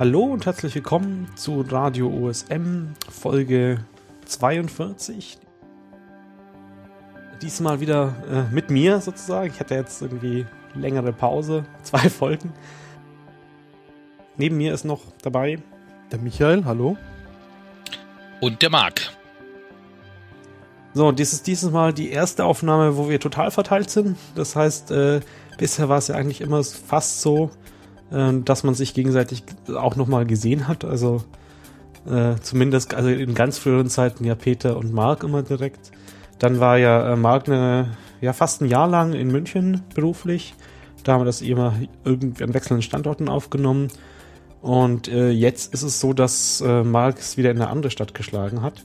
Hallo und herzlich willkommen zu Radio OSM Folge 42. Diesmal wieder äh, mit mir sozusagen. Ich hatte jetzt irgendwie längere Pause, zwei Folgen. Neben mir ist noch dabei der Michael, hallo. Und der Marc. So, dies ist dieses Mal die erste Aufnahme, wo wir total verteilt sind. Das heißt, äh, bisher war es ja eigentlich immer fast so, dass man sich gegenseitig auch nochmal gesehen hat. Also äh, zumindest, also in ganz früheren Zeiten ja Peter und Marc immer direkt. Dann war ja äh, Marc eine, ja fast ein Jahr lang in München beruflich. Da haben wir das immer irgendwie an wechselnden Standorten aufgenommen. Und äh, jetzt ist es so, dass äh, Marc es wieder in eine andere Stadt geschlagen hat.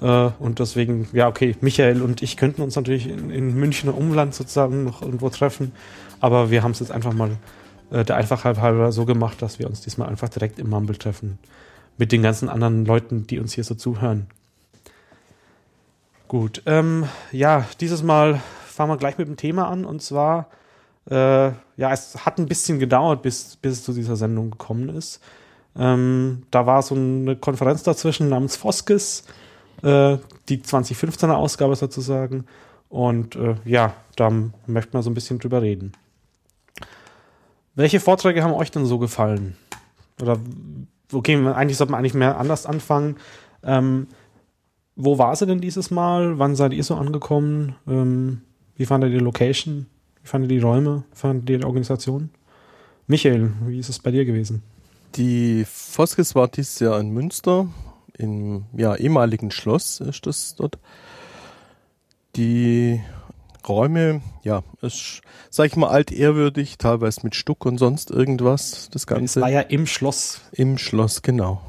Äh, und deswegen, ja, okay, Michael und ich könnten uns natürlich in, in Münchner Umland sozusagen noch irgendwo treffen. Aber wir haben es jetzt einfach mal äh, der Einfachheit halber so gemacht, dass wir uns diesmal einfach direkt im Mumble treffen. Mit den ganzen anderen Leuten, die uns hier so zuhören. Gut, ähm, ja, dieses Mal fangen wir gleich mit dem Thema an und zwar, äh, ja, es hat ein bisschen gedauert, bis, bis es zu dieser Sendung gekommen ist. Ähm, da war so eine Konferenz dazwischen namens Foskis, äh, die 2015er Ausgabe sozusagen. Und äh, ja, da möchte man so ein bisschen drüber reden. Welche Vorträge haben euch denn so gefallen? Oder okay, eigentlich sollte man eigentlich mehr anders anfangen. Ähm, wo war sie denn dieses Mal? Wann seid ihr so angekommen? Ähm, wie fandet ihr die Location? Wie fandet ihr die Räume? Wie fandet ihr die Organisation? Michael, wie ist es bei dir gewesen? Die Foskes war dieses Jahr in Münster, im ja, ehemaligen Schloss ist das dort. Die Räume, ja, ist, sag ich mal, altehrwürdig, teilweise mit Stuck und sonst irgendwas, das Ganze. Es war ja im Schloss. Im Schloss, genau.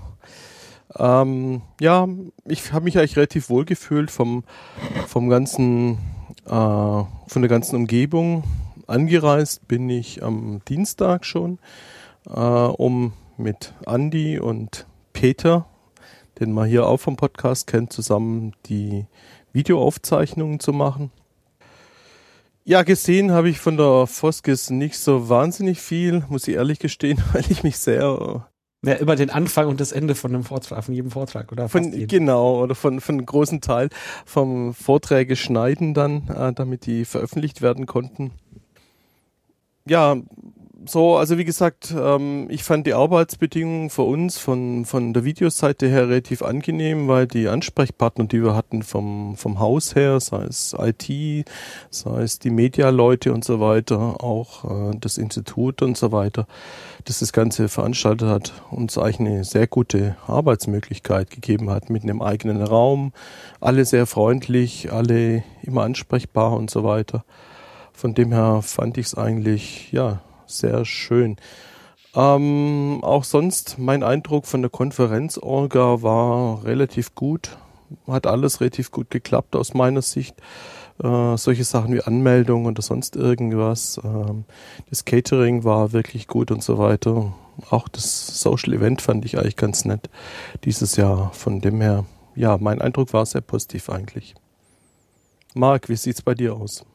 Ähm, ja, ich habe mich eigentlich relativ wohl gefühlt vom, vom ganzen, äh, von der ganzen Umgebung. Angereist bin ich am Dienstag schon, äh, um mit Andy und Peter, den man hier auch vom Podcast kennt, zusammen die Videoaufzeichnungen zu machen. Ja, gesehen habe ich von der Foskis nicht so wahnsinnig viel, muss ich ehrlich gestehen, weil ich mich sehr ja, über den Anfang und das Ende von einem Vortrag, von jedem Vortrag oder von genau oder von von einem großen Teil vom Vorträge schneiden dann, äh, damit die veröffentlicht werden konnten. Ja, so, also wie gesagt, ähm, ich fand die Arbeitsbedingungen für uns von, von der Videoseite her relativ angenehm, weil die Ansprechpartner, die wir hatten vom, vom Haus her, sei es IT, sei es die Medialeute und so weiter, auch äh, das Institut und so weiter, das das Ganze veranstaltet hat, uns eigentlich eine sehr gute Arbeitsmöglichkeit gegeben hat mit einem eigenen Raum, alle sehr freundlich, alle immer ansprechbar und so weiter. Von dem her fand ich es eigentlich, ja, sehr schön. Ähm, auch sonst, mein Eindruck von der Konferenz-Orga war relativ gut. Hat alles relativ gut geklappt aus meiner Sicht. Äh, solche Sachen wie Anmeldung oder sonst irgendwas. Ähm, das Catering war wirklich gut und so weiter. Auch das Social Event fand ich eigentlich ganz nett dieses Jahr. Von dem her, ja, mein Eindruck war sehr positiv eigentlich. Marc, wie sieht's bei dir aus?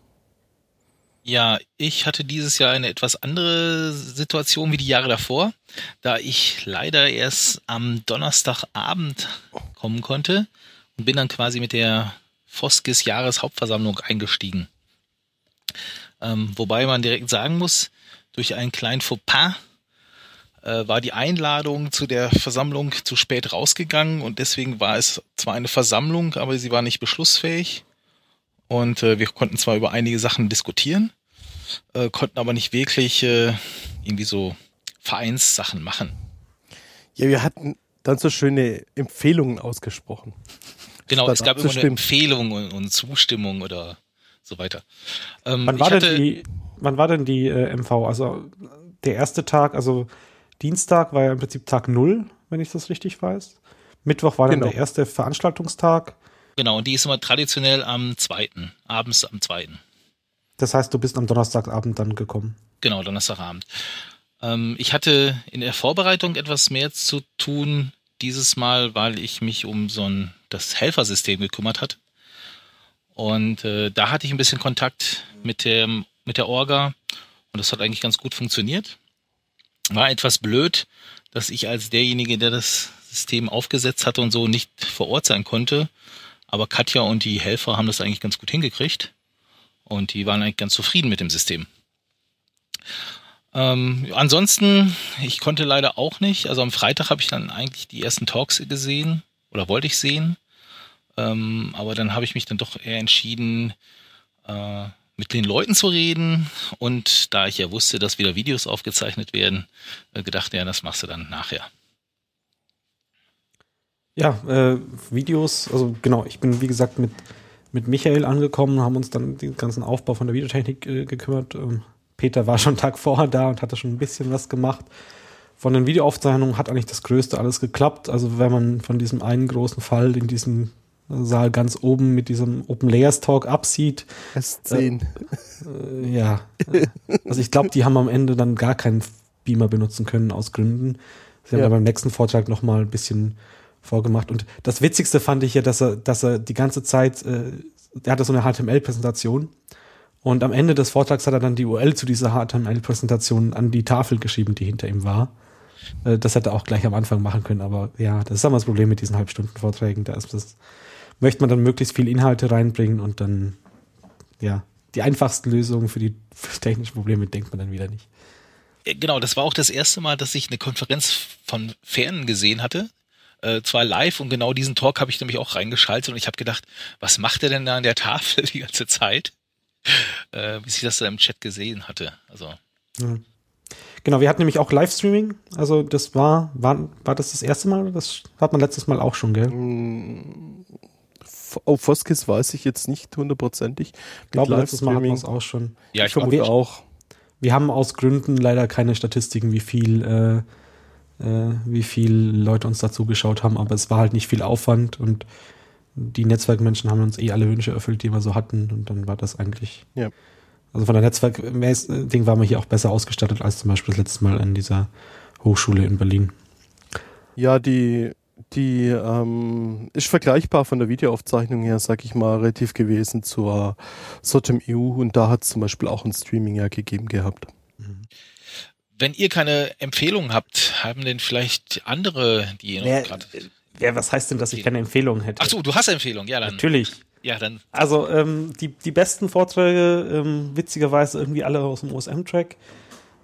Ja, ich hatte dieses Jahr eine etwas andere Situation wie die Jahre davor, da ich leider erst am Donnerstagabend kommen konnte und bin dann quasi mit der Foskis Jahreshauptversammlung eingestiegen. Ähm, wobei man direkt sagen muss, durch einen kleinen Fauxpas äh, war die Einladung zu der Versammlung zu spät rausgegangen und deswegen war es zwar eine Versammlung, aber sie war nicht beschlussfähig. Und äh, wir konnten zwar über einige Sachen diskutieren, äh, konnten aber nicht wirklich äh, irgendwie so Vereinssachen machen. Ja, wir hatten dann so schöne Empfehlungen ausgesprochen. Genau, es gab immer eine Empfehlung und, und, Zustimmung oder so weiter. Ähm, wann, war denn die, wann war denn die äh, MV? Also der erste Tag, also Dienstag war ja im Prinzip Tag null, wenn ich das richtig weiß. Mittwoch war genau. dann der erste Veranstaltungstag. Genau, und die ist immer traditionell am zweiten, abends am zweiten. Das heißt, du bist am Donnerstagabend dann gekommen. Genau, Donnerstagabend. Ähm, ich hatte in der Vorbereitung etwas mehr zu tun dieses Mal, weil ich mich um so ein das Helfersystem gekümmert hat. Und äh, da hatte ich ein bisschen Kontakt mit dem mit der Orga und das hat eigentlich ganz gut funktioniert. War etwas blöd, dass ich als derjenige, der das System aufgesetzt hatte und so nicht vor Ort sein konnte. Aber Katja und die Helfer haben das eigentlich ganz gut hingekriegt. Und die waren eigentlich ganz zufrieden mit dem System. Ähm, ansonsten, ich konnte leider auch nicht. Also am Freitag habe ich dann eigentlich die ersten Talks gesehen oder wollte ich sehen. Ähm, aber dann habe ich mich dann doch eher entschieden, äh, mit den Leuten zu reden. Und da ich ja wusste, dass wieder Videos aufgezeichnet werden, äh, gedacht, ja, das machst du dann nachher. Ja, äh, Videos, also genau, ich bin wie gesagt mit, mit Michael angekommen, haben uns dann den ganzen Aufbau von der Videotechnik äh, gekümmert. Ähm, Peter war schon einen Tag vorher da und hatte schon ein bisschen was gemacht. Von den Videoaufzeichnungen hat eigentlich das Größte alles geklappt. Also wenn man von diesem einen großen Fall in diesem Saal ganz oben mit diesem Open Layers Talk absieht. S10. Äh, äh, ja. Also ich glaube, die haben am Ende dann gar keinen Beamer benutzen können aus Gründen. Sie haben ja. beim nächsten Vortrag nochmal ein bisschen vorgemacht. Und das Witzigste fand ich ja, dass er, dass er die ganze Zeit, äh, er hatte so eine HTML-Präsentation und am Ende des Vortrags hat er dann die URL zu dieser HTML-Präsentation an die Tafel geschrieben, die hinter ihm war. Äh, das hätte er auch gleich am Anfang machen können, aber ja, das ist immer das Problem mit diesen Halbstunden-Vorträgen. Da ist das, möchte man dann möglichst viel Inhalte reinbringen und dann, ja, die einfachsten Lösungen für die technischen Probleme denkt man dann wieder nicht. Genau, das war auch das erste Mal, dass ich eine Konferenz von Fernen gesehen hatte. Äh, zwar live und genau diesen Talk habe ich nämlich auch reingeschaltet und ich habe gedacht, was macht er denn da an der Tafel die ganze Zeit? Äh, bis ich das da im Chat gesehen hatte. Also. Mhm. Genau, wir hatten nämlich auch Livestreaming. Also das war, war, war das das erste Mal? Das hat man letztes Mal auch schon, gell? Mm, auf Foskis weiß ich jetzt nicht hundertprozentig. Ich glaube, letztes Mal hatten wir es auch schon. Ja, ich, ich vermute auch. Wir haben aus Gründen leider keine Statistiken, wie viel, äh, äh, wie viel Leute uns dazu geschaut haben, aber es war halt nicht viel Aufwand und die Netzwerkmenschen haben uns eh alle Wünsche erfüllt, die wir so hatten und dann war das eigentlich. Ja. Also von der Netzwerk-Ding waren wir hier auch besser ausgestattet als zum Beispiel das letzte Mal in dieser Hochschule in Berlin. Ja, die, die ähm, ist vergleichbar von der Videoaufzeichnung her, sag ich mal, relativ gewesen zur Sotem EU und da hat es zum Beispiel auch ein Streaming ja gegeben gehabt. Mhm. Wenn ihr keine Empfehlungen habt, haben denn vielleicht andere, die ihr noch gerade. Ja, was heißt denn, dass ich keine Empfehlungen hätte? Ach so, du hast Empfehlungen, ja dann. Natürlich. Ja, dann. Also ähm, die, die besten Vorträge, ähm, witzigerweise irgendwie alle aus dem OSM-Track.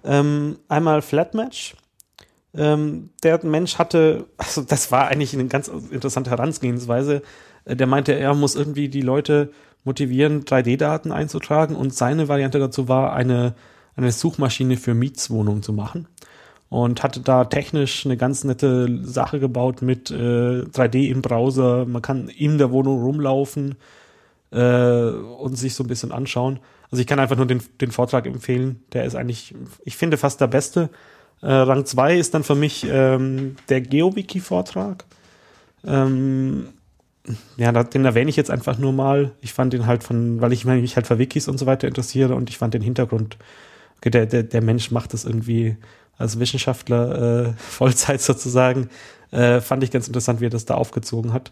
Ähm, einmal Flatmatch. Ähm, der Mensch hatte, also das war eigentlich eine ganz interessante Herangehensweise. Äh, der meinte, er muss irgendwie die Leute motivieren, 3D-Daten einzutragen und seine Variante dazu war, eine, eine Suchmaschine für Mietswohnungen zu machen und hatte da technisch eine ganz nette Sache gebaut mit äh, 3D im Browser. Man kann in der Wohnung rumlaufen äh, und sich so ein bisschen anschauen. Also ich kann einfach nur den, den Vortrag empfehlen. Der ist eigentlich, ich finde, fast der beste. Äh, Rang 2 ist dann für mich ähm, der GeoWiki-Vortrag. Ähm, ja, den erwähne ich jetzt einfach nur mal. Ich fand den halt von, weil ich mich halt für Wikis und so weiter interessiere und ich fand den Hintergrund, der, der, der Mensch macht das irgendwie als Wissenschaftler äh, Vollzeit sozusagen, äh, fand ich ganz interessant, wie er das da aufgezogen hat.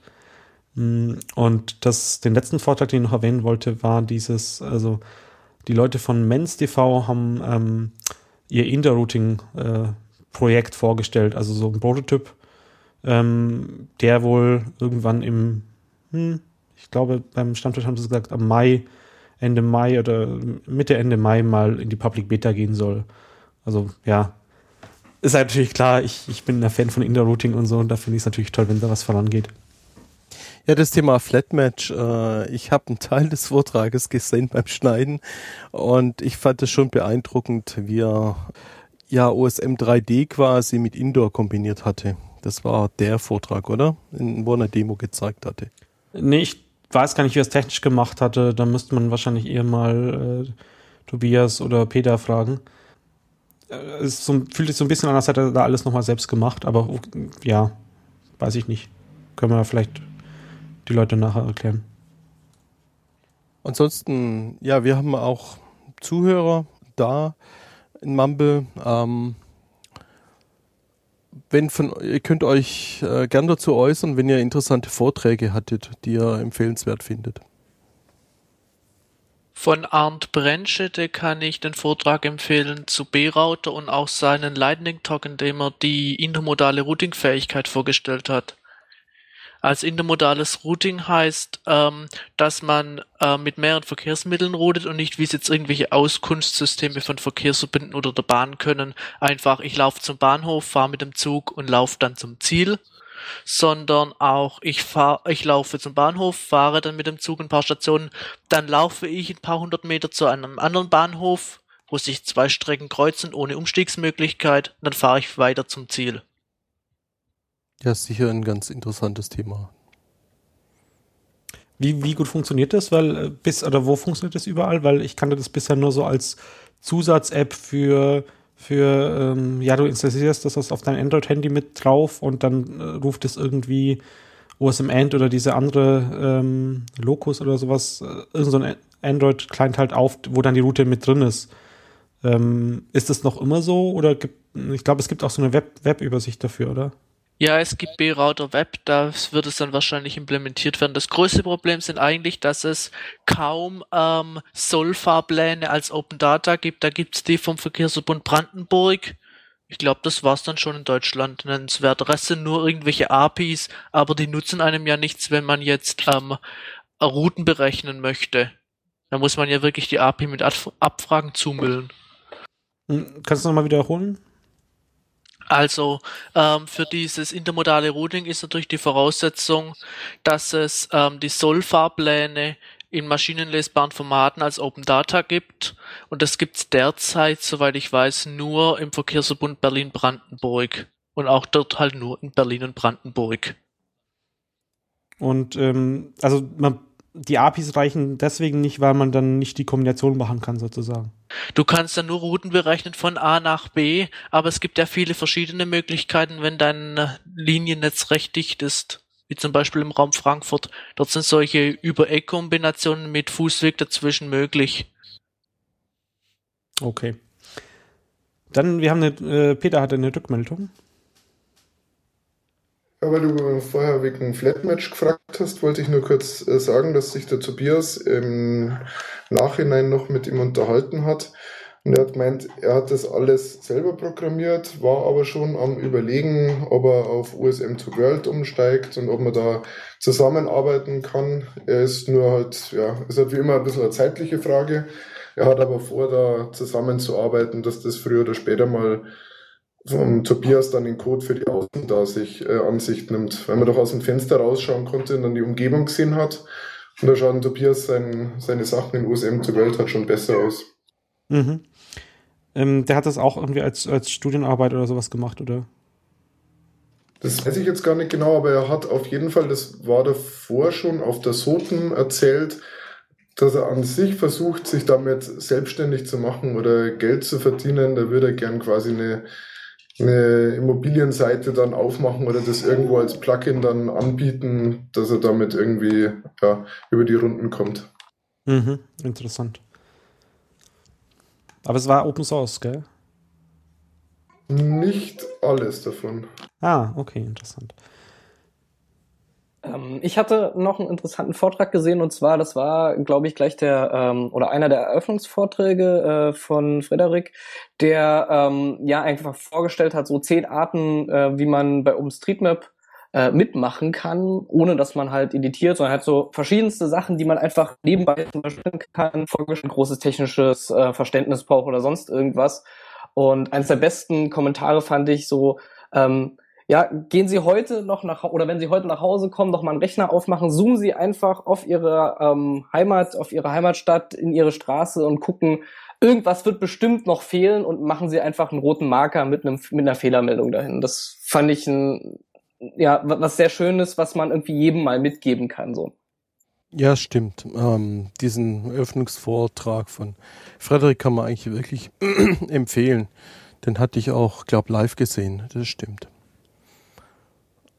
Mm, und das, den letzten Vortrag, den ich noch erwähnen wollte, war dieses, also die Leute von Men's TV haben ähm, ihr Inter-Routing-Projekt äh, vorgestellt, also so ein Prototyp, ähm, der wohl irgendwann im, hm, ich glaube, beim Stammtisch haben sie gesagt, am Mai, Ende Mai oder Mitte, Ende Mai mal in die Public Beta gehen soll. Also ja, ist halt natürlich klar, ich, ich bin ein Fan von Indoor-Routing und so und da finde ich es natürlich toll, wenn da was vorangeht. Ja, das Thema Flatmatch, äh, ich habe einen Teil des Vortrages gesehen beim Schneiden und ich fand es schon beeindruckend, wie er ja OSM 3D quasi mit Indoor kombiniert hatte. Das war der Vortrag, oder? In, wo er eine Demo gezeigt hatte. Nee, ich weiß gar nicht, wie er es technisch gemacht hatte. Da müsste man wahrscheinlich eher mal äh, Tobias oder Peter fragen. Äh, es so, fühlt sich so ein bisschen an, als hätte er da alles nochmal selbst gemacht, aber ja, weiß ich nicht. Können wir vielleicht die Leute nachher erklären. Ansonsten, ja, wir haben auch Zuhörer da in Mumble. Ähm, wenn von, ihr könnt euch äh, gern dazu äußern, wenn ihr interessante Vorträge hattet, die ihr empfehlenswert findet. Von Arndt Brennschede kann ich den Vortrag empfehlen zu B-Router und auch seinen Lightning Talk, in dem er die intermodale Routing-Fähigkeit vorgestellt hat. Als intermodales Routing heißt, ähm, dass man äh, mit mehreren Verkehrsmitteln routet und nicht, wie es jetzt irgendwelche Auskunftssysteme von Verkehrsverbünden oder der Bahn können, einfach ich laufe zum Bahnhof, fahre mit dem Zug und laufe dann zum Ziel, sondern auch ich fahre, ich laufe zum Bahnhof, fahre dann mit dem Zug ein paar Stationen, dann laufe ich ein paar hundert Meter zu einem anderen Bahnhof, wo sich zwei Strecken kreuzen ohne Umstiegsmöglichkeit, dann fahre ich weiter zum Ziel. Ja, sicher ein ganz interessantes Thema. Wie, wie gut funktioniert das? Weil äh, bis oder wo funktioniert das überall? Weil ich kannte das bisher nur so als Zusatz-App für für, ähm, ja, du installierst das auf dein Android-Handy mit drauf und dann äh, ruft es irgendwie OSM End oder diese andere ähm, Locus oder sowas, äh, irgend so Android-Client halt auf, wo dann die Route mit drin ist. Ähm, ist das noch immer so oder gibt, ich glaube, es gibt auch so eine Web-Übersicht Web dafür, oder? Ja, es gibt B-Router Web, da wird es dann wahrscheinlich implementiert werden. Das größte Problem sind eigentlich, dass es kaum ähm, Soll-Fahrpläne als Open Data gibt. Da gibt's die vom Verkehrsverbund Brandenburg. Ich glaube, das war's dann schon in Deutschland. Nennenswert. Rest sind nur irgendwelche APIs, aber die nutzen einem ja nichts, wenn man jetzt ähm, Routen berechnen möchte. Da muss man ja wirklich die API mit Abfragen zumüllen. Hm, kannst du nochmal wiederholen? Also ähm, für dieses intermodale Routing ist natürlich die Voraussetzung, dass es ähm, die Soll-Fahrpläne in maschinenlesbaren Formaten als Open Data gibt. Und das gibt's derzeit, soweit ich weiß, nur im Verkehrsverbund Berlin-Brandenburg. Und auch dort halt nur in Berlin und Brandenburg. Und ähm, also man die APIs reichen deswegen nicht, weil man dann nicht die Kombination machen kann, sozusagen. Du kannst dann nur Routen berechnen von A nach B, aber es gibt ja viele verschiedene Möglichkeiten, wenn dein Liniennetz recht dicht ist. Wie zum Beispiel im Raum Frankfurt. Dort sind solche Über-Eck-Kombinationen mit Fußweg dazwischen möglich. Okay. Dann, wir haben eine, äh, Peter hatte eine Rückmeldung. Ja, weil du vorher wegen Flatmatch gefragt hast, wollte ich nur kurz äh, sagen, dass sich der Tobias im Nachhinein noch mit ihm unterhalten hat. Und er hat gemeint, er hat das alles selber programmiert, war aber schon am Überlegen, ob er auf USM to World umsteigt und ob man da zusammenarbeiten kann. Er ist nur halt, ja, ist halt wie immer ein bisschen eine zeitliche Frage. Er hat aber vor, da zusammenzuarbeiten, dass das früher oder später mal vom Tobias dann den Code für die Außenansicht äh, Ansicht nimmt, weil man doch aus dem Fenster rausschauen konnte und dann die Umgebung gesehen hat. Und da schauen Tobias sein, seine Sachen in USM zur Welt hat schon besser aus. Mhm. Ähm, der hat das auch irgendwie als, als Studienarbeit oder sowas gemacht, oder? Das weiß ich jetzt gar nicht genau, aber er hat auf jeden Fall, das war davor schon auf der Soten erzählt, dass er an sich versucht, sich damit selbstständig zu machen oder Geld zu verdienen. Da würde er gern quasi eine eine Immobilienseite dann aufmachen oder das irgendwo als Plugin dann anbieten, dass er damit irgendwie ja, über die Runden kommt. Mhm, interessant. Aber es war Open Source, gell? Nicht alles davon. Ah, okay, interessant. Ähm, ich hatte noch einen interessanten Vortrag gesehen und zwar, das war, glaube ich, gleich der ähm, oder einer der Eröffnungsvorträge äh, von Frederik, der ähm, ja einfach vorgestellt hat, so zehn Arten, äh, wie man bei OpenStreetMap äh, mitmachen kann, ohne dass man halt editiert, sondern halt so verschiedenste Sachen, die man einfach nebenbei zum Beispiel kann, vorgestellt, großes technisches äh, Verständnis braucht oder sonst irgendwas. Und eines der besten Kommentare fand ich so, ähm, ja, gehen Sie heute noch nach oder wenn Sie heute nach Hause kommen, noch mal einen Rechner aufmachen, zoomen Sie einfach auf Ihre ähm, Heimat, auf Ihre Heimatstadt, in Ihre Straße und gucken, irgendwas wird bestimmt noch fehlen und machen Sie einfach einen roten Marker mit einem mit einer Fehlermeldung dahin. Das fand ich ein ja was sehr Schönes, was man irgendwie jedem mal mitgeben kann so. Ja, stimmt. Ähm, diesen Öffnungsvortrag von Frederik kann man eigentlich wirklich empfehlen. Den hatte ich auch, glaub, live gesehen. Das stimmt.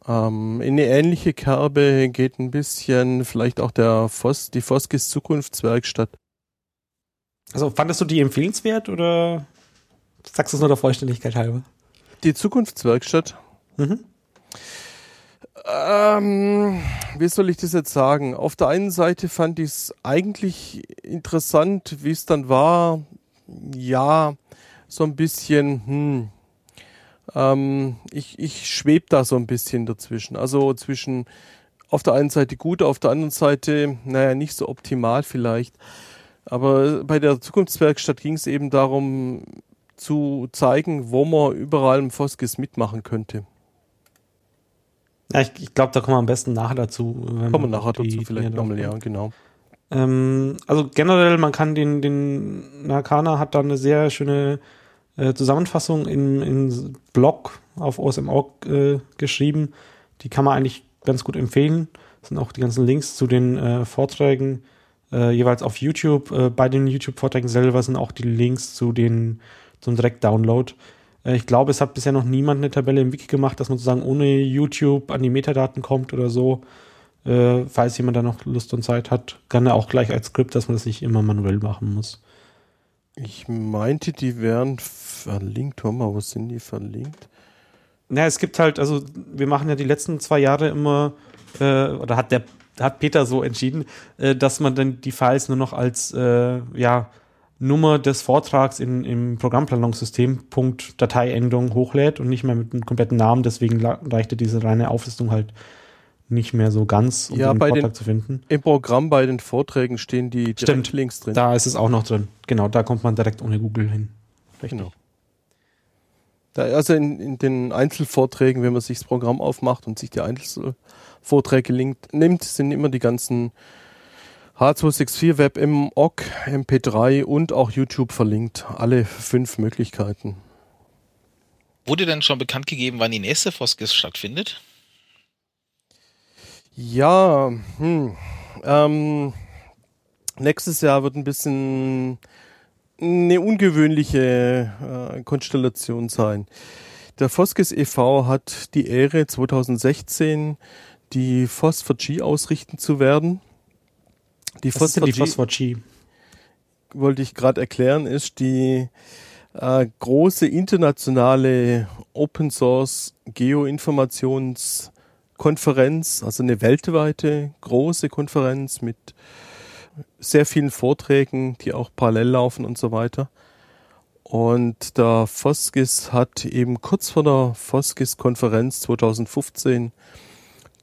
Ähm, in eine ähnliche Kerbe geht ein bisschen vielleicht auch der Vos, die Foskis Zukunftswerkstatt. Also fandest du die empfehlenswert oder sagst du es nur der Vollständigkeit halber? Die Zukunftswerkstatt? Mhm. Ähm, wie soll ich das jetzt sagen? Auf der einen Seite fand ich es eigentlich interessant, wie es dann war. Ja, so ein bisschen, hm, ähm, ich, ich schwebe da so ein bisschen dazwischen. Also zwischen auf der einen Seite gut, auf der anderen Seite, naja, nicht so optimal vielleicht. Aber bei der Zukunftswerkstatt ging es eben darum, zu zeigen, wo man überall im Foskis mitmachen könnte. Ja, ich, ich glaube, da kommen wir am besten nachher dazu. Kommen wir nachher dazu vielleicht nochmal, ja, genau. Ähm, also generell, man kann den, den Nakana hat da eine sehr schöne äh, Zusammenfassung im, im Blog auf OSM.org äh, geschrieben. Die kann man eigentlich ganz gut empfehlen. Das sind auch die ganzen Links zu den äh, Vorträgen äh, jeweils auf YouTube. Äh, bei den YouTube-Vorträgen selber sind auch die Links zu den zum Direkt-Download. Ich glaube, es hat bisher noch niemand eine Tabelle im Wiki gemacht, dass man sozusagen ohne YouTube an die Metadaten kommt oder so. Falls jemand da noch Lust und Zeit hat, er auch gleich als Skript, dass man das nicht immer manuell machen muss. Ich meinte, die wären verlinkt. Mal, wo sind die verlinkt? Na, es gibt halt, also wir machen ja die letzten zwei Jahre immer, äh, oder hat der hat Peter so entschieden, äh, dass man dann die Files nur noch als äh, ja, Nummer des Vortrags in, im Programmplanungssystem Punkt Dateiendung hochlädt und nicht mehr mit einem kompletten Namen. Deswegen reichte diese reine Auflistung halt nicht mehr so ganz, um ja, den Vortrag den, zu finden. Im Programm bei den Vorträgen stehen die Links drin. Da ist es auch noch drin. Genau, da kommt man direkt ohne Google hin. Richtig. Genau. Also in, in, den Einzelvorträgen, wenn man sich das Programm aufmacht und sich die Einzelvorträge linkt, nimmt, sind immer die ganzen H264 Web im OGG, MP3 und auch YouTube verlinkt. Alle fünf Möglichkeiten. Wurde denn schon bekannt gegeben, wann die nächste Foskis stattfindet? Ja, hm, ähm, nächstes Jahr wird ein bisschen eine ungewöhnliche äh, Konstellation sein. Der Foskes e.V. hat die Ehre 2016 die Phosphor-G ausrichten zu werden. Die Phosphor-G wollte ich gerade erklären, ist die äh, große internationale Open Source Geoinformationskonferenz, also eine weltweite große Konferenz mit sehr vielen Vorträgen, die auch parallel laufen und so weiter. Und der Foskis hat eben kurz vor der Foskis-Konferenz 2015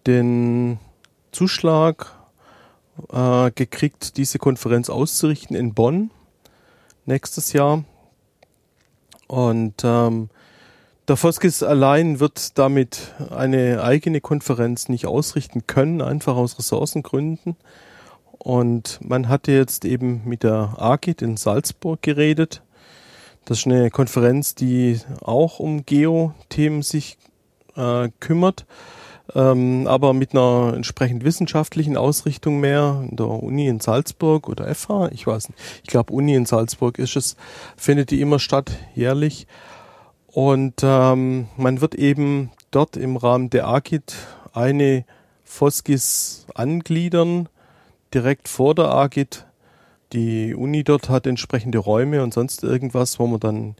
den Zuschlag äh, gekriegt, diese Konferenz auszurichten in Bonn nächstes Jahr. Und ähm, der Foskis allein wird damit eine eigene Konferenz nicht ausrichten können, einfach aus Ressourcengründen. Und man hatte jetzt eben mit der AGIT in Salzburg geredet. Das ist eine Konferenz, die auch um Geo-Themen sich äh, kümmert, ähm, aber mit einer entsprechend wissenschaftlichen Ausrichtung mehr. In der Uni in Salzburg oder FH, ich weiß nicht. Ich glaube, Uni in Salzburg ist es, findet die immer statt, jährlich. Und ähm, man wird eben dort im Rahmen der AGIT eine Foskis angliedern, direkt vor der AGIT. Die Uni dort hat entsprechende Räume und sonst irgendwas, wo man dann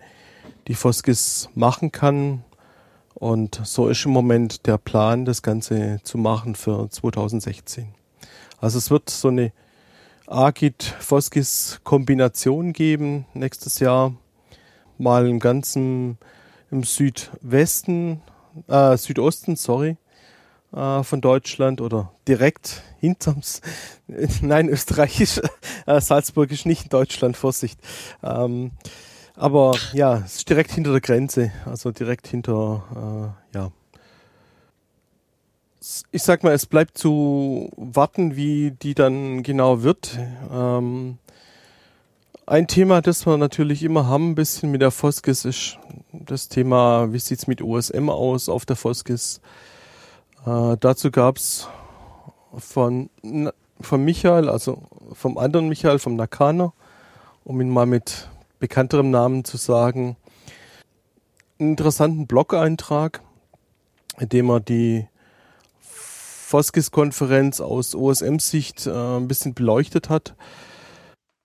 die Foskis machen kann. Und so ist im Moment der Plan, das Ganze zu machen für 2016. Also es wird so eine Agit-Foskis-Kombination geben nächstes Jahr. Mal im ganzen im Südwesten, äh, Südosten, sorry, äh, von Deutschland oder direkt hinterm, nein, Österreich ist, äh, Salzburg ist nicht in Deutschland, Vorsicht. Ähm, aber ja, es ist direkt hinter der Grenze, also direkt hinter, äh, ja. Ich sag mal, es bleibt zu warten, wie die dann genau wird. Ähm, ein Thema, das wir natürlich immer haben, ein bisschen mit der Foskis, ist das Thema, wie sieht's mit OSM aus auf der Foskis? Äh, dazu gab's von, von Michael, also vom anderen Michael, vom Nakana, um ihn mal mit bekannterem Namen zu sagen, einen interessanten Blog-Eintrag, in dem er die Foskis-Konferenz aus OSM-Sicht äh, ein bisschen beleuchtet hat.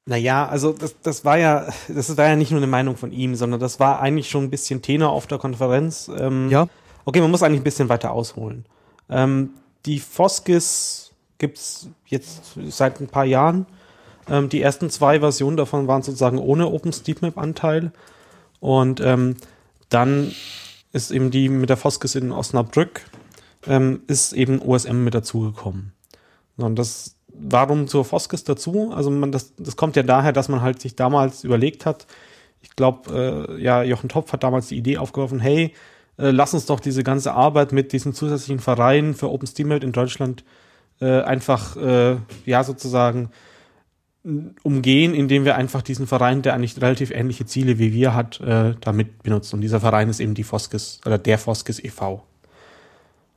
Naja, also das, das war ja, das war ja nicht nur eine Meinung von ihm, sondern das war eigentlich schon ein bisschen Tenor auf der Konferenz. Ähm, ja. Okay, man muss eigentlich ein bisschen weiter ausholen. Ähm, die Foskis gibt's jetzt seit ein paar Jahren. Ähm, die ersten zwei Versionen davon waren sozusagen ohne OpenStreetMap-Anteil. Und ähm, dann ist eben die mit der Foskis in Osnabrück, ähm, ist eben OSM mit dazugekommen. Und das, warum zur Foskis dazu? Also man, das, das kommt ja daher, dass man halt sich damals überlegt hat, ich glaube, äh, ja, Jochen Topf hat damals die Idee aufgeworfen, hey, äh, lass uns doch diese ganze Arbeit mit diesen zusätzlichen Vereinen für OpenStreetMap in Deutschland äh, einfach, äh, ja, sozusagen umgehen, indem wir einfach diesen Verein, der eigentlich relativ ähnliche Ziele wie wir hat, äh, damit benutzen. Und dieser Verein ist eben die Foskes oder der Foskes e.V.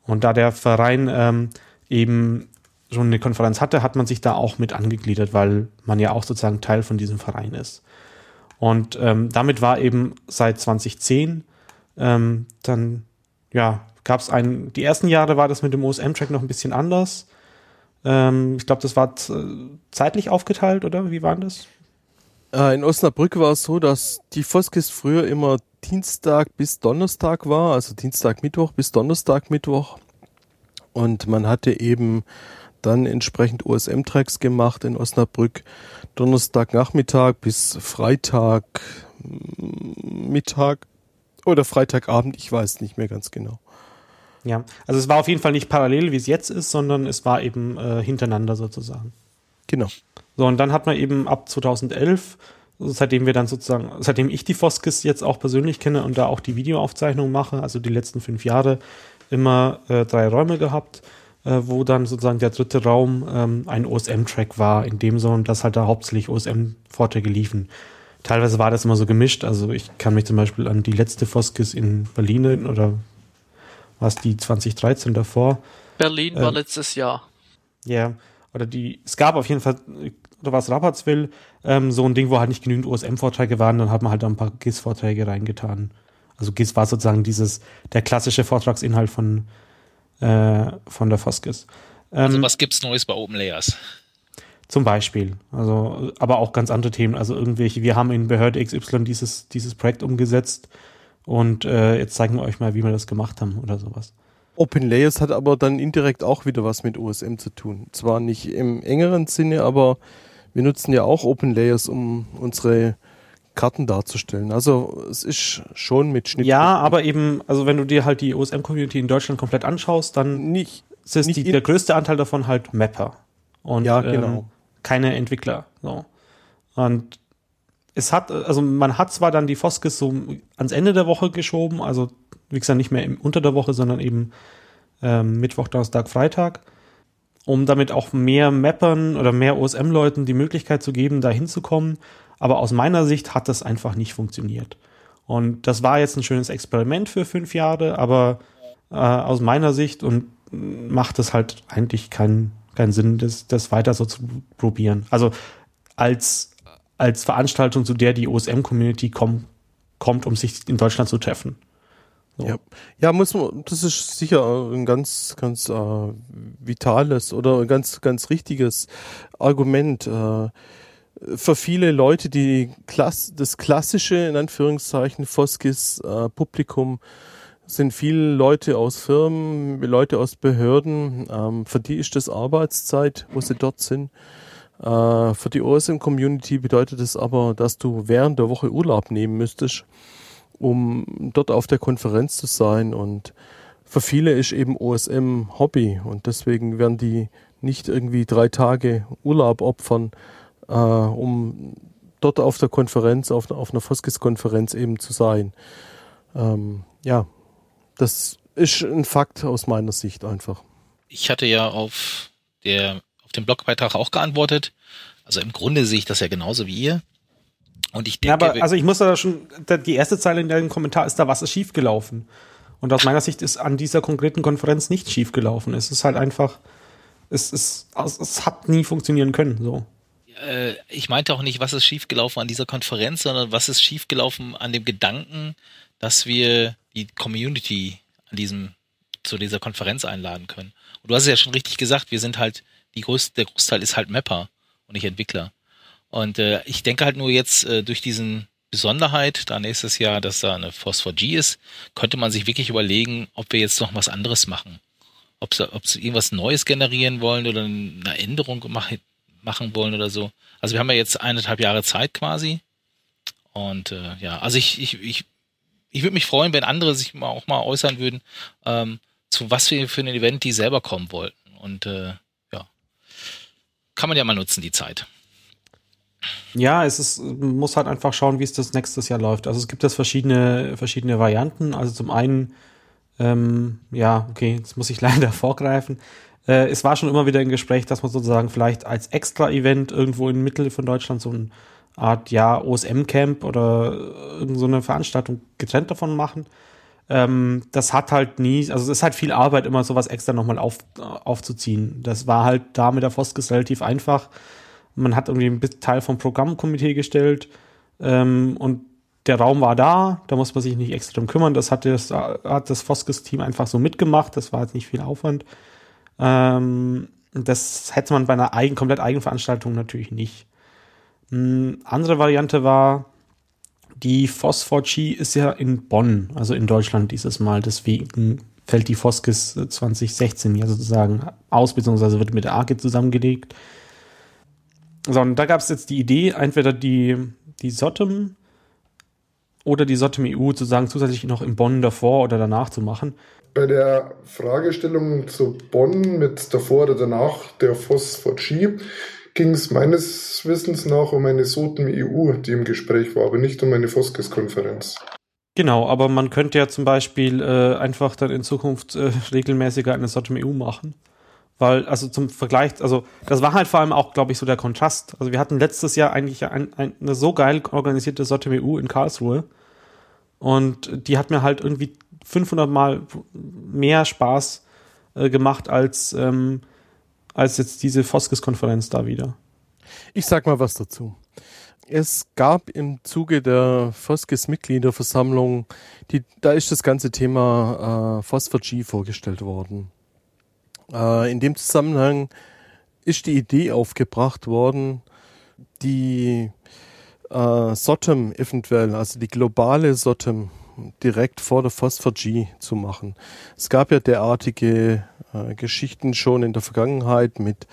Und da der Verein ähm, eben schon eine Konferenz hatte, hat man sich da auch mit angegliedert, weil man ja auch sozusagen Teil von diesem Verein ist. Und ähm, damit war eben seit 2010 ähm, dann, ja, gab es ein, die ersten Jahre war das mit dem OSM-Track noch ein bisschen anders. Ähm, ich glaube, das war zeitlich aufgeteilt, oder? Wie war das? Äh, in Osnabrück war es so, dass die Foskis früher immer Dienstag bis Donnerstag war, also Dienstag, Mittwoch bis Donnerstag, Mittwoch. Und man hatte eben dann entsprechend OSM-Tracks gemacht in Osnabrück. Donnerstagnachmittag bis Freitag Mittag oder Freitagabend, ich weiß nicht mehr ganz genau. Ja, also es war auf jeden Fall nicht parallel, wie es jetzt ist, sondern es war eben äh, hintereinander sozusagen. Genau. So, und dann hat man eben ab 2011, seitdem wir dann sozusagen, seitdem ich die Foskis jetzt auch persönlich kenne und da auch die Videoaufzeichnung mache, also die letzten fünf Jahre, immer äh, drei Räume gehabt, äh, wo dann sozusagen der dritte Raum ähm, ein OSM-Track war, in dem so, dass halt da hauptsächlich OSM-Vorträge liefen. Teilweise war das immer so gemischt, also ich kann mich zum Beispiel an die letzte Foskis in Berlin oder was die 2013 davor. Berlin war ähm, letztes Jahr. Ja, oder die, es gab auf jeden Fall, oder was Rapperswil, ähm, so ein Ding, wo halt nicht genügend OSM-Vorträge waren, dann hat man halt ein paar GIS-Vorträge reingetan. Also GIS war sozusagen dieses, der klassische Vortragsinhalt von, äh, von der Foskis. Ähm, also was gibt's Neues bei Open Layers? Zum Beispiel. Also, aber auch ganz andere Themen. Also irgendwelche, wir haben in Behörde XY dieses, dieses Projekt umgesetzt und äh, jetzt zeigen wir euch mal, wie wir das gemacht haben oder sowas. Open Layers hat aber dann indirekt auch wieder was mit OSM zu tun. Zwar nicht im engeren Sinne, aber wir nutzen ja auch Open Layers, um unsere Karten darzustellen. Also es ist schon mit Schnitt. Ja, aber eben, also wenn du dir halt die OSM-Community in Deutschland komplett anschaust, dann nicht, ist nicht die, der größte Anteil davon halt Mapper. Und ja, genau. Ähm, keine Entwickler. So. Und es hat, also man hat zwar dann die Foskes so ans Ende der Woche geschoben, also wie gesagt, nicht mehr im, unter der Woche, sondern eben ähm, Mittwoch, Donnerstag, Freitag, um damit auch mehr Mappern oder mehr OSM-Leuten die Möglichkeit zu geben, da hinzukommen. Aber aus meiner Sicht hat das einfach nicht funktioniert. Und das war jetzt ein schönes Experiment für fünf Jahre, aber äh, aus meiner Sicht und macht es halt eigentlich keinen keinen Sinn, das, das weiter so zu probieren. Also als, als Veranstaltung, zu der die OSM-Community kommt, kommt, um sich in Deutschland zu treffen. So. Ja. ja, muss man, das ist sicher ein ganz, ganz äh, vitales oder ein ganz, ganz richtiges Argument. Äh, für viele Leute, die Klass, das klassische, in Anführungszeichen, Foskis-Publikum, äh, sind viele Leute aus Firmen, Leute aus Behörden. Ähm, für die ist das Arbeitszeit, wo sie dort sind. Äh, für die OSM-Community bedeutet es das aber, dass du während der Woche Urlaub nehmen müsstest um dort auf der Konferenz zu sein. Und für viele ist eben OSM Hobby und deswegen werden die nicht irgendwie drei Tage Urlaub opfern, äh, um dort auf der Konferenz, auf, auf einer Foskis-Konferenz eben zu sein. Ähm, ja, das ist ein Fakt aus meiner Sicht einfach. Ich hatte ja auf der auf den Blogbeitrag auch geantwortet. Also im Grunde sehe ich das ja genauso wie ihr. Und ich denke, ja, aber also ich muss da schon, die erste Zeile in deinem Kommentar ist da, was ist schiefgelaufen? Und aus meiner Sicht ist an dieser konkreten Konferenz nicht schiefgelaufen. Es ist halt einfach, es, ist, es hat nie funktionieren können, so. Äh, ich meinte auch nicht, was ist schiefgelaufen an dieser Konferenz, sondern was ist schiefgelaufen an dem Gedanken, dass wir die Community an diesem, zu dieser Konferenz einladen können. Und du hast es ja schon richtig gesagt, wir sind halt, die größte, der Großteil ist halt Mapper und nicht Entwickler. Und äh, ich denke halt nur jetzt äh, durch diesen Besonderheit, da nächstes Jahr, dass da eine Phosphor G ist, könnte man sich wirklich überlegen, ob wir jetzt noch was anderes machen. ob sie, ob sie irgendwas Neues generieren wollen oder eine Änderung machen, machen wollen oder so. Also wir haben ja jetzt eineinhalb Jahre Zeit quasi. Und äh, ja, also ich, ich, ich, ich würde mich freuen, wenn andere sich mal auch mal äußern würden, ähm, zu was für, für ein Event die selber kommen wollten. Und äh, ja, kann man ja mal nutzen, die Zeit. Ja, es ist, muss halt einfach schauen, wie es das nächstes Jahr läuft. Also es gibt jetzt verschiedene, verschiedene Varianten. Also zum einen, ähm, ja, okay, jetzt muss ich leider vorgreifen. Äh, es war schon immer wieder im Gespräch, dass man sozusagen vielleicht als Extra-Event irgendwo in Mitte von Deutschland so eine Art, ja, OSM-Camp oder irgendeine so eine Veranstaltung getrennt davon machen. Ähm, das hat halt nie, also es ist halt viel Arbeit, immer sowas extra nochmal auf, aufzuziehen. Das war halt da mit der Foskes relativ einfach man hat irgendwie einen Teil vom Programmkomitee gestellt ähm, und der Raum war da, da muss man sich nicht extra drum kümmern. Das hat das, hat das Foskes-Team einfach so mitgemacht, das war jetzt nicht viel Aufwand. Ähm, das hätte man bei einer eigen, komplett eigenen Veranstaltung natürlich nicht. Eine andere Variante war, die Phosphor-G ist ja in Bonn, also in Deutschland dieses Mal, deswegen fällt die Foskes 2016 ja sozusagen aus, beziehungsweise wird mit der ARGE zusammengelegt. So, und da gab es jetzt die Idee, entweder die, die Sotem oder die Sotem EU sozusagen zusätzlich noch in Bonn davor oder danach zu machen. Bei der Fragestellung zu Bonn mit davor oder danach der Phosphor-G ging es meines Wissens nach um eine Sotem EU, die im Gespräch war, aber nicht um eine Foskes-Konferenz. Genau, aber man könnte ja zum Beispiel äh, einfach dann in Zukunft äh, regelmäßiger eine Sotem EU machen. Weil, also zum Vergleich, also das war halt vor allem auch, glaube ich, so der Kontrast. Also wir hatten letztes Jahr eigentlich ein, ein, eine so geil organisierte SOTMU in Karlsruhe. Und die hat mir halt irgendwie 500 Mal mehr Spaß äh, gemacht als, ähm, als jetzt diese Foskes-Konferenz da wieder. Ich sag mal was dazu. Es gab im Zuge der Foskes-Mitgliederversammlung, da ist das ganze Thema äh, Phosphor G vorgestellt worden. Äh, in dem Zusammenhang ist die Idee aufgebracht worden, die äh, SOTEM eventuell, also die globale SOTEM, direkt vor der Phosphor G zu machen. Es gab ja derartige äh, Geschichten schon in der Vergangenheit mit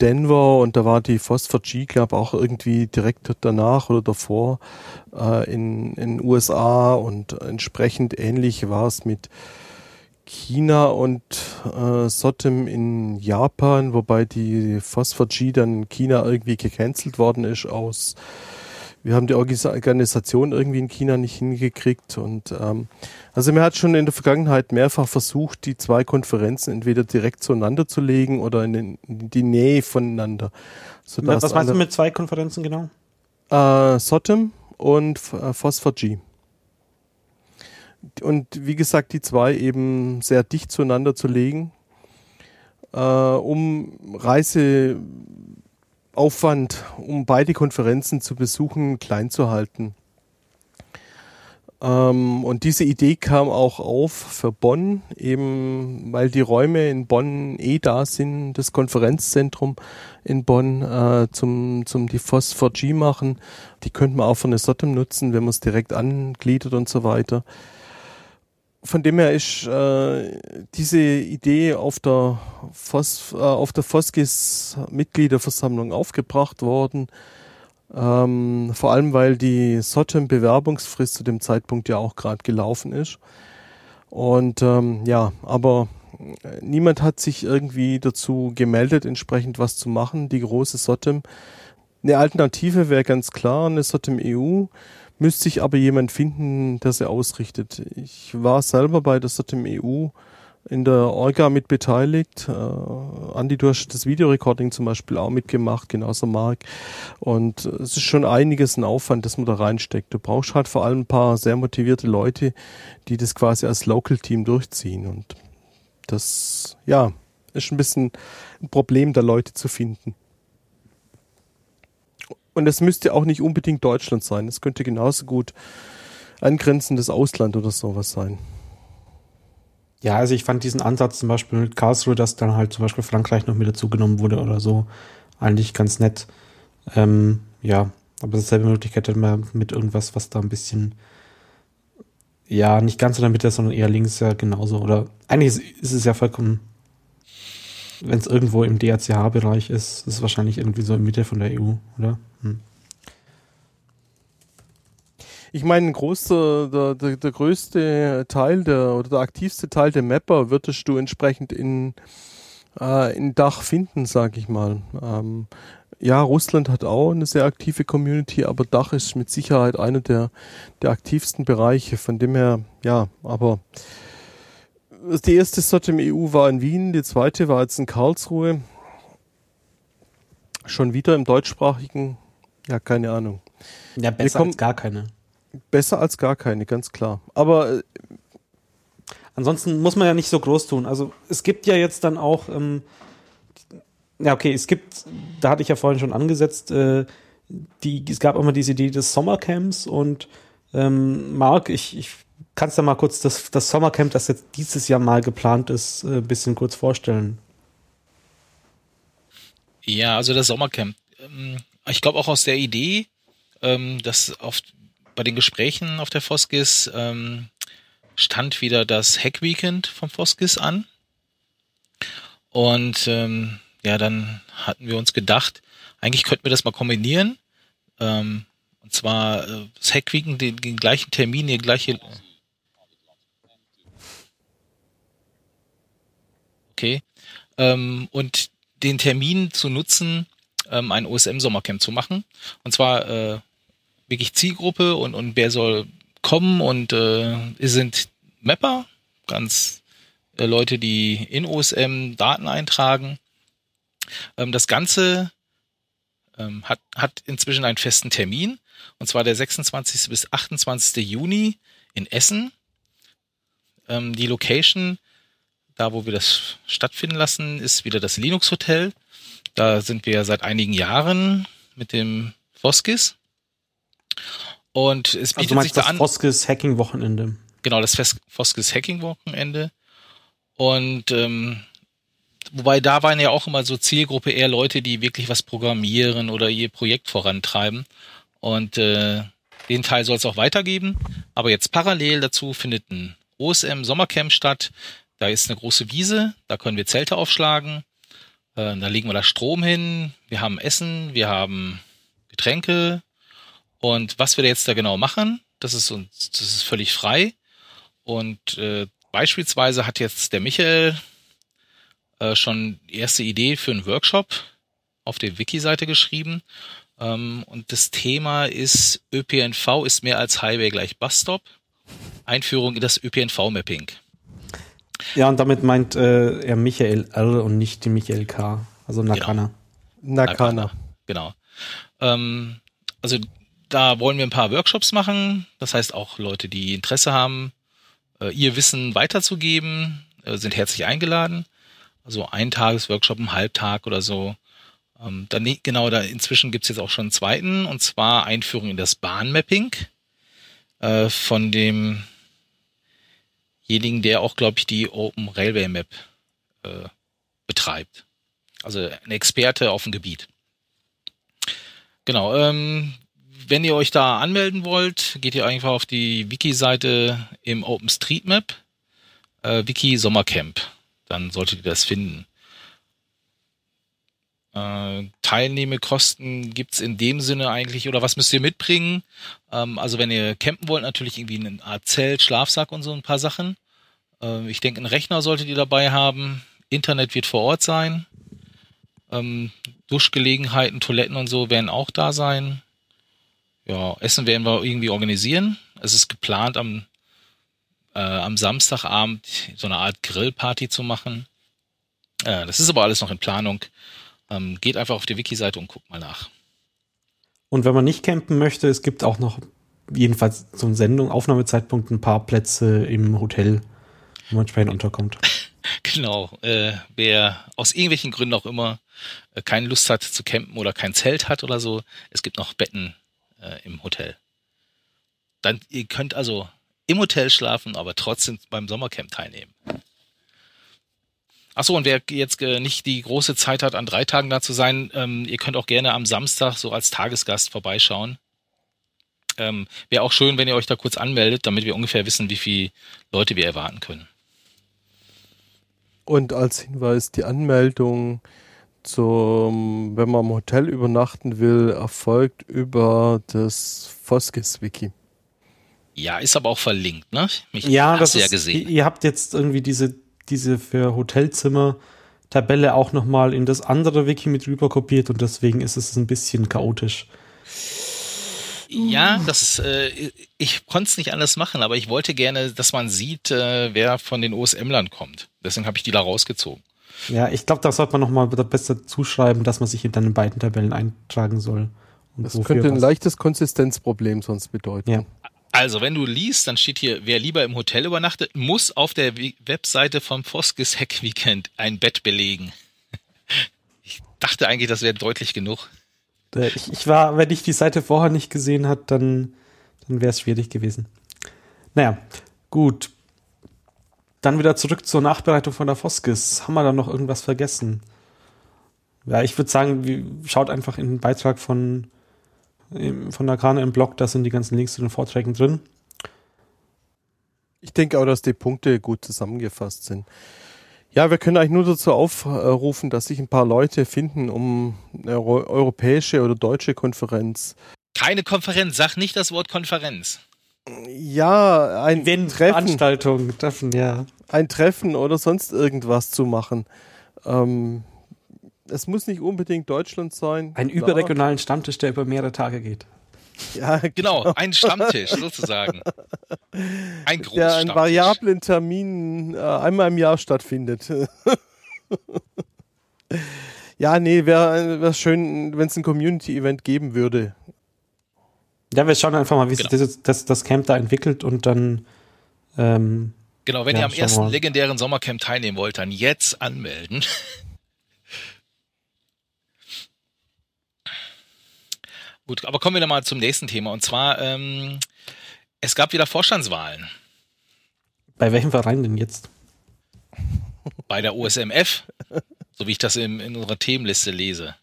Denver und da war die Phosphor G, glaube auch irgendwie direkt danach oder davor äh, in den USA und entsprechend ähnlich war es mit China und äh, Sotem in Japan, wobei die Phosphor G dann in China irgendwie gecancelt worden ist aus wir haben die Organisation irgendwie in China nicht hingekriegt und ähm, also man hat schon in der Vergangenheit mehrfach versucht, die zwei Konferenzen entweder direkt zueinander zu legen oder in, den, in die Nähe voneinander. Was meinst du mit zwei Konferenzen genau? Äh, Sotem und äh, Phosphor G. Und wie gesagt, die zwei eben sehr dicht zueinander zu legen, äh, um Reiseaufwand, um beide Konferenzen zu besuchen, klein zu halten. Ähm, und diese Idee kam auch auf für Bonn, eben weil die Räume in Bonn eh da sind, das Konferenzzentrum in Bonn äh, zum, zum die Phosphor G machen. Die könnte man auch für eine Sotem nutzen, wenn man es direkt angliedert und so weiter von dem her ist äh, diese Idee auf der, Phos, äh, auf der Foskis Mitgliederversammlung aufgebracht worden. Ähm, vor allem, weil die Sotem-Bewerbungsfrist zu dem Zeitpunkt ja auch gerade gelaufen ist. Und ähm, ja, aber niemand hat sich irgendwie dazu gemeldet, entsprechend was zu machen. Die große Sotem. Eine Alternative wäre ganz klar, eine Sotem EU müsste sich aber jemand finden, der sie ausrichtet. Ich war selber bei der SOTEM EU in der Orga mit beteiligt. Äh, Andi, du hast das Videorecording zum Beispiel auch mitgemacht, genauso Marc. Und es ist schon einiges ein Aufwand, das man da reinsteckt. Du brauchst halt vor allem ein paar sehr motivierte Leute, die das quasi als Local-Team durchziehen. Und das, ja, ist ein bisschen ein Problem, da Leute zu finden. Und es müsste auch nicht unbedingt Deutschland sein. Es könnte genauso gut angrenzendes Ausland oder sowas sein. Ja, also ich fand diesen Ansatz zum Beispiel mit Karlsruhe, dass dann halt zum Beispiel Frankreich noch mit dazugenommen wurde oder so, eigentlich ganz nett. Ähm, ja, aber dasselbe Möglichkeit hätte man mit irgendwas, was da ein bisschen, ja, nicht ganz in der Mitte, sondern eher links ja genauso. Oder eigentlich ist, ist es ja vollkommen wenn es irgendwo im DRCH-Bereich ist, ist es wahrscheinlich irgendwie so in Mitte von der EU, oder? Hm. Ich meine, der, der, der größte Teil der oder der aktivste Teil der Mapper würdest du entsprechend in, äh, in Dach finden, sag ich mal. Ähm, ja, Russland hat auch eine sehr aktive Community, aber Dach ist mit Sicherheit einer der, der aktivsten Bereiche. Von dem her, ja, aber die erste Slot im EU war in Wien, die zweite war jetzt in Karlsruhe. Schon wieder im deutschsprachigen, ja, keine Ahnung. Ja, besser kommen, als gar keine. Besser als gar keine, ganz klar. Aber äh, ansonsten muss man ja nicht so groß tun. Also es gibt ja jetzt dann auch, ähm, ja okay, es gibt, da hatte ich ja vorhin schon angesetzt, äh, die, es gab immer diese Idee des Sommercamps und ähm, Marc, ich, ich kannst du mal kurz das, das Sommercamp, das jetzt dieses Jahr mal geplant ist, ein äh, bisschen kurz vorstellen. Ja, also das Sommercamp. Ähm, ich glaube auch aus der Idee, ähm, dass auf bei den Gesprächen auf der Foskis ähm, stand wieder das Hack Weekend vom Foskis an. Und ja, dann hatten wir uns gedacht, eigentlich könnten wir das mal kombinieren. Und zwar äh, das Hack Weekend, den, den gleichen Termin, die gleiche. Okay. Ähm, und den Termin zu nutzen, ähm, ein OSM-Sommercamp zu machen. Und zwar äh, wirklich Zielgruppe und, und wer soll kommen und äh, sind Mapper, ganz äh, Leute, die in OSM Daten eintragen. Ähm, das Ganze ähm, hat, hat inzwischen einen festen Termin und zwar der 26. bis 28. Juni in Essen. Ähm, die Location, da wo wir das stattfinden lassen, ist wieder das Linux Hotel. Da sind wir seit einigen Jahren mit dem Voskis. Und es bietet also sich da an. Foskes Hacking Wochenende. Genau, das Foskes Hacking Wochenende. Und ähm, wobei da waren ja auch immer so Zielgruppe eher Leute, die wirklich was programmieren oder ihr Projekt vorantreiben. Und äh, den Teil soll es auch weitergeben. Aber jetzt parallel dazu findet ein OSM Sommercamp statt. Da ist eine große Wiese, da können wir Zelte aufschlagen. Äh, da legen wir da Strom hin. Wir haben Essen, wir haben Getränke, und was wir jetzt da genau machen, das ist uns, das ist völlig frei. Und äh, beispielsweise hat jetzt der Michael äh, schon erste Idee für einen Workshop auf der Wiki-Seite geschrieben. Ähm, und das Thema ist ÖPNV ist mehr als Highway gleich Busstop. Einführung in das ÖPNV-Mapping. Ja, und damit meint äh, er Michael R. und nicht die Michael K. Also Nakana. Genau. Nakana. Genau. Ähm, also da wollen wir ein paar Workshops machen. Das heißt auch Leute, die Interesse haben, äh, ihr Wissen weiterzugeben, äh, sind herzlich eingeladen. Also ein Tagesworkshop, ein Halbtag oder so. Ähm, dann genau, da inzwischen gibt's jetzt auch schon einen zweiten, und zwar Einführung in das Bahnmapping äh, von demjenigen, der auch, glaube ich, die Open Railway Map äh, betreibt. Also ein Experte auf dem Gebiet. Genau, ähm, wenn ihr euch da anmelden wollt, geht ihr einfach auf die Wiki-Seite im OpenStreetMap, äh, Wiki Sommercamp. Dann solltet ihr das finden. Äh, Teilnehmekosten gibt's in dem Sinne eigentlich, oder was müsst ihr mitbringen? Ähm, also wenn ihr campen wollt, natürlich irgendwie eine Art Zelt, Schlafsack und so ein paar Sachen. Äh, ich denke, einen Rechner solltet ihr dabei haben. Internet wird vor Ort sein. Ähm, Duschgelegenheiten, Toiletten und so werden auch da sein. Ja, Essen werden wir irgendwie organisieren. Es ist geplant, am, äh, am Samstagabend so eine Art Grillparty zu machen. Äh, das ist aber alles noch in Planung. Ähm, geht einfach auf die Wiki-Seite und guckt mal nach. Und wenn man nicht campen möchte, es gibt auch noch jedenfalls zum Sendung, Aufnahmezeitpunkt ein paar Plätze im Hotel, wo man entsprechend unterkommt. genau. Äh, wer aus irgendwelchen Gründen auch immer äh, keine Lust hat zu campen oder kein Zelt hat oder so, es gibt noch Betten äh, im Hotel. Dann, ihr könnt also im Hotel schlafen, aber trotzdem beim Sommercamp teilnehmen. Achso, und wer jetzt äh, nicht die große Zeit hat, an drei Tagen da zu sein, ähm, ihr könnt auch gerne am Samstag so als Tagesgast vorbeischauen. Ähm, Wäre auch schön, wenn ihr euch da kurz anmeldet, damit wir ungefähr wissen, wie viele Leute wir erwarten können. Und als Hinweis, die Anmeldung zum, wenn man im Hotel übernachten will, erfolgt über das Foskis-Wiki. Ja, ist aber auch verlinkt, ne? Mich ja, das ist, ja gesehen. Ihr habt jetzt irgendwie diese, diese für Hotelzimmer Tabelle auch nochmal in das andere Wiki mit rüber kopiert und deswegen ist es ein bisschen chaotisch. Ja, das, äh, ich konnte es nicht anders machen, aber ich wollte gerne, dass man sieht, äh, wer von den OSM-Lern kommt. Deswegen habe ich die da rausgezogen. Ja, ich glaube, da sollte man nochmal besser zuschreiben, dass man sich in dann beiden Tabellen eintragen soll. das könnte ein was. leichtes Konsistenzproblem sonst bedeuten. Ja. Also, wenn du liest, dann steht hier, wer lieber im Hotel übernachtet, muss auf der Webseite vom Foskes Hack Weekend ein Bett belegen. Ich dachte eigentlich, das wäre deutlich genug. Ich, ich, war, wenn ich die Seite vorher nicht gesehen hat, dann, dann wäre es schwierig gewesen. Naja, gut. Dann wieder zurück zur Nachbereitung von der Foskis. Haben wir da noch irgendwas vergessen? Ja, ich würde sagen, schaut einfach in den Beitrag von, von der Krane im Blog, da sind die ganzen Links zu den Vorträgen drin. Ich denke auch, dass die Punkte gut zusammengefasst sind. Ja, wir können eigentlich nur dazu aufrufen, dass sich ein paar Leute finden, um eine europäische oder deutsche Konferenz. Keine Konferenz, sag nicht das Wort Konferenz. Ja, ein Event, Treffen. Veranstaltung, Treffen, ja. Ein Treffen oder sonst irgendwas zu machen. Ähm, es muss nicht unbedingt Deutschland sein. Einen klar. überregionalen Stammtisch, der über mehrere Tage geht. Ja, genau, genau. ein Stammtisch sozusagen. Ein großer Der einen variablen Termin äh, einmal im Jahr stattfindet. ja, nee, wäre wär schön, wenn es ein Community-Event geben würde. Ja, wir schauen einfach mal, wie genau. sich das, das, das, Camp da entwickelt und dann. Ähm, genau, wenn ja, ihr am ersten legendären Sommercamp teilnehmen wollt, dann jetzt anmelden. Gut, aber kommen wir dann mal zum nächsten Thema. Und zwar, ähm, es gab wieder Vorstandswahlen. Bei welchem Verein denn jetzt? Bei der OSMF, so wie ich das in, in unserer Themenliste lese.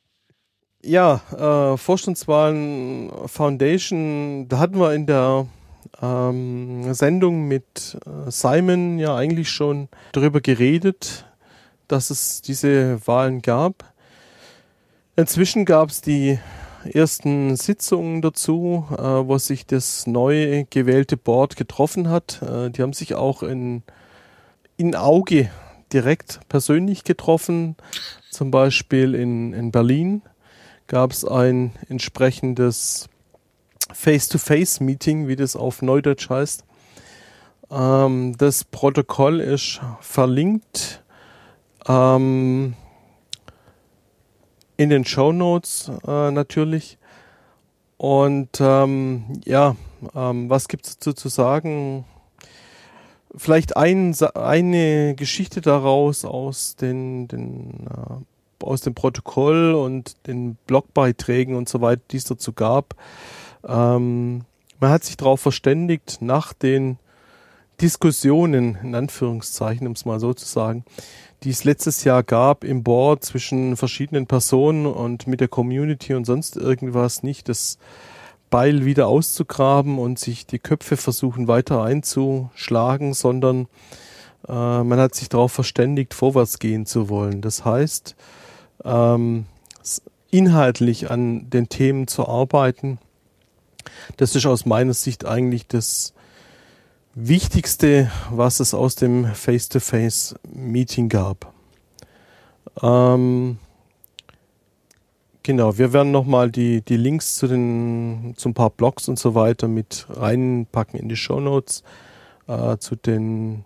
Ja, äh, Vorstandswahlen Foundation, da hatten wir in der ähm, Sendung mit äh, Simon ja eigentlich schon darüber geredet, dass es diese Wahlen gab. Inzwischen gab es die ersten Sitzungen dazu, äh, wo sich das neu gewählte Board getroffen hat. Äh, die haben sich auch in, in Auge direkt persönlich getroffen. Zum Beispiel in, in Berlin gab es ein entsprechendes Face-to-Face-Meeting, wie das auf Neudeutsch heißt. Ähm, das Protokoll ist verlinkt. Ähm, in den Show Notes äh, natürlich. Und ähm, ja, ähm, was gibt es dazu zu sagen? Vielleicht ein, eine Geschichte daraus aus den, den äh, aus dem Protokoll und den Blogbeiträgen und so weiter, die es dazu gab. Ähm, man hat sich darauf verständigt, nach den Diskussionen, in Anführungszeichen, um es mal so zu sagen, die es letztes Jahr gab im Board zwischen verschiedenen Personen und mit der Community und sonst irgendwas nicht das Beil wieder auszugraben und sich die Köpfe versuchen weiter einzuschlagen, sondern äh, man hat sich darauf verständigt, vorwärts gehen zu wollen. Das heißt, ähm, inhaltlich an den Themen zu arbeiten. Das ist aus meiner Sicht eigentlich das Wichtigste, was es aus dem Face-to-Face-Meeting gab. Ähm, genau, wir werden nochmal die, die Links zu den zu ein paar Blogs und so weiter mit reinpacken in die Show Notes äh, zu den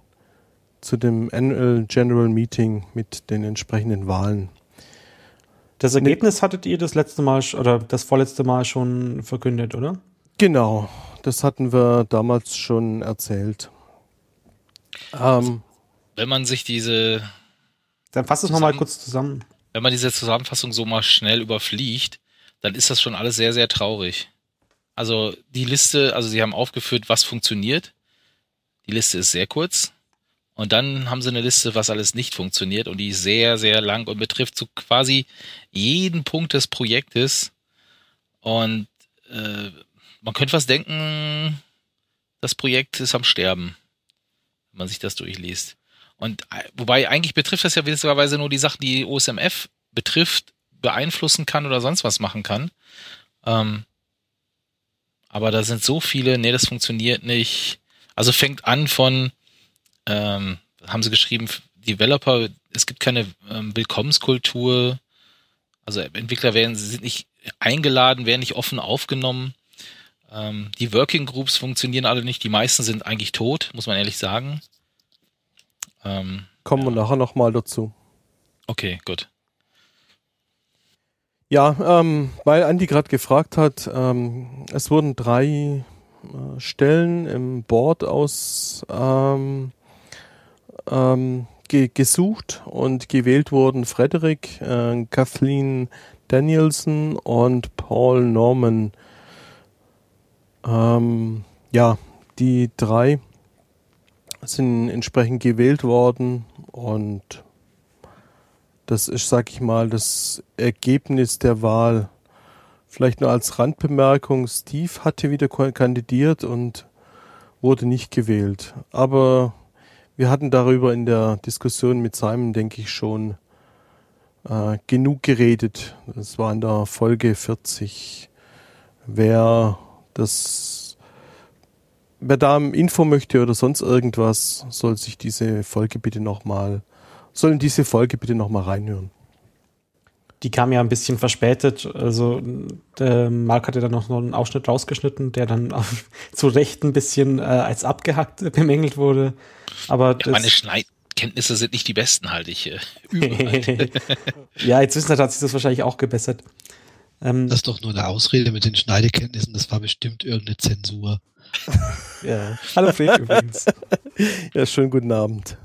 zu dem Annual General Meeting mit den entsprechenden Wahlen. Das Ergebnis hattet ihr das letzte Mal oder das vorletzte Mal schon verkündet, oder? Genau, das hatten wir damals schon erzählt. Ähm, wenn man sich diese. Dann fass es nochmal kurz zusammen. Wenn man diese Zusammenfassung so mal schnell überfliegt, dann ist das schon alles sehr, sehr traurig. Also die Liste, also sie haben aufgeführt, was funktioniert. Die Liste ist sehr kurz. Und dann haben sie eine Liste, was alles nicht funktioniert. Und die ist sehr, sehr lang und betrifft so quasi jeden Punkt des Projektes. Und äh, man könnte was denken, das Projekt ist am Sterben, wenn man sich das durchliest. Und äh, wobei eigentlich betrifft das ja witzigerweise nur die Sachen, die OSMF betrifft, beeinflussen kann oder sonst was machen kann. Ähm, aber da sind so viele, nee, das funktioniert nicht. Also fängt an von, ähm, haben sie geschrieben, Developer, es gibt keine ähm, Willkommenskultur. Also Entwickler werden sind nicht eingeladen, werden nicht offen aufgenommen. Ähm, die Working Groups funktionieren alle nicht. Die meisten sind eigentlich tot, muss man ehrlich sagen. Ähm, Kommen ja. wir nachher nochmal dazu. Okay, gut. Ja, ähm, weil Andi gerade gefragt hat, ähm, es wurden drei äh, Stellen im Board aus ähm, ähm, ge gesucht und gewählt wurden Frederick, äh, Kathleen Danielson und Paul Norman. Ähm, ja, die drei sind entsprechend gewählt worden und das ist, sag ich mal, das Ergebnis der Wahl. Vielleicht nur als Randbemerkung, Steve hatte wieder kandidiert und wurde nicht gewählt. Aber wir hatten darüber in der Diskussion mit Simon, denke ich, schon äh, genug geredet. Das war in der Folge 40. Wer das, wer da Info möchte oder sonst irgendwas, soll sich diese Folge bitte nochmal sollen diese Folge bitte nochmal reinhören. Die kam ja ein bisschen verspätet. Also der Mark hatte dann noch einen Ausschnitt rausgeschnitten, der dann auf, zu Recht ein bisschen äh, als abgehackt bemängelt wurde. Aber ja, meine Schneidkenntnisse sind nicht die besten, halte ich. Äh, ja, inzwischen hat sich das wahrscheinlich auch gebessert. Ähm, das ist doch nur eine Ausrede mit den Schneidekenntnissen. Das war bestimmt irgendeine Zensur. ja. Hallo Fred übrigens. ja, schönen guten Abend.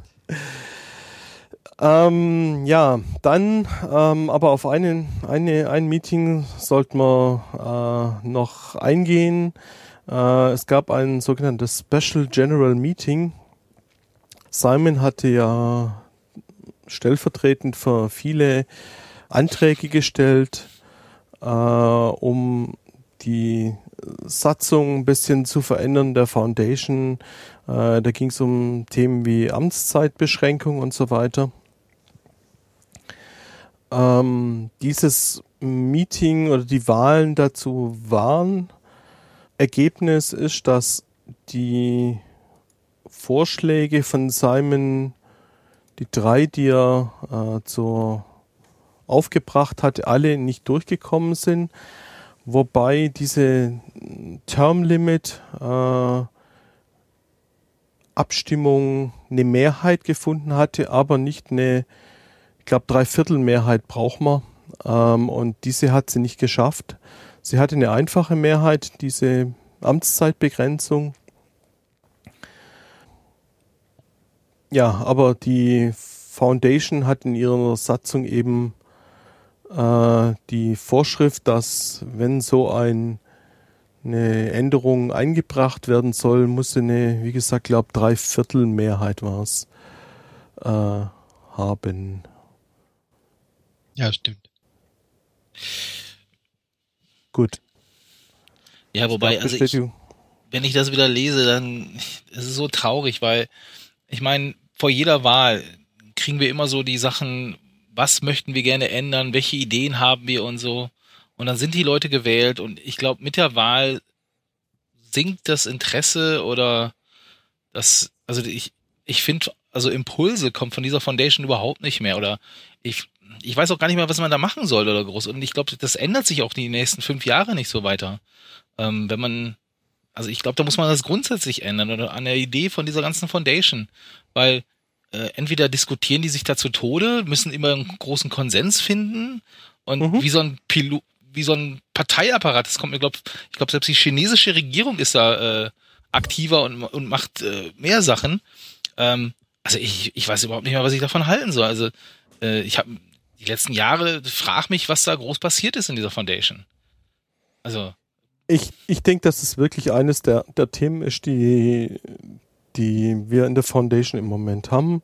Ähm, ja, dann ähm, aber auf einen, eine, ein Meeting sollten wir äh, noch eingehen. Äh, es gab ein sogenanntes Special General Meeting. Simon hatte ja stellvertretend für viele Anträge gestellt, äh, um die Satzung ein bisschen zu verändern der Foundation. Äh, da ging es um Themen wie Amtszeitbeschränkung und so weiter. Ähm, dieses Meeting oder die Wahlen dazu waren. Ergebnis ist, dass die Vorschläge von Simon, die drei, die er äh, zur aufgebracht hat, alle nicht durchgekommen sind, wobei diese Term Limit äh, Abstimmung eine Mehrheit gefunden hatte, aber nicht eine ich glaube, Dreiviertelmehrheit braucht man. Ähm, und diese hat sie nicht geschafft. Sie hatte eine einfache Mehrheit, diese Amtszeitbegrenzung. Ja, aber die Foundation hat in ihrer Satzung eben äh, die Vorschrift, dass wenn so ein, eine Änderung eingebracht werden soll, muss eine, wie gesagt, glaube Dreiviertelmehrheit war es, äh, haben. Ja, stimmt. Gut. Ja, wobei, also ich, wenn ich das wieder lese, dann ist es so traurig, weil ich meine, vor jeder Wahl kriegen wir immer so die Sachen, was möchten wir gerne ändern, welche Ideen haben wir und so. Und dann sind die Leute gewählt und ich glaube, mit der Wahl sinkt das Interesse oder das, also ich, ich finde, also Impulse kommen von dieser Foundation überhaupt nicht mehr oder ich, ich weiß auch gar nicht mehr, was man da machen soll oder groß. Und ich glaube, das ändert sich auch die nächsten fünf Jahre nicht so weiter. Ähm, wenn man, also ich glaube, da muss man das grundsätzlich ändern oder an der Idee von dieser ganzen Foundation. Weil äh, entweder diskutieren die sich da zu Tode, müssen immer einen großen Konsens finden und mhm. wie so ein Pilot, wie so ein Parteiapparat, das kommt mir, glaube ich, glaube, selbst die chinesische Regierung ist da äh, aktiver und, und macht äh, mehr Sachen. Ähm, also ich, ich weiß überhaupt nicht mehr, was ich davon halten soll. Also äh, ich habe die letzten Jahre frag mich, was da groß passiert ist in dieser Foundation. Also. Ich, ich denke, dass es wirklich eines der, der Themen ist, die, die wir in der Foundation im Moment haben,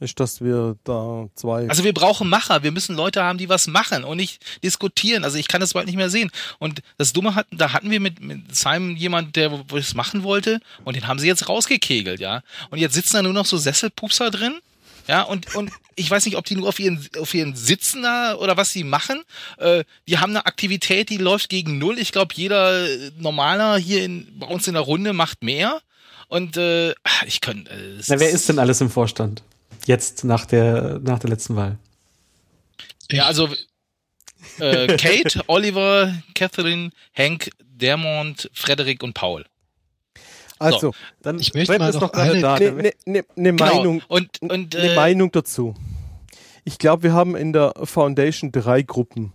ist, dass wir da zwei. Also wir brauchen Macher, wir müssen Leute haben, die was machen und nicht diskutieren. Also ich kann das bald nicht mehr sehen. Und das Dumme hatten, da hatten wir mit, mit Simon jemand, der das machen wollte und den haben sie jetzt rausgekegelt, ja. Und jetzt sitzen da nur noch so Sesselpupser drin Ja, und, und ich weiß nicht, ob die nur auf ihren, auf ihren Sitzen da oder was sie machen. Äh, die haben eine Aktivität, die läuft gegen null. Ich glaube, jeder Normaler hier in, bei uns in der Runde macht mehr. Und äh, ich könnte. Äh, Na, wer ist denn alles im Vorstand? Jetzt nach der, nach der letzten Wahl. Ja, also äh, Kate, Oliver, Catherine, Hank, Dermont, Frederik und Paul. Also, Dann Ich möchte mal ist noch eine- da. eine ne, ne, ne Genau. Meinung, Und, und eine äh, Meinung dazu. Ich glaube, wir haben in der Foundation drei Gruppen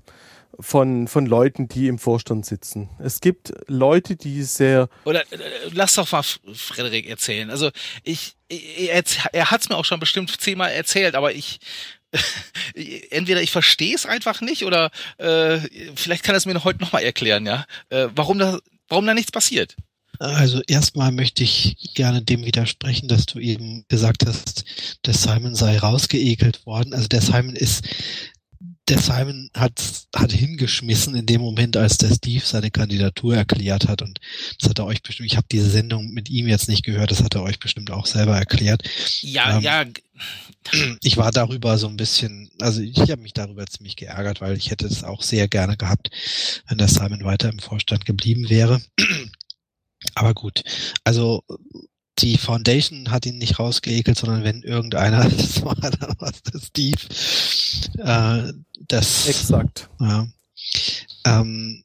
von, von Leuten, die im Vorstand sitzen. Es gibt Leute, die sehr Oder äh, lass doch mal Frederik erzählen. Also ich, ich er, er hat es mir auch schon bestimmt zehnmal erzählt, aber ich entweder ich verstehe es einfach nicht oder äh, vielleicht kann er es mir heute nochmal erklären, ja, äh, warum da warum da nichts passiert. Also erstmal möchte ich gerne dem widersprechen, dass du eben gesagt hast, der Simon sei rausgeekelt worden. Also der Simon ist, der Simon hat, hat hingeschmissen in dem Moment, als der Steve seine Kandidatur erklärt hat. Und das hat er euch bestimmt, ich habe diese Sendung mit ihm jetzt nicht gehört, das hat er euch bestimmt auch selber erklärt. Ja, Ähm, ja, Ich war darüber so ein bisschen, also ich habe mich darüber ziemlich geärgert, weil ich hätte es auch sehr gerne gehabt, wenn der Simon weiter im Vorstand geblieben wäre. Aber gut, also die Foundation hat ihn nicht rausgeekelt, sondern wenn irgendeiner, das war dann was der Steve, äh, das exakt. ja. Ähm,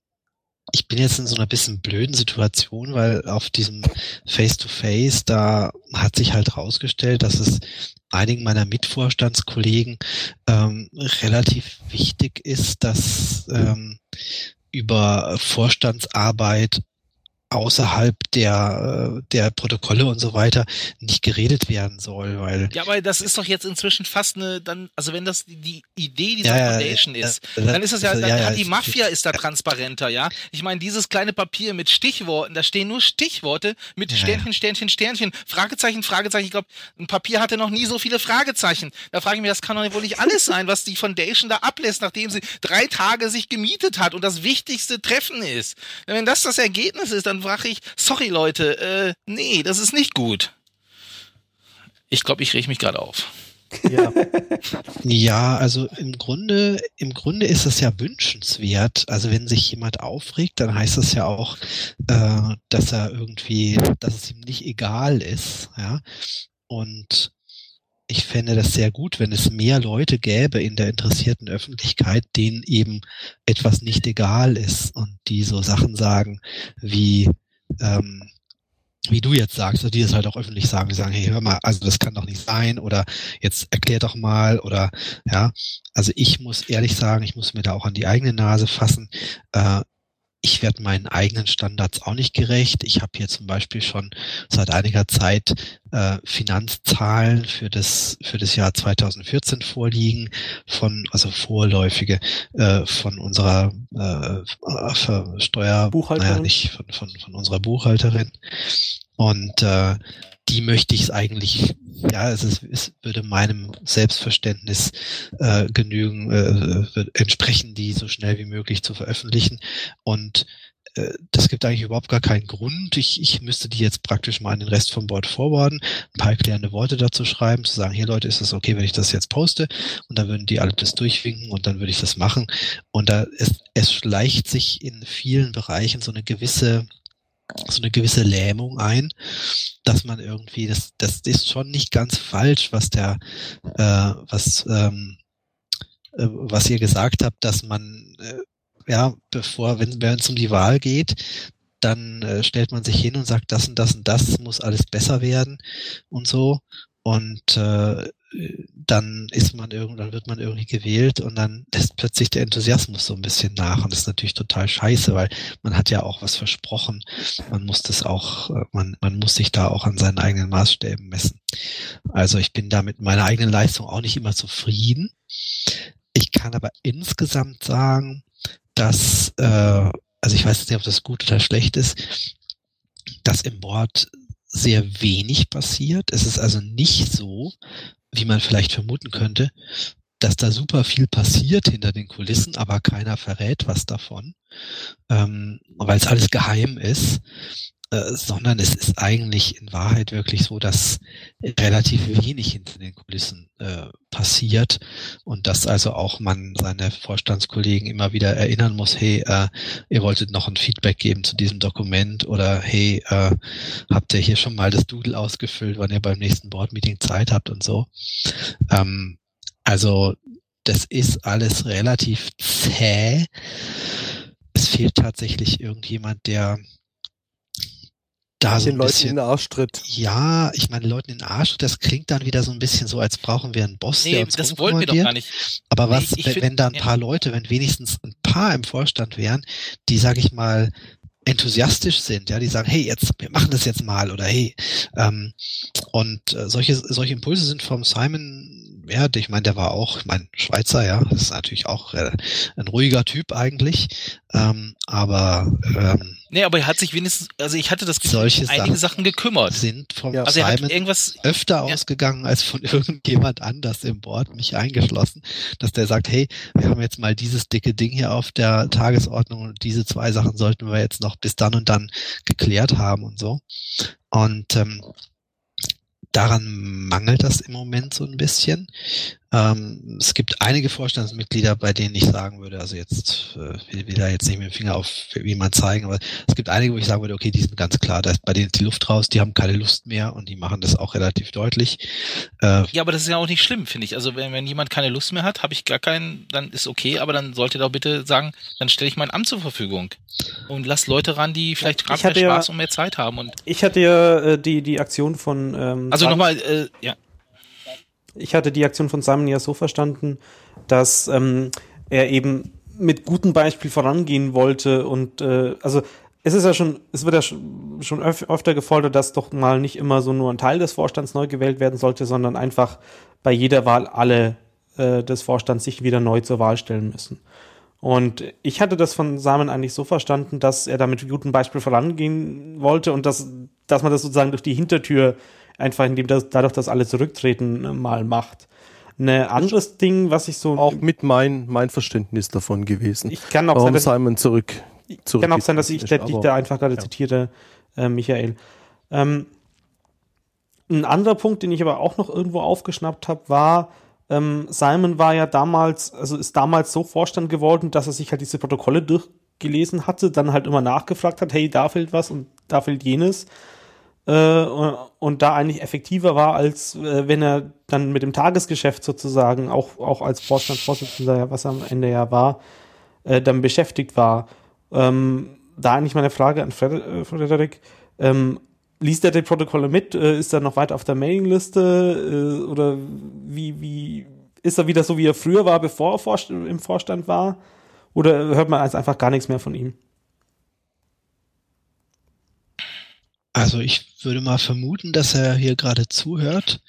ich bin jetzt in so einer bisschen blöden Situation, weil auf diesem Face-to-Face, da hat sich halt rausgestellt, dass es einigen meiner Mitvorstandskollegen ähm, relativ wichtig ist, dass ähm, über Vorstandsarbeit außerhalb der, äh, der Protokolle und so weiter nicht geredet werden soll, weil ja, aber das ist doch jetzt inzwischen fast eine, dann, also wenn das die, Idee dieser Ja, Foundation ja, ist, ja, dann ist es ja, also, dann hat die Mafia ist da transparenter, ja. Ich meine, dieses kleine Papier mit Stichworten, da stehen nur Stichworte mit. Sternchen, Sternchen, Sternchen, Fragezeichen, Fragezeichen. Ich glaube, ein Papier hatte noch nie so viele Fragezeichen. Da frage ich mich, das kann doch wohl nicht alles sein, was die Foundation da ablässt, nachdem sie drei Tage sich gemietet hat und das wichtigste Treffen ist. Wenn das das Ergebnis ist, dann frage ich, sorry Leute, äh, nee, das ist nicht gut. Ich glaube, ich reg mich gerade auf. Ja. Ja, also im Grunde, im Grunde ist es ja wünschenswert. Also wenn sich jemand aufregt, dann heißt das ja auch, äh, dass er irgendwie, dass es ihm nicht egal ist, ja. Und ich fände das sehr gut, wenn es mehr Leute gäbe in der interessierten Öffentlichkeit, denen eben etwas nicht egal ist und die so Sachen sagen wie, ähm, wie du jetzt sagst, die es halt auch öffentlich sagen, die sagen, hey, hör mal, also das kann doch nicht sein oder jetzt erklär doch mal oder ja, also ich muss ehrlich sagen, ich muss mir da auch an die eigene Nase fassen. Äh, ich werde meinen eigenen Standards auch nicht gerecht. Ich habe hier zum Beispiel schon seit einiger Zeit äh, Finanzzahlen für das für das Jahr 2014 vorliegen von also vorläufige äh, von unserer äh, Steuer naja, nicht von, von von unserer Buchhalterin und äh, die möchte ich es eigentlich ja, es, ist, es würde meinem Selbstverständnis äh, genügen, äh, wird entsprechen, die so schnell wie möglich zu veröffentlichen. Und äh, das gibt eigentlich überhaupt gar keinen Grund. Ich, ich müsste die jetzt praktisch mal an den Rest vom Board forwarden, ein paar erklärende Worte dazu schreiben, zu sagen, hier Leute, ist es okay, wenn ich das jetzt poste? Und dann würden die alle das durchwinken und dann würde ich das machen. Und da es, es schleicht sich in vielen Bereichen so eine gewisse so eine gewisse Lähmung ein, dass man irgendwie, das, das ist schon nicht ganz falsch, was der, äh, was, ähm, äh, was ihr gesagt habt, dass man, äh, ja, bevor, wenn es um die Wahl geht, dann äh, stellt man sich hin und sagt, das und das und das muss alles besser werden und so. Und äh, dann ist man irgendwann wird man irgendwie gewählt und dann lässt plötzlich der Enthusiasmus so ein bisschen nach und das ist natürlich total scheiße, weil man hat ja auch was versprochen. Man muss das auch, äh, man, man muss sich da auch an seinen eigenen Maßstäben messen. Also ich bin da mit meiner eigenen Leistung auch nicht immer zufrieden. Ich kann aber insgesamt sagen, dass, äh, also ich weiß nicht, ob das gut oder schlecht ist, dass im Board sehr wenig passiert. Es ist also nicht so, wie man vielleicht vermuten könnte, dass da super viel passiert hinter den Kulissen, aber keiner verrät was davon, ähm, weil es alles geheim ist. Äh, sondern es ist eigentlich in Wahrheit wirklich so, dass relativ wenig hinter den Kulissen äh, passiert und dass also auch man seine Vorstandskollegen immer wieder erinnern muss, hey, äh, ihr wolltet noch ein Feedback geben zu diesem Dokument oder hey, äh, habt ihr hier schon mal das Doodle ausgefüllt, wann ihr beim nächsten Board-Meeting Zeit habt und so. Ähm, also das ist alles relativ zäh. Es fehlt tatsächlich irgendjemand, der da so ein Leuten bisschen, in den Arsch tritt. ja, ich meine, Leuten in den Arsch, das klingt dann wieder so ein bisschen so, als brauchen wir einen Boss, der Nee, uns das wollten wir doch gar nicht. Aber Nee, was, wenn, find- wenn da ein ja. paar Leute, wenn wenigstens ein paar im Vorstand wären, die, sag ich mal, enthusiastisch sind, ja, die sagen, hey, jetzt, wir machen das jetzt mal oder hey, ähm, und äh, solche, solche Impulse sind vom Simon, ja, ich meine, der war auch, ich mein Schweizer, ja, das ist natürlich auch äh, ein ruhiger Typ eigentlich, ähm, aber ähm, Nee, aber er hat sich wenigstens, also ich hatte das Gefühl, Solche einige Sachen Sachen gekümmert. sind vom Ja. Also er hat Simon irgendwas, öfter Ja. ausgegangen als von irgendjemand anders im Board, mich eingeschlossen, dass der sagt, hey, wir haben jetzt mal dieses dicke Ding hier auf der Tagesordnung und diese zwei Sachen sollten wir jetzt noch bis dann und dann geklärt haben und so. Und ähm, daran mangelt das im Moment so ein bisschen. Ähm, es gibt einige Vorstandsmitglieder, bei denen ich sagen würde, also jetzt äh, will, will da jetzt nicht mit dem Finger auf jemand zeigen, aber es gibt einige, wo ich sagen würde, okay, die sind ganz klar, da ist bei denen ist die Luft raus, die haben keine Lust mehr und die machen das auch relativ deutlich. Äh, ja, aber das ist ja auch nicht schlimm, finde ich. Also wenn, wenn jemand keine Lust mehr hat, habe ich gar keinen, dann ist okay, aber dann sollte doch bitte sagen, dann stelle ich mein Amt zur Verfügung. Und lass Leute ran, die vielleicht Ich gerade mehr hatte ja- Spaß und mehr Zeit haben. Und Ich hatte ja äh, die, die Aktion von ähm, also nochmal, äh, ja. Ich hatte die Aktion von Simon ja so verstanden, dass ähm, er eben mit gutem Beispiel vorangehen wollte und äh, also es ist ja schon, es wird ja schon, schon öf öfter gefordert, dass doch mal nicht immer so nur ein Teil des Vorstands neu gewählt werden sollte, sondern einfach bei jeder Wahl alle äh, des Vorstands sich wieder neu zur Wahl stellen müssen. Und ich hatte das von Simon eigentlich so verstanden, dass er da mit gutem Beispiel vorangehen wollte und dass, dass man das sozusagen durch die Hintertür einfach, indem das, dadurch, dass alle zurücktreten, äh, mal macht. Ein anderes Ding, was ich so. Auch mit mein, mein Verständnis davon gewesen. ich kann auch Warum sein, dass, Simon zurück, zurück kann auch sein, dass ich dich aber- da einfach gerade ja. zitiere, äh, Michael. Ähm, ein anderer Punkt, den ich aber auch noch irgendwo aufgeschnappt habe, war, ähm, Simon war ja damals, also ist damals so Vorstand geworden, dass er sich halt diese Protokolle durchgelesen hatte, dann halt immer nachgefragt hat, hey, da fehlt was und da fehlt jenes. Äh, und, da eigentlich effektiver war, als äh, wenn er dann mit dem Tagesgeschäft sozusagen, auch, auch als Vorstandsvorsitzender, was er am Ende ja war, äh, dann beschäftigt war. Ähm, da eigentlich meine Frage an äh, Frederik. Ähm, liest er die Protokolle mit? Äh, ist er noch weiter auf der Mailingliste? Oder wie, wie ist er wieder so, wie er früher war, bevor er im Vorstand war? Oder hört man als einfach gar nichts mehr von ihm? Also ich würde mal vermuten, dass er hier gerade zuhört,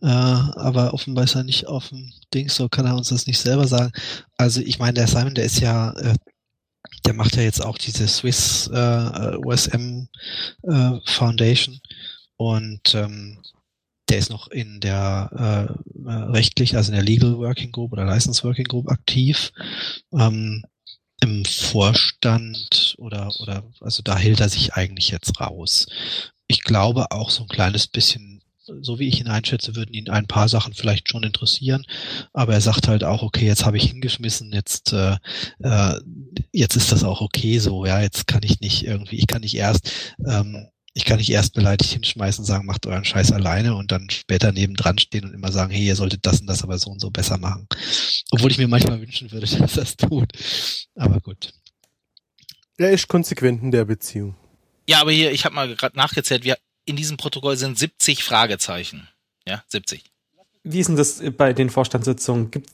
äh, aber offenbar ist er nicht auf dem Ding, so kann er uns das nicht selber sagen. Also ich meine, der Simon, der ist ja, äh, der macht ja jetzt auch diese Swiss äh, OSM äh, Foundation und ähm, der ist noch in der äh, äh, rechtlich, also in der Legal Working Group oder License Working Group aktiv. Ähm, im Vorstand oder, oder, also da hält er sich eigentlich jetzt raus. Ich glaube auch so ein kleines bisschen, so wie ich ihn einschätze, würden ihn ein paar Sachen vielleicht schon interessieren, aber er sagt halt auch, okay, jetzt habe ich hingeschmissen, jetzt, äh, äh, jetzt ist das auch okay so, ja, jetzt kann ich nicht irgendwie, ich kann nicht erst, ähm, ich kann nicht erst beleidigt hinschmeißen, sagen, macht euren Scheiß alleine und dann später nebendran stehen und immer sagen, hey, ihr solltet das und das aber so und so besser machen. Obwohl ich mir manchmal wünschen würde, dass das tut. Aber gut. Er ist konsequent in der Beziehung. Ja, aber hier, ich habe mal gerade nachgezählt, wir, in diesem Protokoll sind 70 Fragezeichen. Ja, 70. Wie ist denn das bei den Vorstandssitzungen? Gibt,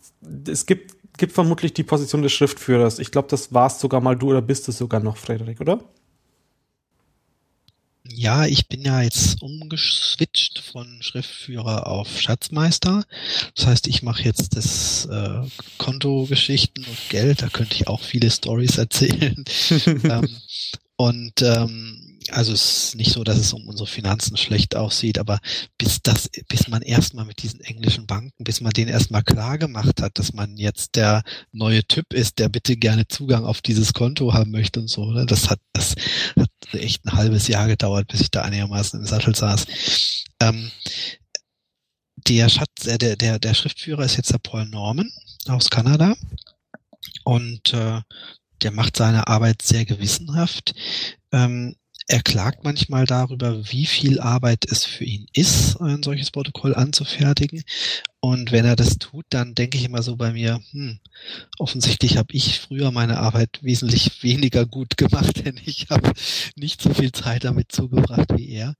es gibt, gibt vermutlich die Position des Schriftführers. Ich glaube, das warst sogar mal du oder bist es sogar noch, Frederik, oder? Ja, ich bin ja jetzt umgeswitcht von Schriftführer auf Schatzmeister. Das heißt, ich mache jetzt das äh, Kontogeschichten und Geld. Da könnte ich auch viele Stories erzählen. ähm, und ähm, also es ist nicht so, dass es um unsere Finanzen schlecht aussieht, aber bis das, bis man erstmal mit diesen englischen Banken, bis man denen erstmal klar gemacht hat, dass man jetzt der neue Typ ist, der bitte gerne Zugang auf dieses Konto haben möchte und so, ne? das hat, das hat echt ein halbes Jahr gedauert, bis ich da einigermaßen im Sattel saß. Ähm, der, Schatz, äh, der, der, der Schriftführer ist jetzt der Paul Norman aus Kanada und äh, der macht seine Arbeit sehr gewissenhaft. Ähm, er klagt manchmal darüber, wie viel Arbeit es für ihn ist, ein solches Protokoll anzufertigen. Und wenn er das tut, dann denke ich immer so bei mir, hm, offensichtlich habe ich früher meine Arbeit wesentlich weniger gut gemacht, denn ich habe nicht so viel Zeit damit zugebracht wie er.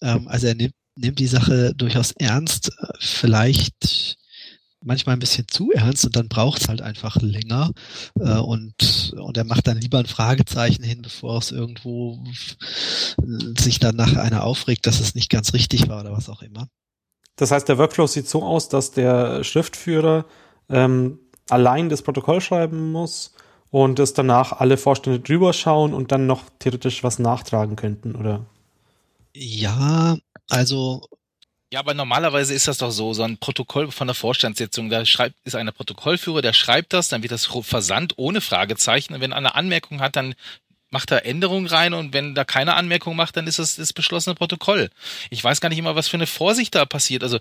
Ähm, also er nimmt, nimmt die Sache durchaus ernst. Vielleicht manchmal ein bisschen zu ernst und dann braucht es halt einfach länger äh, und, und er macht dann lieber ein Fragezeichen hin, bevor es irgendwo sich dann nach einer aufregt, dass es nicht ganz richtig war oder was auch immer. Das heißt, der Workflow sieht so aus, dass der Schriftführer ähm, allein das Protokoll schreiben muss und es danach alle Vorstände drüber schauen und dann noch theoretisch was nachtragen könnten, oder? Ja, also ja, aber normalerweise ist das doch so, so ein Protokoll von der Vorstandssitzung, da schreibt, ist einer Protokollführer, der schreibt das, dann wird das versandt ohne Fragezeichen. Und wenn einer Anmerkung hat, dann macht er Änderungen rein und wenn da keine Anmerkung macht, dann ist das das beschlossene Protokoll. Ich weiß gar nicht immer, was für eine Vorsicht da passiert. Also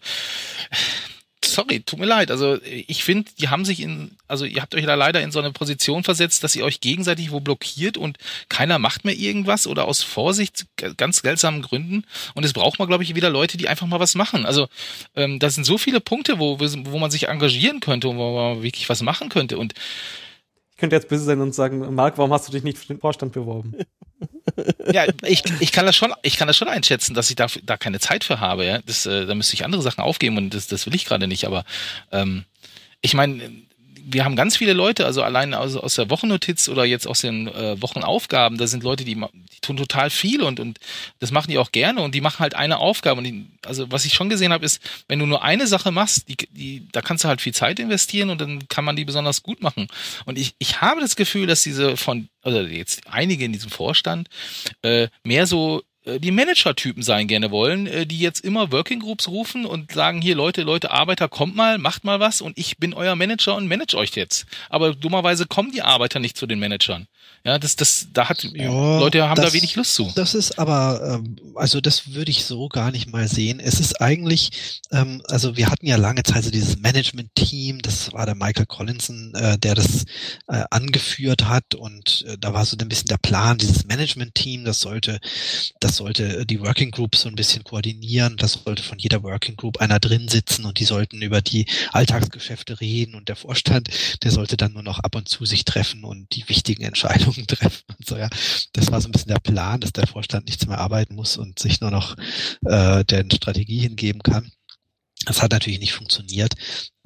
sorry, tut mir leid. Also ich finde, die haben sich in, also ihr habt euch da leider in so eine Position versetzt, dass ihr euch gegenseitig wo blockiert und keiner macht mehr irgendwas oder aus Vorsicht, ganz seltsamen Gründen. Und es braucht man, glaube ich, wieder Leute, die einfach mal was machen. Also ähm, da sind so viele Punkte, wo, wo man sich engagieren könnte und wo man wirklich was machen könnte. Und könnte jetzt böse sein und sagen, Marc, warum hast du dich nicht für den Vorstand beworben? ja, ich, ich kann das schon, ich kann das schon einschätzen, dass ich da, da keine Zeit für habe. Ja, das, äh, da müsste ich andere Sachen aufgeben und das, das will ich gerade nicht. Aber ähm, ich meine, wir haben ganz viele Leute, also allein aus, aus der Wochennotiz oder jetzt aus den äh, Wochenaufgaben, da sind Leute, die, die tun total viel und, und das machen die auch gerne und die machen halt eine Aufgabe. Und die, also was ich schon gesehen habe, ist, wenn du nur eine Sache machst, die, die, da kannst du halt viel Zeit investieren und dann kann man die besonders gut machen. Und ich, ich habe das Gefühl, dass diese von, also jetzt einige in diesem Vorstand, äh, mehr so die Manager-Typen sein gerne wollen, äh, die jetzt immer Working Groups rufen und sagen, hier Leute, Leute, Arbeiter, kommt mal, macht mal was und ich bin euer Manager und manage euch jetzt. Aber dummerweise kommen die Arbeiter nicht zu den Managern. Ja, das, das, da hat, ja, Leute haben das, da wenig Lust zu. Das ist aber, ähm, also das würde ich so gar nicht mal sehen. Es ist eigentlich, ähm, also wir hatten ja lange Zeit so dieses Management-Team, das war der Michael Collinson, äh, der das äh, angeführt hat und äh, da war so ein bisschen der Plan, dieses Management-Team, das sollte, das sollte die Working Group so ein bisschen koordinieren, das sollte von jeder Working Group einer drin sitzen und die sollten über die Alltagsgeschäfte reden und der Vorstand, der sollte dann nur noch ab und zu sich treffen und die wichtigen Entscheidungen Entscheidungen treffen und so, ja. Das war so ein bisschen der Plan, dass der Vorstand nichts mehr arbeiten muss und sich nur noch äh, der Strategie hingeben kann. Das hat natürlich nicht funktioniert,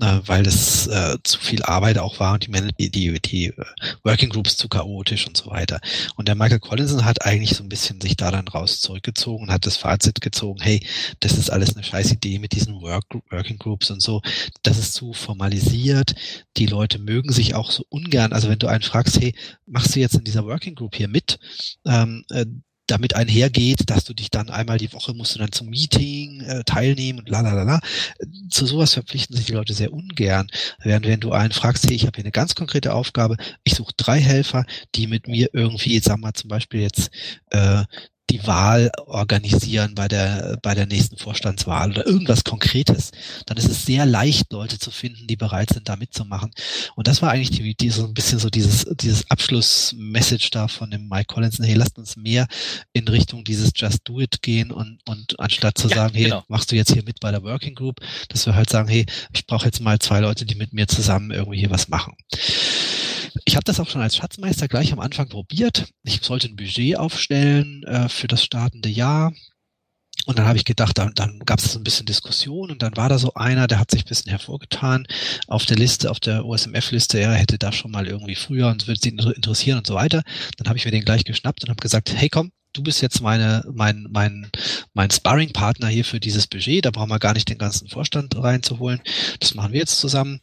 äh, weil das äh, zu viel Arbeit auch war und die, die, die äh, Working Groups zu chaotisch und so weiter. Und der Michael Collinson hat eigentlich so ein bisschen sich da dann raus zurückgezogen und hat das Fazit gezogen, hey, das ist alles eine scheiß Idee mit diesen Work, Working Groups und so. Das ist zu formalisiert. Die Leute mögen sich auch so ungern. Also wenn du einen fragst, hey, machst du jetzt in dieser Working Group hier mit? Ähm, äh, damit einhergeht, dass du dich dann einmal die Woche musst du dann zum Meeting äh, teilnehmen und la la la. Zu sowas verpflichten sich die Leute sehr ungern. Während wenn du einen fragst, hey, ich habe hier eine ganz konkrete Aufgabe, ich suche drei Helfer, die mit mir irgendwie, sag mal zum Beispiel jetzt äh, die Wahl organisieren bei der, bei der nächsten Vorstandswahl oder irgendwas Konkretes, dann ist es sehr leicht, Leute zu finden, die bereit sind, da mitzumachen. Und das war eigentlich die, die so ein bisschen so dieses, dieses Abschlussmessage da von dem Mike Collinson, hey, lasst uns mehr in Richtung dieses Just Do It gehen und, und anstatt zu ja, sagen, hey, genau. machst du jetzt hier mit bei der Working Group, dass wir halt sagen, hey, ich brauche jetzt mal zwei Leute, die mit mir zusammen irgendwie hier was machen. Ich habe das auch schon als Schatzmeister gleich am Anfang probiert. Ich sollte ein Budget aufstellen äh, für das startende Jahr. Und dann habe ich gedacht, dann, dann gab es so ein bisschen Diskussion und dann war da so einer, der hat sich ein bisschen hervorgetan auf der Liste, auf der OSMF-Liste, er hätte da schon mal irgendwie früher und würde ihn interessieren und so weiter. Dann habe ich mir den gleich geschnappt und habe gesagt, hey komm, du bist jetzt meine, mein, mein, mein Sparring-Partner hier für dieses Budget. Da brauchen wir gar nicht den ganzen Vorstand reinzuholen. Das machen wir jetzt zusammen.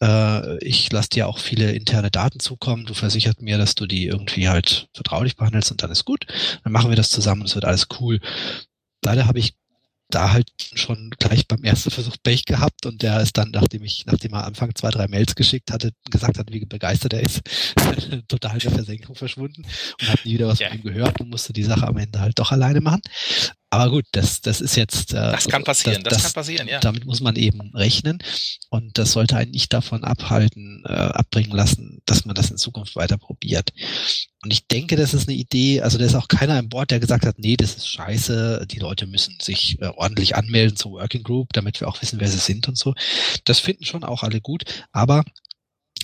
Äh, ich lasse dir auch viele interne Daten zukommen. Du versichert mir, dass du die irgendwie halt vertraulich behandelst und dann ist gut. Dann machen wir das zusammen es wird alles cool. Leider habe ich da halt schon gleich beim ersten Versuch Pech gehabt und der ist dann, nachdem ich, nachdem er Anfang zwei, drei Mails geschickt hatte, gesagt hat, wie begeistert er ist, total in der Versenkung verschwunden und hat nie wieder was ja. von ihm gehört und musste die Sache am Ende halt doch alleine machen. Aber gut, das, das ist jetzt. Äh, das kann passieren, das, das, kann passieren, ja. Damit muss man eben rechnen. Und das sollte einen nicht davon abhalten, äh, abbringen lassen, dass man das in Zukunft weiter probiert. Und ich denke, das ist eine Idee, also da ist auch keiner an Bord, der gesagt hat, nee, das ist scheiße, die Leute müssen sich äh, ordentlich anmelden zur Working Group, damit wir auch wissen, wer sie sind und so. Das finden schon auch alle gut, aber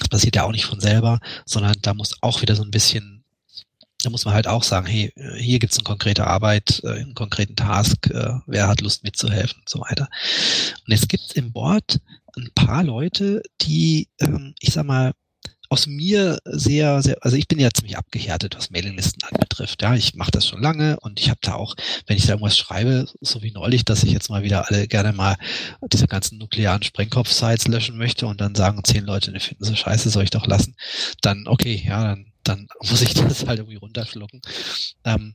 das passiert ja auch nicht von selber, sondern da muss auch wieder so ein bisschen da muss man halt auch sagen, hey, hier gibt's eine konkrete Arbeit, äh, einen konkreten Task, äh, wer hat Lust mitzuhelfen und so weiter. Und jetzt gibt's im Board ein paar Leute, die, ähm, ich sag mal, aus mir sehr, sehr, also ich bin ja ziemlich abgehärtet, was Mailinglisten anbetrifft. Ja, ich mache das schon lange und ich habe da auch, wenn ich da irgendwas schreibe, so wie neulich, dass ich jetzt mal wieder alle gerne mal diese ganzen nuklearen Sprengkopf-Sites löschen möchte und dann sagen zehn Leute, ne, finden sie scheiße, soll ich doch lassen, dann okay, ja, dann dann muss ich das halt irgendwie runterschlucken. Ähm,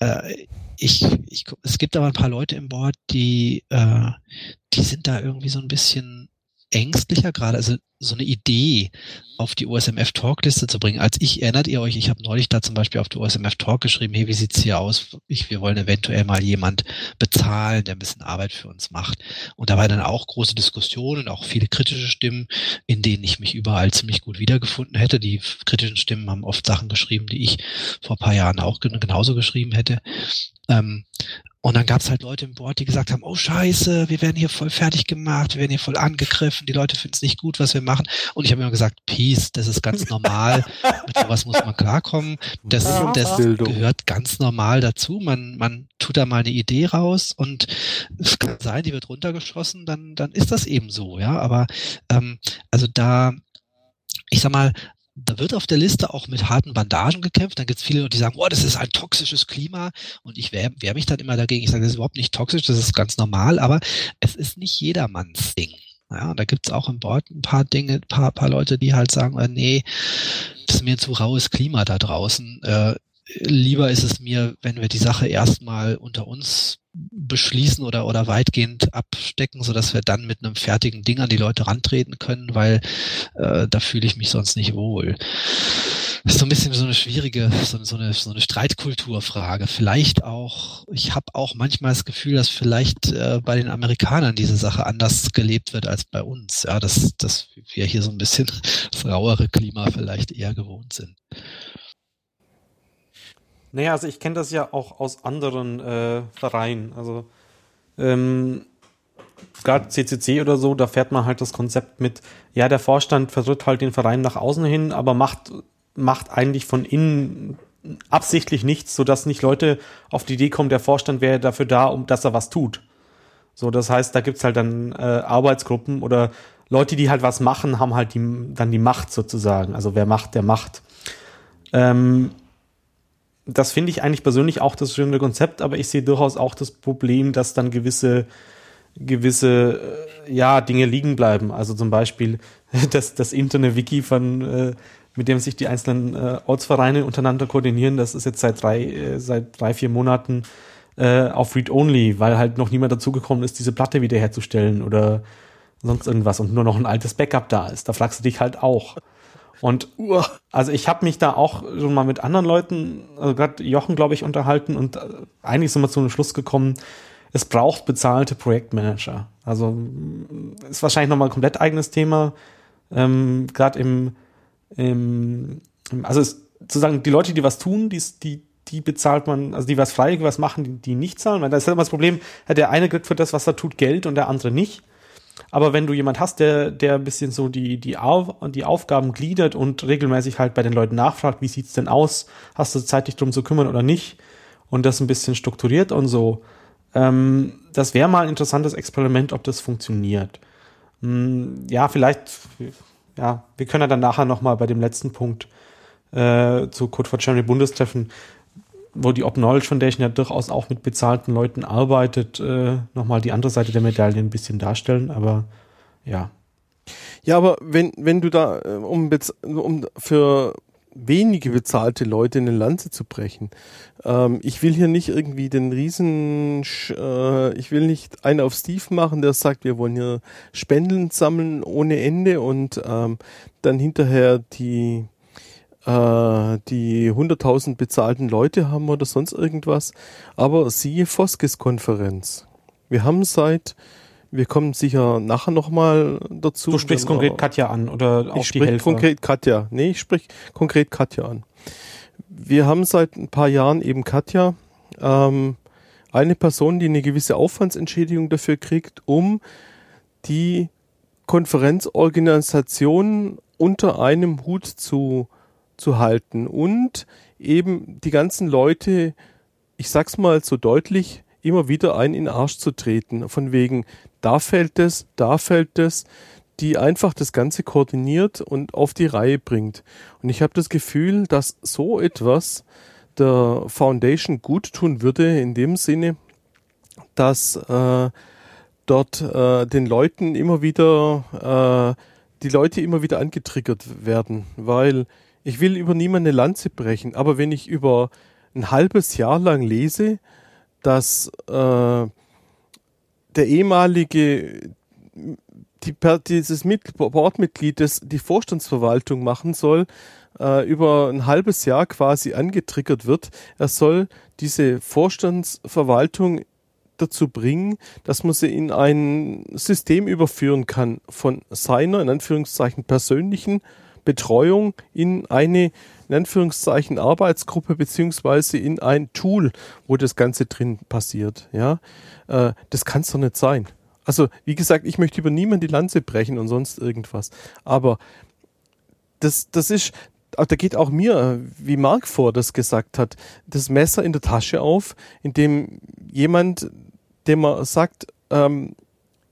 äh, ich, ich, es gibt aber ein paar Leute im Board, die, äh, die sind da irgendwie so ein bisschen ängstlicher gerade, also so eine Idee auf die OSMF Talk Liste zu bringen. Als ich, erinnert ihr euch, ich habe neulich da zum Beispiel auf die OSMF Talk geschrieben, hey, wie sieht's hier aus? Ich, wir wollen eventuell mal jemand bezahlen, der ein bisschen Arbeit für uns macht. Und da war dann auch große Diskussionen, auch viele kritische Stimmen, in denen ich mich überall ziemlich gut wiedergefunden hätte. Die kritischen Stimmen haben oft Sachen geschrieben, die ich vor paar Jahren auch genauso geschrieben hätte. Ähm, und dann gab es halt Leute im Board, die gesagt haben, oh scheiße, wir werden hier voll fertig gemacht, wir werden hier voll angegriffen, die Leute finden es nicht gut, was wir machen. Und ich habe immer gesagt, Peace, das ist ganz normal, mit sowas muss man klarkommen. Das, das gehört ganz normal dazu. Man, man tut da mal eine Idee raus und es kann sein, die wird runtergeschossen, dann, dann ist das eben so, ja. Aber ähm, also da ich sag mal, da wird auf der Liste auch mit harten Bandagen gekämpft. Dann gibt es viele, die sagen, oh, das ist ein toxisches Klima. Und ich wehre wehr mich dann immer dagegen. Ich sage, das ist überhaupt nicht toxisch, das ist ganz normal, aber es ist nicht jedermanns Ding. Ja, da gibt es auch im Board ein paar Dinge, ein paar, paar Leute, die halt sagen, oh, nee, das ist mir ein zu raues Klima da draußen. Äh, lieber ist es mir, wenn wir die Sache erstmal unter uns beschließen oder, oder weitgehend abstecken, so dass wir dann mit einem fertigen Ding an die Leute rantreten können, weil äh, da fühle ich mich sonst nicht wohl. Das ist so ein bisschen so eine schwierige, so, so eine, so eine Streitkulturfrage. Vielleicht auch, ich habe auch manchmal das Gefühl, dass vielleicht äh, bei den Amerikanern diese Sache anders gelebt wird als bei uns. Ja, dass, dass wir hier so ein bisschen das rauere Klima vielleicht eher gewohnt sind. Naja, also ich kenne das ja auch aus anderen äh, Vereinen. Also ähm, gerade CCC oder so, da fährt man halt das Konzept mit, ja, der Vorstand vertritt halt den Verein nach außen hin, aber macht, macht eigentlich von innen absichtlich nichts, sodass nicht Leute auf die Idee kommen, der Vorstand wäre dafür da, um dass er was tut. So, das heißt, da gibt's halt dann äh, Arbeitsgruppen oder Leute, die halt was machen, haben halt die, dann die Macht sozusagen. Also wer macht, der macht. Ähm, das finde ich eigentlich persönlich auch das schöne Konzept, aber ich sehe durchaus auch das Problem, dass dann gewisse gewisse äh, ja Dinge liegen bleiben. Also zum Beispiel das das interne Wiki von äh, mit dem sich die einzelnen äh, Ortsvereine untereinander koordinieren. Das ist jetzt seit drei seit drei vier Monaten auf Read Only, weil halt noch niemand dazugekommen ist, diese Platte wiederherzustellen oder sonst irgendwas und nur noch ein altes Backup da ist. Da fragst du dich halt auch. Und also ich habe mich da auch schon mal mit anderen Leuten, also gerade Jochen, glaube ich, unterhalten und äh, eigentlich sind wir zu einem Schluss gekommen, es braucht bezahlte Projektmanager. Also ist wahrscheinlich nochmal ein komplett eigenes Thema. Ähm, gerade im, im, also ist, sozusagen die Leute, die was tun, die, die, die bezahlt man, also die was freiwillig was machen, die, die nicht zahlen. Weil da ist halt immer das Problem, der eine kriegt für das, was er tut, Geld und der andere nicht. Aber wenn du jemand hast, der, der ein bisschen so die, die, Auf, die Aufgaben gliedert und regelmäßig halt bei den Leuten nachfragt, wie sieht's denn aus? Hast du Zeit, dich drum zu kümmern oder nicht? Und das ein bisschen strukturiert und so. Ähm, das wäre mal ein interessantes Experiment, ob das funktioniert. Hm, ja, vielleicht, ja, wir können ja dann nachher nochmal bei dem letzten Punkt äh, zu Code for Germany Bundestreffen wo die Open Knowledge Foundation ja durchaus auch mit bezahlten Leuten arbeitet, äh, nochmal die andere Seite der Medaille ein bisschen darstellen, aber ja. Ja, aber wenn, wenn du da, äh, um, um für wenige bezahlte Leute eine Lanze zu brechen. Ähm, ich will hier nicht irgendwie den Riesen, äh, ich will nicht einen auf Steve machen, der sagt, wir wollen hier Spenden sammeln ohne Ende und ähm, dann hinterher die die 100.000 bezahlten Leute haben oder sonst irgendwas. Aber siehe Foskes-Konferenz. Wir haben seit wir kommen sicher nachher nochmal dazu. Du sprichst konkret Katja an oder auch ich die Helfer? konkret Katja. Nee, ich sprich konkret Katja an. Wir haben seit ein paar Jahren eben Katja, ähm, eine Person, die eine gewisse Aufwandsentschädigung dafür kriegt, um die Konferenzorganisation unter einem Hut zu, zu halten und eben die ganzen Leute, ich sag's mal so deutlich, immer wieder ein in den Arsch zu treten. Von wegen, da fällt es, da fällt es, die einfach das Ganze koordiniert und auf die Reihe bringt. Und ich habe das Gefühl, dass so etwas der Foundation gut tun würde, in dem Sinne, dass äh, dort äh, den Leuten immer wieder, äh, die Leute immer wieder angetriggert werden, weil ich will über niemanden eine Lanze brechen, aber wenn ich über ein halbes Jahr lang lese, dass äh, der ehemalige die, dieses Boardmitglied, das die Vorstandsverwaltung machen soll, äh, über ein halbes Jahr quasi angetriggert wird. Er soll diese Vorstandsverwaltung dazu bringen, dass man sie in ein System überführen kann von seiner, in Anführungszeichen, persönlichen Betreuung in eine, in Anführungszeichen, Arbeitsgruppe beziehungsweise in ein Tool, wo das Ganze drin passiert. Ja, äh, das kann es doch nicht sein. Also, wie gesagt, ich möchte über niemand die Lanze brechen und sonst irgendwas. Aber das, das ist, da geht auch mir, wie Mark vor das gesagt hat, das Messer in der Tasche auf, in dem jemand, dem man sagt, ähm,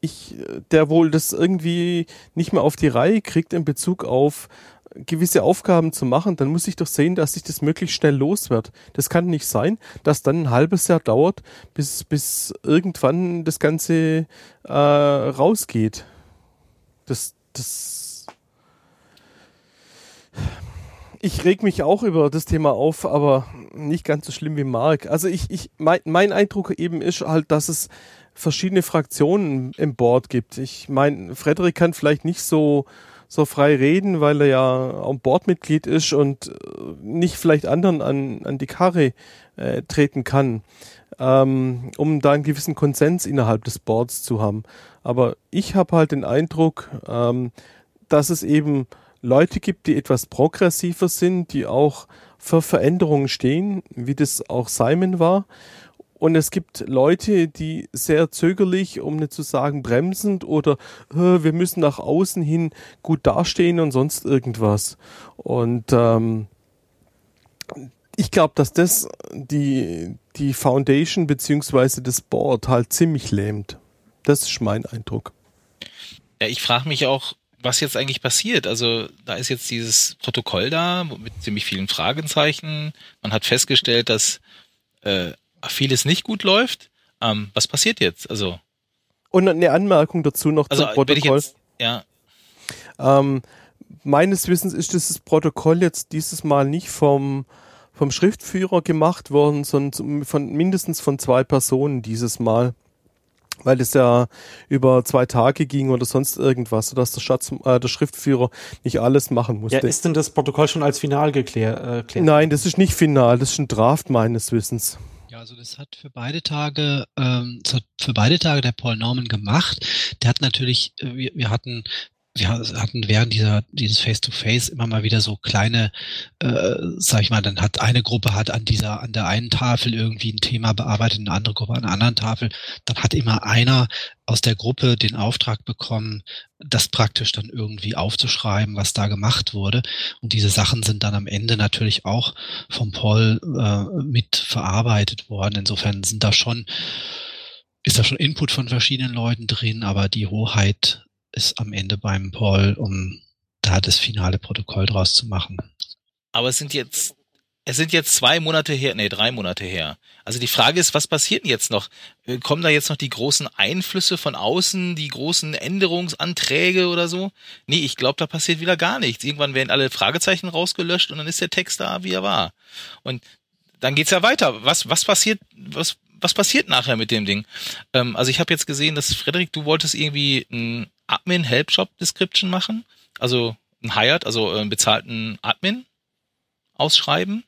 ich, der wohl das irgendwie nicht mehr auf die Reihe kriegt in Bezug auf gewisse Aufgaben zu machen, dann muss ich doch sehen, dass ich das möglichst schnell los wird. Das kann nicht sein, dass dann ein halbes Jahr dauert, bis, bis irgendwann das Ganze äh, rausgeht. Das, das. Ich reg mich auch über das Thema auf, aber nicht ganz so schlimm wie Mark. Also ich, ich, mein, mein Eindruck eben ist halt, dass es verschiedene Fraktionen im Board gibt. Ich meine, Frederik kann vielleicht nicht so so frei reden, weil er ja auch Bordmitglied ist und äh, nicht vielleicht anderen an, an die Karre äh, treten kann, ähm, um da einen gewissen Konsens innerhalb des Boards zu haben. Aber ich habe halt den Eindruck, ähm, dass es eben Leute gibt, die etwas progressiver sind, die auch für Veränderungen stehen, wie das auch Simon war und es gibt Leute, die sehr zögerlich, um nicht zu sagen bremsend oder wir müssen nach außen hin gut dastehen und sonst irgendwas. Und ähm, ich glaube, dass das die, die Foundation beziehungsweise das Board halt ziemlich lähmt. Das ist mein Eindruck. Ja, ich frage mich auch, was jetzt eigentlich passiert. Also da ist jetzt dieses Protokoll da mit ziemlich vielen Fragezeichen. Man hat festgestellt, dass äh, vieles nicht gut läuft. Ähm, was passiert jetzt? Also und eine Anmerkung dazu noch also, zum Protokoll. Jetzt, ja. Ähm, meines Wissens ist dieses Protokoll jetzt dieses Mal nicht vom vom Schriftführer gemacht worden, sondern von mindestens von zwei Personen dieses Mal weil es ja über zwei Tage ging oder sonst irgendwas, sodass der, Schatz, äh, der Schriftführer nicht alles machen musste. Ja, ist denn das Protokoll schon als final geklärt? Äh, Nein, das ist nicht final, das ist ein Draft meines Wissens. Ja, also das hat für beide Tage, ähm, das hat für beide Tage der Paul Norman gemacht. Der hat natürlich, äh, wir, wir hatten wir hatten während dieser dieses Face-to-Face -face immer mal wieder so kleine, äh, sag ich mal, dann hat eine Gruppe hat an dieser an der einen Tafel irgendwie ein Thema bearbeitet, eine andere Gruppe an einer anderen Tafel. Dann hat immer einer aus der Gruppe den Auftrag bekommen, das praktisch dann irgendwie aufzuschreiben, was da gemacht wurde. Und diese Sachen sind dann am Ende natürlich auch vom Paul äh, mit verarbeitet worden. Insofern sind da schon ist da schon Input von verschiedenen Leuten drin, aber die Hoheit ist am Ende beim Paul, um da das finale Protokoll draus zu machen. Aber es sind jetzt es sind jetzt zwei Monate her, nee, drei Monate her. Also die Frage ist, was passiert denn jetzt noch? Äh, kommen da jetzt noch die großen Einflüsse von außen, die großen Änderungsanträge oder so? Nee, ich glaube, da passiert wieder gar nichts. Irgendwann werden alle Fragezeichen rausgelöscht und dann ist der Text da, wie er war. Und dann geht's ja weiter. Was, was passiert, was, was passiert nachher mit dem Ding? Ähm, also ich habe jetzt gesehen, dass Frederik, du wolltest irgendwie ein Admin Help Shop Description machen, also ein Hired, also einen bezahlten Admin ausschreiben.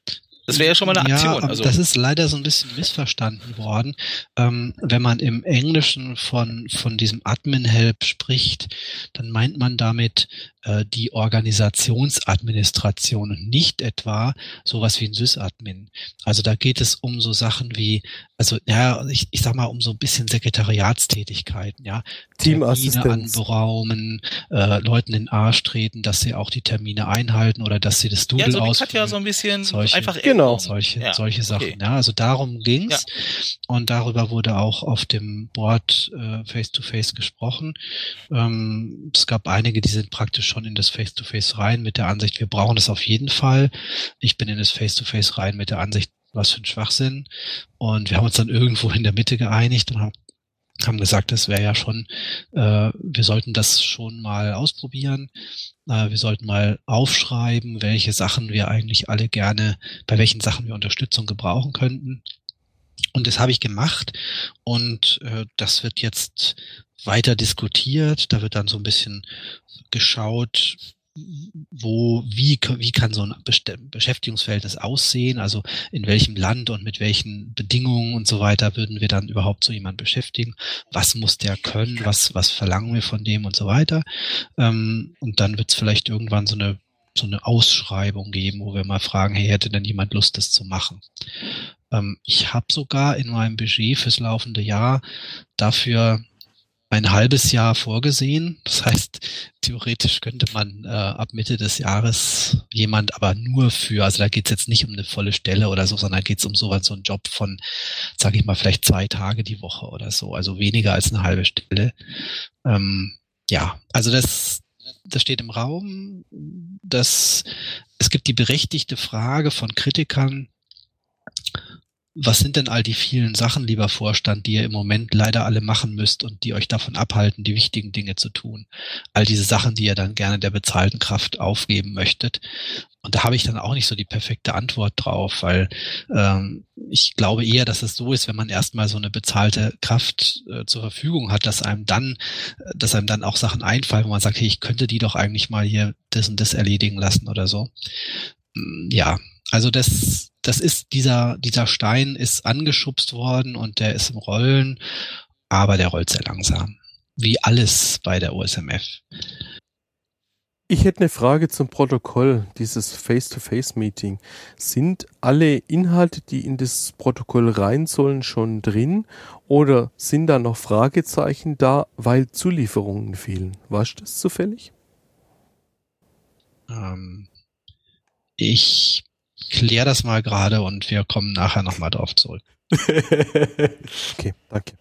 Das wäre ja schon mal eine Aktion. Ja, also. das ist leider so ein bisschen missverstanden worden. Ähm, wenn man im Englischen von, von diesem Admin-Help spricht, dann meint man damit äh, die Organisationsadministration und nicht etwa sowas wie ein Sysadmin. Also da geht es um so Sachen wie, also ja, ich, ich sag mal, um so ein bisschen Sekretariatstätigkeiten, ja. Teamassistenz. anberaumen, äh, Leuten in den Arsch treten, dass sie auch die Termine einhalten oder dass sie das Doodle ja, so ausfüllen. hat ja so ein bisschen solche, einfach Genau. Solche, Ja, solche Sachen. okay. Ja, also darum ging's und darüber wurde auch auf dem Board äh, Face-to-Face gesprochen. Ähm, es gab einige, die sind praktisch schon in das Face-to-Face rein mit der Ansicht, wir brauchen das auf jeden Fall. Ich bin in das Face-to-Face rein mit der Ansicht, was für ein Schwachsinn. Und wir haben uns dann irgendwo in der Mitte geeinigt und haben haben gesagt, das wäre ja schon, äh, wir sollten das schon mal ausprobieren. Äh, wir sollten mal aufschreiben, welche Sachen wir eigentlich alle gerne, bei welchen Sachen wir Unterstützung gebrauchen könnten. Und das habe ich gemacht und äh, das wird jetzt weiter diskutiert. Da wird dann so ein bisschen geschaut, wo, wie, wie kann so ein Beschäftigungsverhältnis aussehen, also in welchem Land und mit welchen Bedingungen und so weiter würden wir dann überhaupt so jemanden beschäftigen, was muss der können, was, was verlangen wir von dem und so weiter. Ähm, und dann wird es vielleicht irgendwann so eine, so eine Ausschreibung geben, wo wir mal fragen, hey, hätte denn jemand Lust, das zu machen? Ähm, ich habe sogar in meinem Budget fürs laufende Jahr dafür ein halbes Jahr vorgesehen. Das heißt, theoretisch könnte man äh, ab Mitte des Jahres jemand aber nur für, also da geht es jetzt nicht um eine volle Stelle oder so, sondern geht es um sowas, so einen Job von, sage ich mal, vielleicht zwei Tage die Woche oder so, also weniger als eine halbe Stelle. Ähm, ja, also das, das steht im Raum. Das, es gibt die berechtigte Frage von Kritikern, was sind denn all die vielen Sachen, lieber Vorstand, die ihr im Moment leider alle machen müsst und die euch davon abhalten, die wichtigen Dinge zu tun? All diese Sachen, die ihr dann gerne der bezahlten Kraft aufgeben möchtet. Und da habe ich dann auch nicht so die perfekte Antwort drauf, weil ähm, ich glaube eher, dass es so ist, wenn man erstmal so eine bezahlte Kraft äh, zur Verfügung hat, dass einem dann, äh, dass einem dann auch Sachen einfallen, wo man sagt, hey, ich könnte die doch eigentlich mal hier das und das erledigen lassen oder so. Mm, Ja, also das, das ist dieser, dieser Stein ist angeschubst worden und der ist im Rollen, aber der rollt sehr langsam. Wie alles bei der OSMF. Ich hätte eine Frage zum Protokoll dieses Face-to-Face-Meeting. Sind alle Inhalte, die in das Protokoll rein sollen, schon drin oder sind da noch Fragezeichen da, weil Zulieferungen fehlen? Weißt du das zufällig? Ähm, ich kläre das mal gerade und wir kommen nachher nochmal drauf zurück. okay, danke.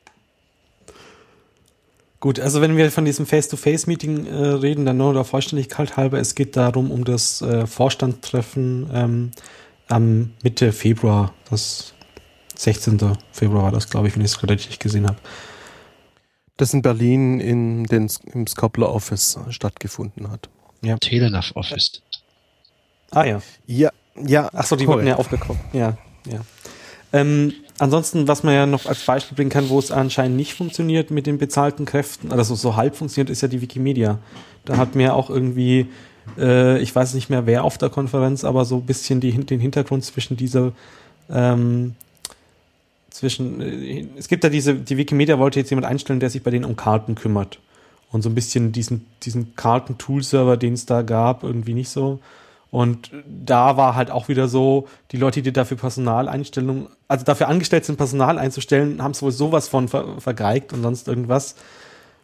Gut, also wenn wir von diesem Face-to-Face-Meeting äh, reden, dann nur der Vollständigkeit halber, es geht darum, um das äh, Vorstandstreffen ähm, am Mitte Februar, das 16. Februar war das, glaube ich, wenn ich es gerade richtig gesehen habe. Das in Berlin in den, im Scopler Office stattgefunden hat. Telenav Office. Ah ja. Ja, ja. Achso, die wurden ja aufgekommen. Ja, ja. Ähm, ansonsten, was man ja noch als Beispiel bringen kann, wo es anscheinend nicht funktioniert mit den bezahlten Kräften, also so halb funktioniert, ist ja die Wikimedia. Da hat mir auch irgendwie, äh, ich weiß nicht mehr wer auf der Konferenz, aber so ein bisschen die, den Hintergrund zwischen dieser, ähm, zwischen, äh, es gibt ja diese, die Wikimedia wollte jetzt jemand einstellen, der sich bei denen um Karten kümmert. Und so ein bisschen diesen, diesen Karten-Tool-Server, den es da gab, irgendwie nicht so. Und da war halt auch wieder so, die Leute, die dafür Personaleinstellungen, also dafür angestellt sind, Personal einzustellen, haben es sowas von ver vergeigt und sonst irgendwas.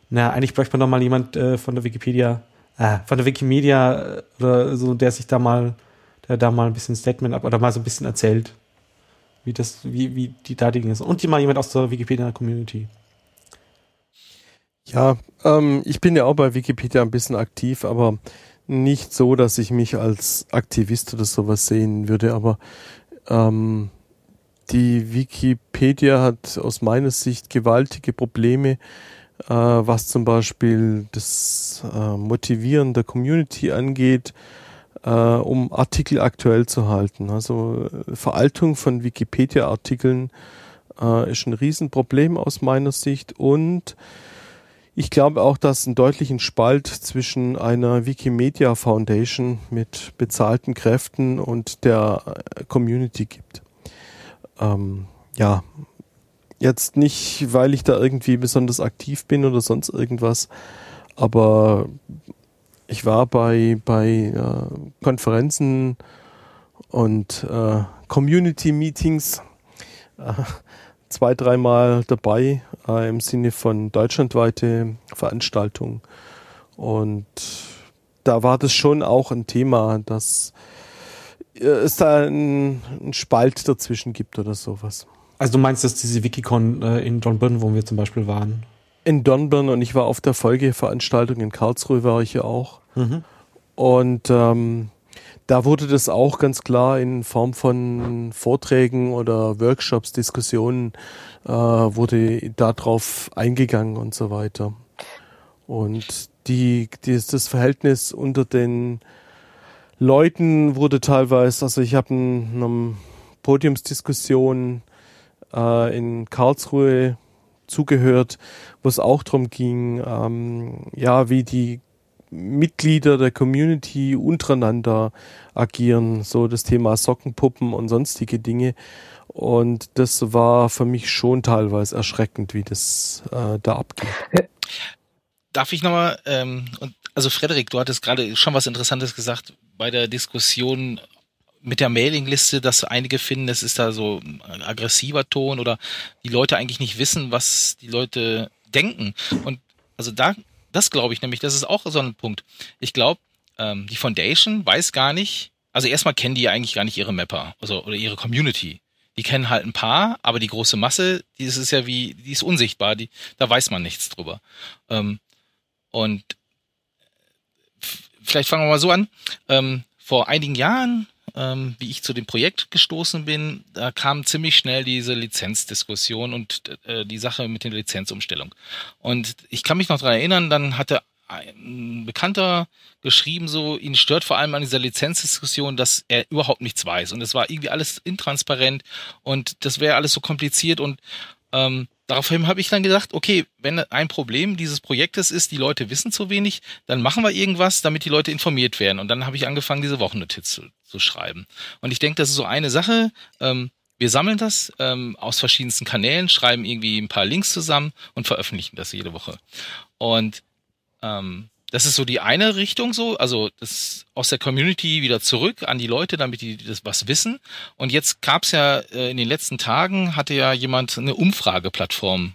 Na, eigentlich bräuchte man doch mal jemand äh, von der Wikipedia, äh, von der Wikimedia äh, oder so, der sich da mal, der da mal ein bisschen Statement ab oder mal so ein bisschen erzählt, wie das, wie, wie die da Dinge sind. Und die mal jemand aus der Wikipedia-Community. Ja, ähm, ich bin ja auch bei Wikipedia ein bisschen aktiv, aber nicht so, dass ich mich als Aktivist oder sowas sehen würde. Aber Ähm, die Wikipedia hat aus meiner Sicht gewaltige Probleme, äh, was zum Beispiel das äh, Motivieren der Community angeht, äh, um Artikel aktuell zu halten. Also äh, Veraltung von Wikipedia-Artikeln äh, ist ein Riesenproblem aus meiner Sicht und ich glaube auch, dass es einen deutlichen Spalt zwischen einer Wikimedia Foundation mit bezahlten Kräften und der äh, Community gibt. Ähm, ja, jetzt nicht, weil ich da irgendwie besonders aktiv bin oder sonst irgendwas, aber ich war bei, bei äh, Konferenzen und äh, Community-Meetings äh, zwei, dreimal dabei äh, im Sinne von deutschlandweite Veranstaltungen. Und da war das schon auch ein Thema, dass äh, es da einen, einen Spalt dazwischen gibt oder sowas. Also du meinst, dass diese Wikicon äh, in Dornbirn, wo wir zum Beispiel waren? In Dornbirn und ich war auf der Folgeveranstaltung in Karlsruhe war ich ja auch. Mhm. Und ähm, da wurde das auch ganz klar in Form von Vorträgen oder Workshops, Diskussionen, äh, wurde darauf eingegangen und so weiter. Und die, die, das Verhältnis unter den Leuten wurde teilweise, also ich habe eine Podiumsdiskussion äh, in Karlsruhe zugehört, wo es auch darum ging, ähm, ja, wie die Mitglieder der Community untereinander agieren, so das Thema Sockenpuppen und sonstige Dinge. Und das war für mich schon teilweise erschreckend, wie das äh, da abgeht. Darf ich nochmal, ähm, also Frederik, du hattest gerade schon was Interessantes gesagt bei der Diskussion mit der Mailingliste, dass einige finden, es ist da so ein aggressiver Ton oder die Leute eigentlich nicht wissen, was die Leute denken. Und also da, das glaube ich nämlich, das ist auch so ein Punkt. Ich glaube, ähm, die Foundation weiß gar nicht, also erstmal kennen die eigentlich gar nicht ihre Mapper, also oder ihre Community. Die kennen halt ein paar, aber die große Masse, die ist ja wie, die ist unsichtbar, die, da weiß man nichts drüber. Ähm, und vielleicht fangen wir mal so an. Ähm, vor einigen Jahren ähm, wie ich zu dem Projekt gestoßen bin, da kam ziemlich schnell diese Lizenzdiskussion und äh, die Sache mit der Lizenzumstellung. Und ich kann mich noch dran erinnern, dann hatte ein Bekannter geschrieben, so ihn stört vor allem an dieser Lizenzdiskussion, dass er überhaupt nichts weiß. Und es war irgendwie alles intransparent und das wäre alles so kompliziert und ähm, daraufhin habe ich dann gedacht, okay, wenn ein Problem dieses Projektes ist, die Leute wissen zu wenig, dann machen wir irgendwas, damit die Leute informiert werden. Und dann habe ich angefangen, diese Wochennotiz zu, zu schreiben. Und ich denke, das ist so eine Sache. Ähm, wir sammeln das ähm, aus verschiedensten Kanälen, schreiben irgendwie ein paar Links zusammen und veröffentlichen das jede Woche. Und ähm, das ist so die eine Richtung so, also das aus der Community wieder zurück an die Leute, damit die das was wissen. Und jetzt gab's ja äh, in den letzten Tagen hatte ja jemand eine Umfrageplattform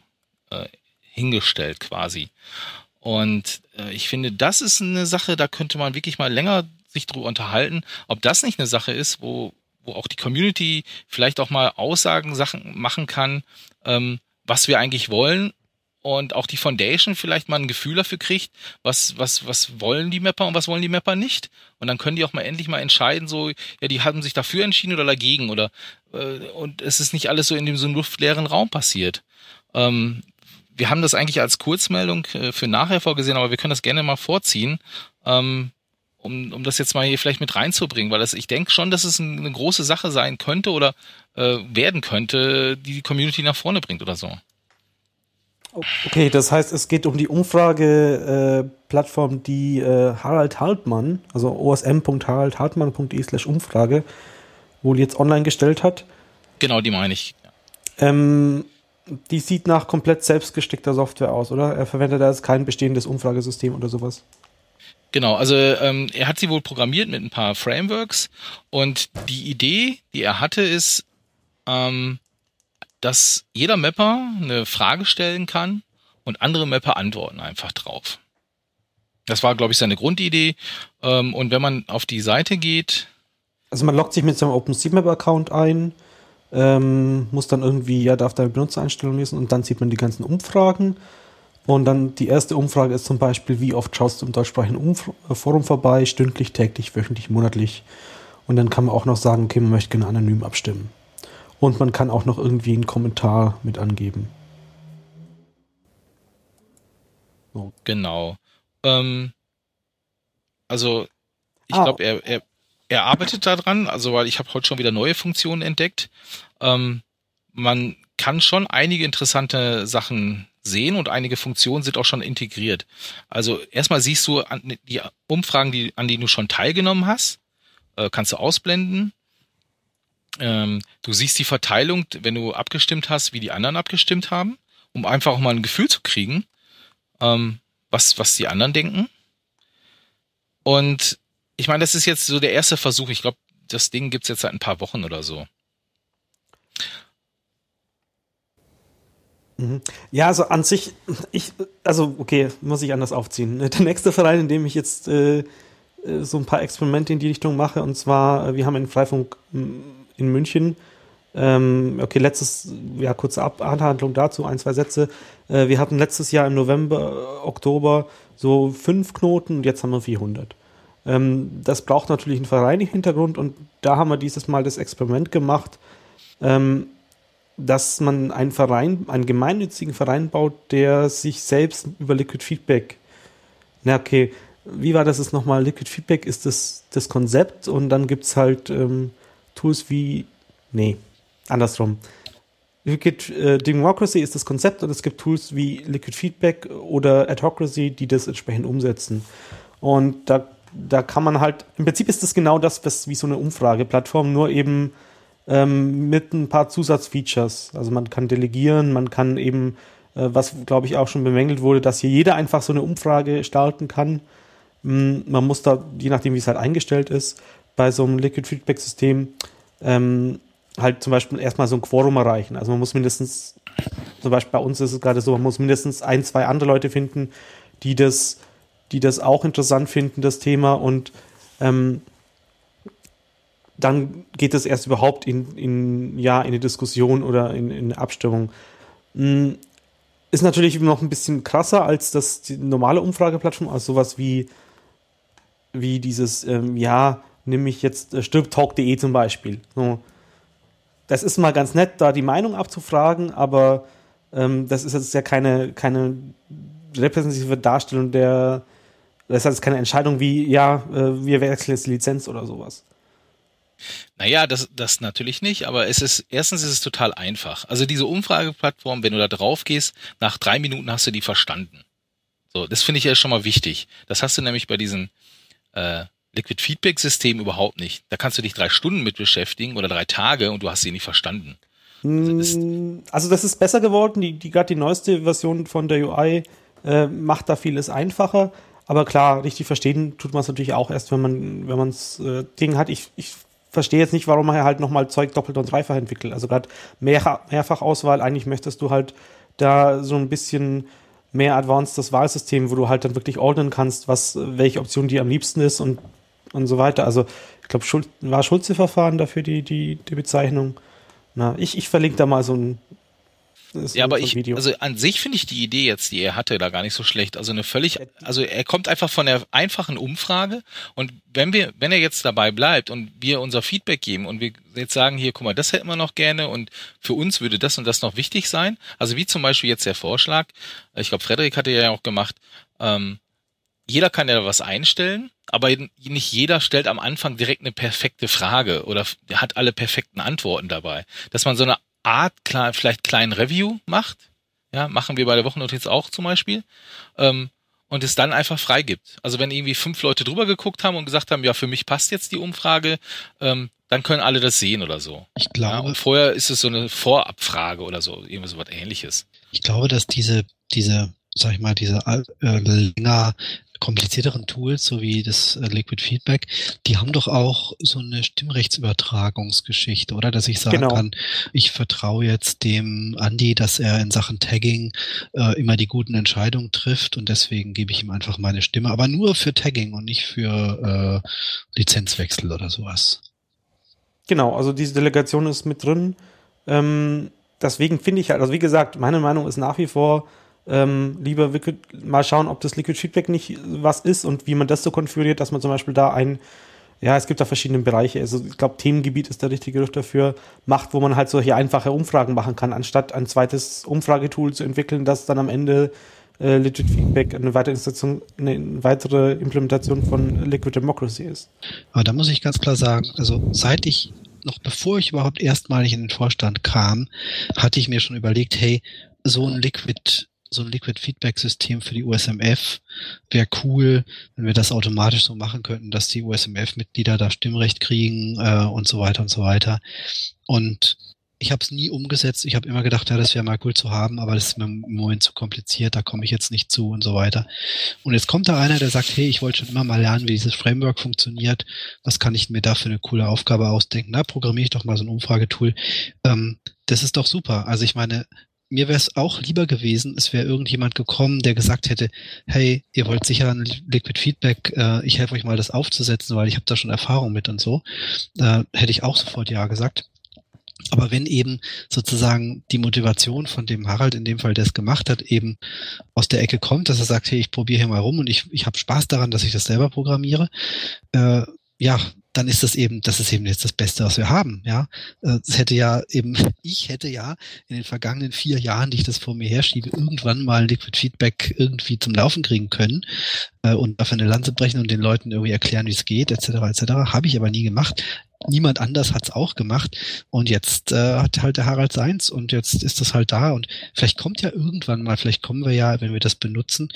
äh, hingestellt quasi. Und äh, ich finde, das ist eine Sache, da könnte man wirklich mal länger sich drüber unterhalten, ob das nicht eine Sache ist, wo wo auch die Community vielleicht auch mal Aussagen Sachen machen kann, ähm, was wir eigentlich wollen und auch die Foundation vielleicht mal ein Gefühl dafür kriegt, was, was, was wollen die Mapper und was wollen die Mapper nicht. Und dann können die auch mal endlich mal entscheiden, so, ja, die haben sich dafür entschieden oder dagegen oder äh, und es ist nicht alles so in dem so luftleeren Raum passiert. Ähm, wir haben das eigentlich als Kurzmeldung äh, für nachher vorgesehen, aber wir können das gerne mal vorziehen. Ähm, um, um das jetzt mal hier vielleicht mit reinzubringen, weil das, ich denke schon, dass es eine große Sache sein könnte oder äh, werden könnte, die die Community nach vorne bringt oder so. Okay, das heißt, es geht um die Umfrage-Plattform, äh, die äh, Harald Hartmann, also osm.haraldhartmann.de slash Umfrage, wohl jetzt online gestellt hat. Genau, die meine ich. Ähm, die sieht nach komplett selbstgestickter Software aus, oder? Er verwendet da jetzt kein bestehendes Umfragesystem oder sowas. Genau, also ähm, er hat sie wohl programmiert mit ein paar Frameworks und die Idee, die er hatte, ist, ähm, dass jeder Mapper eine Frage stellen kann und andere Mapper antworten einfach drauf. Das war, glaube ich, seine Grundidee. Ähm, und wenn man auf die Seite geht. Also man loggt sich mit seinem OpenStreetMap-Account ein, ähm, muss dann irgendwie, ja, darf da Benutzereinstellungen lesen und dann sieht man die ganzen Umfragen. Und dann die erste Umfrage ist zum Beispiel, wie oft schaust du im deutschsprachigen Umf Forum vorbei, stündlich, täglich, wöchentlich, monatlich. Und dann kann man auch noch sagen, okay, man möchte gerne anonym abstimmen. Und man kann auch noch irgendwie einen Kommentar mit angeben. So. Genau. Ähm, also ich Ah. glaube, er, er, er arbeitet daran, also weil ich habe heute schon wieder neue Funktionen entdeckt. Ähm, man kann schon einige interessante Sachen sehen und einige Funktionen sind auch schon integriert. Also erstmal siehst du an, die Umfragen, die, an denen du schon teilgenommen hast, äh, kannst du ausblenden. Ähm, du siehst die Verteilung, wenn du abgestimmt hast, wie die anderen abgestimmt haben, um einfach auch mal ein Gefühl zu kriegen, ähm, was, was die anderen denken. Und ich meine, das ist jetzt so der erste Versuch. Ich glaube, das Ding gibt's jetzt seit ein paar Wochen oder so. Mhm. Ja, also an sich, ich, also okay, muss ich anders aufziehen. Der nächste Verein, in dem ich jetzt äh, äh, so ein paar Experimente in die Richtung mache, und zwar, äh, wir haben einen Freifunk in München. Ähm, okay, letztes, ja, kurze Ab Anhandlung dazu, ein, zwei Sätze. Äh, wir hatten letztes Jahr im November, Oktober so fünf Knoten und jetzt haben wir 400. Ähm, das braucht natürlich einen Verein im Hintergrund und da haben wir dieses Mal das Experiment gemacht. Ähm, dass man einen Verein, einen gemeinnützigen Verein baut, der sich selbst über Liquid Feedback, na okay, wie war das jetzt nochmal? Liquid Feedback ist das, das Konzept und dann gibt's halt ähm, Tools wie, nee, andersrum. Liquid äh, Democracy ist das Konzept und es gibt Tools wie Liquid Feedback oder Adhocracy, die das entsprechend umsetzen. Und da, da kann man halt, im Prinzip ist das genau das, was wie so eine Umfrageplattform, nur eben ähm, mit ein paar Zusatzfeatures. Also man kann delegieren, man kann eben, äh, was glaube ich auch schon bemängelt wurde, dass hier jeder einfach so eine Umfrage starten kann. Mm, man muss da, je nachdem wie es halt eingestellt ist, bei so einem Liquid Feedback System ähm, halt zum Beispiel erstmal so ein Quorum erreichen. Also man muss mindestens, zum Beispiel bei uns ist es gerade so, man muss mindestens ein, zwei andere Leute finden, die das, die das auch interessant finden, das Thema und ähm, dann geht es erst überhaupt in, in, ja, in eine Diskussion oder in, in eine Abstimmung. Mm, Ist natürlich noch ein bisschen krasser als das die normale Umfrageplattform, also sowas wie, wie dieses, ähm, ja, nimm mich jetzt äh, stirbtalk.de zum Beispiel. So. Das ist mal ganz nett, da die Meinung abzufragen, aber ähm, das ist jetzt ja keine, keine repräsentative Darstellung der, das jetzt keine Entscheidung wie, ja, äh, wir wechseln jetzt die Lizenz oder sowas. Naja, das, das natürlich nicht, aber es ist, erstens ist es total einfach. Also diese Umfrageplattform, wenn du da drauf gehst, nach drei Minuten hast du die verstanden. So, das finde ich ja schon mal wichtig. Das hast du nämlich bei diesem äh, Liquid Feedback System überhaupt nicht. Da kannst du dich drei Stunden mit beschäftigen oder drei Tage und du hast sie nicht verstanden. Also das, also das ist besser geworden. Die, die gerade die neueste Version von der UI äh, macht da vieles einfacher. Aber klar, richtig verstehen tut man es natürlich auch erst, wenn man wenn das äh, Ding hat. Ich, ich verstehe jetzt nicht, warum man halt nochmal Zeug doppelt und dreifach entwickelt. Also gerade mehr, Mehrfachauswahl, eigentlich möchtest du halt da so ein bisschen mehr advancedes Wahlsystem, wo du halt dann wirklich ordnen kannst, was welche Option dir am liebsten ist und und so weiter. Also ich glaube, Schul war Schulze-Verfahren dafür die, die, die Bezeichnung. Na, ich, ich verlinke da mal so ein, ja, aber ich, Video. also an sich finde ich die Idee jetzt, die er hatte, da gar nicht so schlecht. Also eine völlig, also er kommt einfach von der einfachen Umfrage und wenn wir, wenn er jetzt dabei bleibt und wir unser Feedback geben und wir jetzt sagen, hier, guck mal, das hätten wir noch gerne und für uns würde das und das noch wichtig sein. Also wie zum Beispiel jetzt der Vorschlag, ich glaube, Frederik hatte ja auch gemacht, ähm, jeder kann ja was einstellen, aber nicht jeder stellt am Anfang direkt eine perfekte Frage oder hat alle perfekten Antworten dabei. Dass man so eine Art, vielleicht kleinen Review macht, ja, machen wir bei der Wochennotiz auch zum Beispiel, ähm, und es dann einfach freigibt. Also wenn irgendwie fünf Leute drüber geguckt haben und gesagt haben, ja, für mich passt jetzt die Umfrage, ähm, dann können alle das sehen oder so. Ich glaube. Ja, und vorher ist es so eine Vorabfrage oder so, irgendwie so was ähnliches. Ich glaube, dass diese, diese, sag ich mal, diese äh, länger komplizierteren Tools, so wie das äh, Liquid Feedback, die haben doch auch so eine Stimmrechtsübertragungsgeschichte, oder? Dass ich sagen Genau. kann, ich vertraue jetzt dem Andi, dass er in Sachen Tagging äh, immer die guten Entscheidungen trifft und deswegen gebe ich ihm einfach meine Stimme, aber nur für Tagging und nicht für äh, Lizenzwechsel oder sowas. Genau, also diese Delegation ist mit drin. Ähm, deswegen finde ich halt, also wie gesagt, meine Meinung ist nach wie vor, ähm, lieber mal schauen, ob das Liquid Feedback nicht was ist und wie man das so konfiguriert, dass man zum Beispiel da ein ja, es gibt da verschiedene Bereiche. Also ich glaube, Themengebiet ist der richtige Griff dafür. Macht, wo man halt solche einfache Umfragen machen kann, anstatt ein zweites Umfragetool zu entwickeln, das dann am Ende äh, Legit Feedback eine weitere, eine weitere Implementation von Liquid Democracy ist. Aber da muss ich ganz klar sagen, also seit ich noch bevor ich überhaupt erstmalig in den Vorstand kam, hatte ich mir schon überlegt, hey, so ein Liquid so ein Liquid Feedback System für die USMF wäre cool, wenn wir das automatisch so machen könnten, dass die USMF-Mitglieder da Stimmrecht kriegen äh, und so weiter und so weiter. Und ich habe es nie umgesetzt. Ich habe immer gedacht, ja, das wäre mal cool zu haben, aber das ist mir im Moment zu kompliziert, da komme ich jetzt nicht zu und so weiter. Und jetzt kommt da einer, der sagt, hey, ich wollte schon immer mal lernen, wie dieses Framework funktioniert. Was kann ich mir da für eine coole Aufgabe ausdenken? Na, programmiere ich doch mal so ein Umfragetool. Ähm, das ist doch super. Also ich meine, mir wäre es auch lieber gewesen, es wäre irgendjemand gekommen, der gesagt hätte, hey, ihr wollt sicher ein Liquid Feedback, äh, ich helfe euch mal das aufzusetzen, weil ich habe da schon Erfahrung mit und so. Äh, hätte ich auch sofort ja gesagt. Aber wenn eben sozusagen die Motivation von dem Harald, in dem Fall, der es gemacht hat, eben aus der Ecke kommt, dass er sagt, hey, ich probiere hier mal rum und ich, ich habe Spaß daran, dass ich das selber programmiere, äh, ja, dann ist das eben, das ist eben jetzt das Beste, was wir haben, ja. Äh, es hätte ja eben, ich hätte ja in den vergangenen vier Jahren, die ich das vor mir herschiebe, irgendwann mal Liquid Feedback irgendwie zum Laufen kriegen können äh, und dafür eine Lanze brechen und den Leuten irgendwie erklären, wie es geht, etc. etc. Habe ich aber nie gemacht. Niemand anders hat es auch gemacht und jetzt äh, hat halt der Harald seins und jetzt ist das halt da und vielleicht kommt ja irgendwann mal, vielleicht kommen wir ja, wenn wir das benutzen,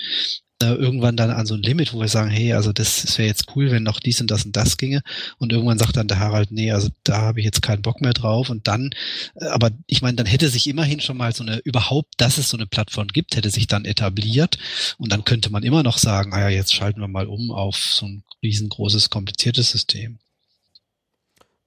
äh, irgendwann dann an so ein Limit, wo wir sagen, hey, also das wäre jetzt cool, wenn noch dies und das und das ginge. Und irgendwann sagt dann der Harald, nee, also da habe ich jetzt keinen Bock mehr drauf. Und dann, äh, aber ich meine, dann hätte sich immerhin schon mal so eine, überhaupt, dass es so eine Plattform gibt, hätte sich dann etabliert. Und dann könnte man immer noch sagen, ah ja, jetzt schalten wir mal um auf so ein riesengroßes, kompliziertes System.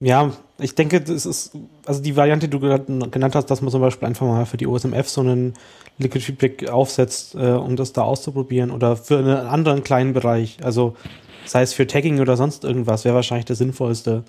Ja, ich denke, das ist, also die Variante, die du genannt hast, dass man zum Beispiel einfach mal für die OSMF so einen Liquid Feedback aufsetzt, äh, um das da auszuprobieren oder für einen anderen kleinen Bereich, also sei es für Tagging oder sonst irgendwas, wäre wahrscheinlich der sinnvollste.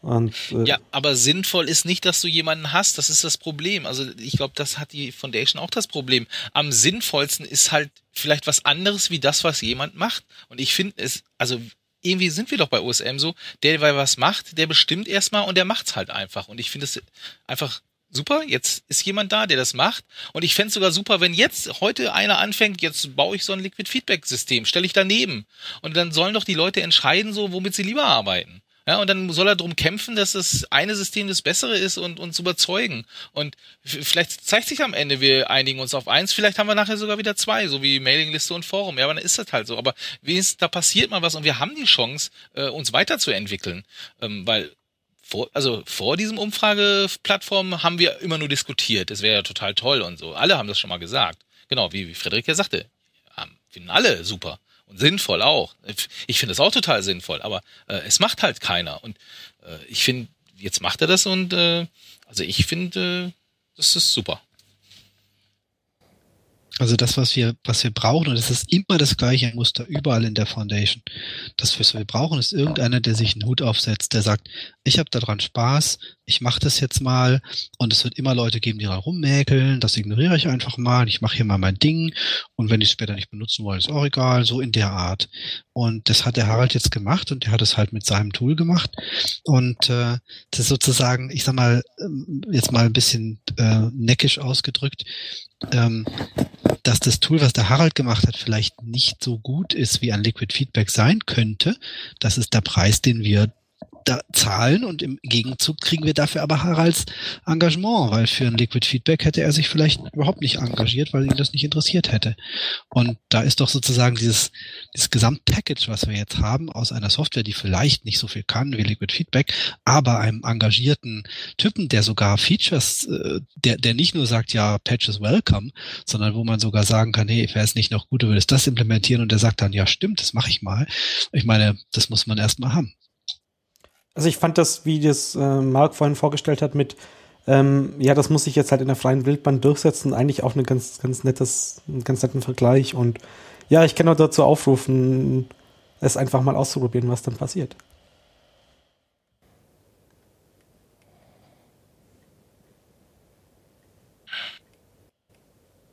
Und, äh ja, aber sinnvoll ist nicht, dass du jemanden hast. Das ist das Problem. Also ich glaube, das hat die Foundation auch das Problem. Am sinnvollsten ist halt vielleicht was anderes wie das, was jemand macht. Und ich finde es, also irgendwie sind wir doch bei OSM so, der, der was macht, der bestimmt erstmal und der macht's halt einfach. Und ich finde es einfach super, jetzt ist jemand da, der das macht. Und ich fände sogar super, wenn jetzt heute einer anfängt, jetzt baue ich so ein Liquid Feedback System, stelle ich daneben. Und dann sollen doch die Leute entscheiden, so, womit sie lieber arbeiten. Ja, und dann soll er darum kämpfen, dass das eine System das bessere ist und uns überzeugen. Und vielleicht zeigt sich am Ende, wir einigen uns auf eins, vielleicht haben wir nachher sogar wieder zwei, so wie Mailingliste und Forum. Ja, aber dann ist das halt so. Aber wenigstens da passiert mal was und wir haben die Chance, äh, uns weiterzuentwickeln. Ähm, weil vor, also vor diesem Umfrageplattform haben wir immer nur diskutiert. Das wäre ja total toll und so. Alle haben das schon mal gesagt. Genau, wie, wie Frederik ja sagte. Finden alle super. Und sinnvoll auch. Ich finde es auch total sinnvoll, aber äh, es macht halt keiner. Und äh, ich finde, jetzt macht er das und äh, also ich finde, äh, das ist super. Also das, was wir, was wir brauchen, und es ist immer das gleiche Muster überall in der Foundation. Das, was wir brauchen, ist irgendeiner, der sich einen Hut aufsetzt, der sagt, ich habe daran Spaß, ich mache das jetzt mal und es wird immer Leute geben, die da rummäkeln, das ignoriere ich einfach mal, ich mache hier mal mein Ding und wenn die es später nicht benutzen wollen, ist auch egal, so in der Art. Und das hat der Harald jetzt gemacht und der hat es halt mit seinem Tool gemacht und äh, das ist sozusagen, ich sag mal, ähm, jetzt mal ein bisschen äh, neckisch ausgedrückt, ähm, dass das Tool, was der Harald gemacht hat, vielleicht nicht so gut ist, wie ein Liquid Feedback sein könnte. Das ist der Preis, den wir da zahlen und im Gegenzug kriegen wir dafür aber Haralds Engagement, weil für ein Liquid Feedback hätte er sich vielleicht überhaupt nicht engagiert, weil ihn das nicht interessiert hätte. Und da ist doch sozusagen dieses, dieses Gesamtpackage, was wir jetzt haben, aus einer Software, die vielleicht nicht so viel kann wie Liquid Feedback, aber einem engagierten Typen, der sogar Features, äh, der, der nicht nur sagt, ja, Patches welcome, sondern wo man sogar sagen kann, hey, wäre es nicht noch gut, du würdest das implementieren und der sagt dann, ja, stimmt, das mache ich mal. Ich meine, das muss man erstmal haben. Also ich fand das, wie das äh, Mark vorhin vorgestellt hat, mit ähm, ja, das muss sich jetzt halt in der freien Wildbahn durchsetzen, eigentlich auch ein ganz, ganz nettes, einen ganz netten Vergleich. Und ja, ich kann nur dazu aufrufen, es einfach mal auszuprobieren, was dann passiert.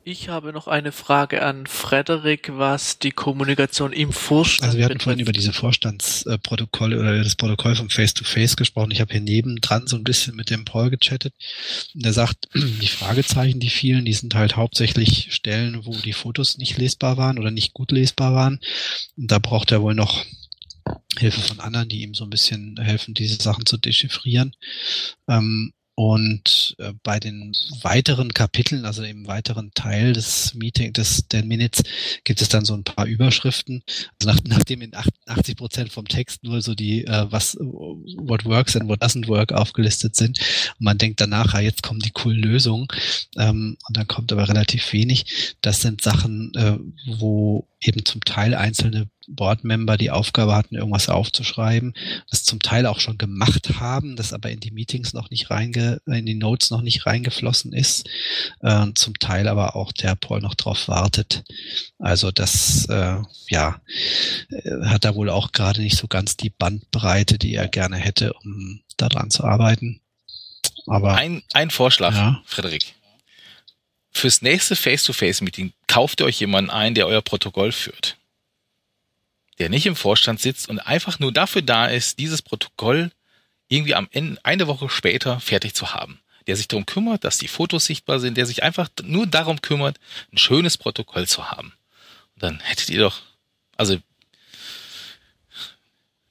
Ich habe noch eine Frage an Frederik, was die Kommunikation im Vorstand Also wir hatten betrifft. vorhin über diese Vorstandsprotokolle oder das Protokoll vom Face-to-Face gesprochen. Ich habe hier nebendran so ein bisschen mit dem Paul gechattet. Und er sagt, die Fragezeichen, die vielen, die sind halt hauptsächlich Stellen, wo die Fotos nicht lesbar waren oder nicht gut lesbar waren. Und da braucht er wohl noch Hilfe von anderen, die ihm so ein bisschen helfen, diese Sachen zu dechiffrieren. Ähm, und äh, bei den weiteren Kapiteln, also im weiteren Teil des Meeting, des der Minutes, gibt es dann so ein paar Überschriften. Also nach, nachdem in 88 Prozent vom Text nur so die äh, was what works and what doesn't work aufgelistet sind. Und man denkt danach, ah, jetzt kommen die coolen Lösungen. Ähm, und dann kommt aber relativ wenig. Das sind Sachen, äh, wo eben zum Teil einzelne Boardmember die Aufgabe hatten, irgendwas aufzuschreiben, das zum Teil auch schon gemacht haben, das aber in die Meetings noch nicht reinge, in die Notes noch nicht reingeflossen ist, äh, zum Teil aber auch der Paul noch drauf wartet. Also das, äh, ja, äh, hat er wohl auch gerade nicht so ganz die Bandbreite, die er gerne hätte, um daran zu arbeiten. Aber Ein, ein Vorschlag, Ja. Frederik. Fürs nächste Face-to-Face-Meeting kauft ihr euch jemanden ein, der euer Protokoll führt. Der nicht im Vorstand sitzt und einfach nur dafür da ist, dieses Protokoll irgendwie am Ende, eine Woche später fertig zu haben. Der sich darum kümmert, dass die Fotos sichtbar sind, der sich einfach nur darum kümmert, ein schönes Protokoll zu haben. Und dann hättet ihr doch, also,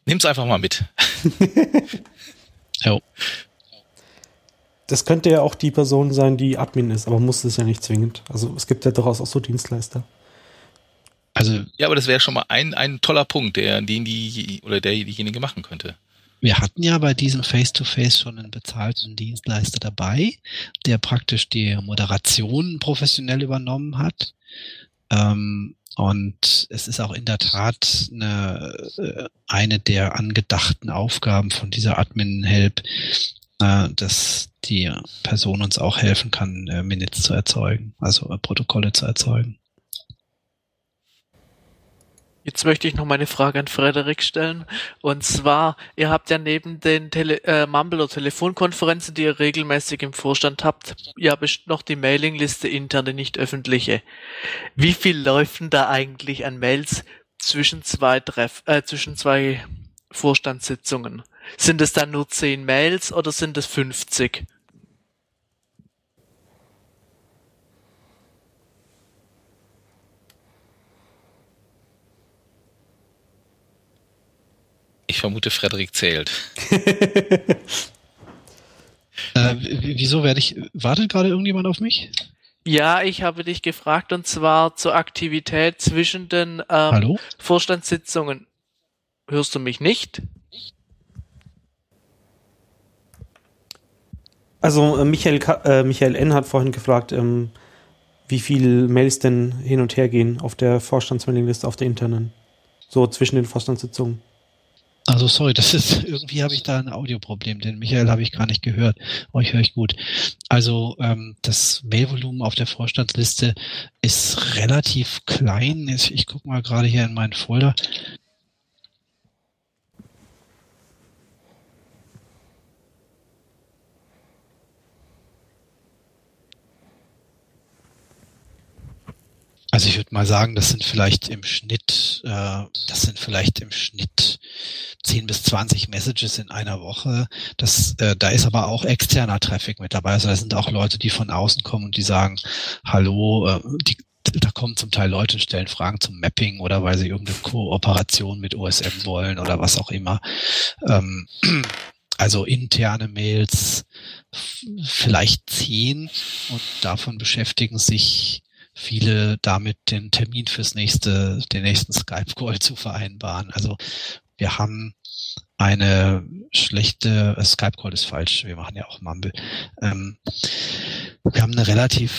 nimm's einfach mal mit. ja, Das könnte ja auch die Person sein, die Admin ist, aber muss es ja nicht zwingend. Also es gibt ja durchaus auch so Dienstleister. Also Ja, aber das wäre schon mal ein, ein toller Punkt, der den die oder der diejenige machen könnte. Wir hatten ja bei diesem Face-to-Face schon einen bezahlten Dienstleister dabei, der praktisch die Moderation professionell übernommen hat. Ähm, und es ist auch in der Tat eine, äh, eine der angedachten Aufgaben von dieser Admin-Help, äh, dass die Person uns auch helfen kann, äh, Minutes zu erzeugen, also äh, Protokolle zu erzeugen. Jetzt möchte ich noch meine Frage an Frederik stellen. Und zwar, ihr habt ja neben den Tele äh, Mumble- oder Telefonkonferenzen, die ihr regelmäßig im Vorstand habt, ja best- noch die Mailingliste interne, nicht öffentliche. Wie viel läuft denn da eigentlich an Mails zwischen zwei Treff äh, zwischen zwei Vorstandssitzungen? Sind es dann nur 10 Mails oder sind es 50? Ich vermute, Frederik zählt. Äh, wieso werde ich, wartet gerade irgendjemand auf mich? Ja, ich habe dich gefragt und zwar zur Aktivität zwischen den ähm, Hallo? Vorstandssitzungen. Hörst du mich nicht? Also äh, Michael, äh, Michael N. hat vorhin gefragt, ähm, wie viel Mails denn hin und her gehen auf der Vorstandsmailingliste, auf der internen. So zwischen den Vorstandssitzungen. Also sorry, das ist irgendwie habe ich da ein Audioproblem, den Michael habe ich gar nicht gehört. Euch höre ich gut. Also ähm, das Mailvolumen auf der Vorstandsliste ist relativ klein. Ich, ich gucke mal gerade hier in meinen Folder. Also ich würde mal sagen, das sind vielleicht im Schnitt, äh, das sind vielleicht im Schnitt 10 bis 20 Messages in einer Woche. Das, äh, da ist aber auch externer Traffic mit dabei. Also da sind auch Leute, die von außen kommen und die sagen, hallo, äh, die, da kommen zum Teil Leute und stellen Fragen zum Mapping oder weil sie irgendeine Kooperation mit OSM wollen oder was auch immer. Ähm, also interne Mails vielleicht zehn und davon beschäftigen sich viele damit, den Termin fürs nächste, den nächsten Skype-Call zu vereinbaren. Also wir haben eine schlechte, äh, Skype-Call ist falsch, wir machen ja auch Mumble. Ähm, wir haben eine relativ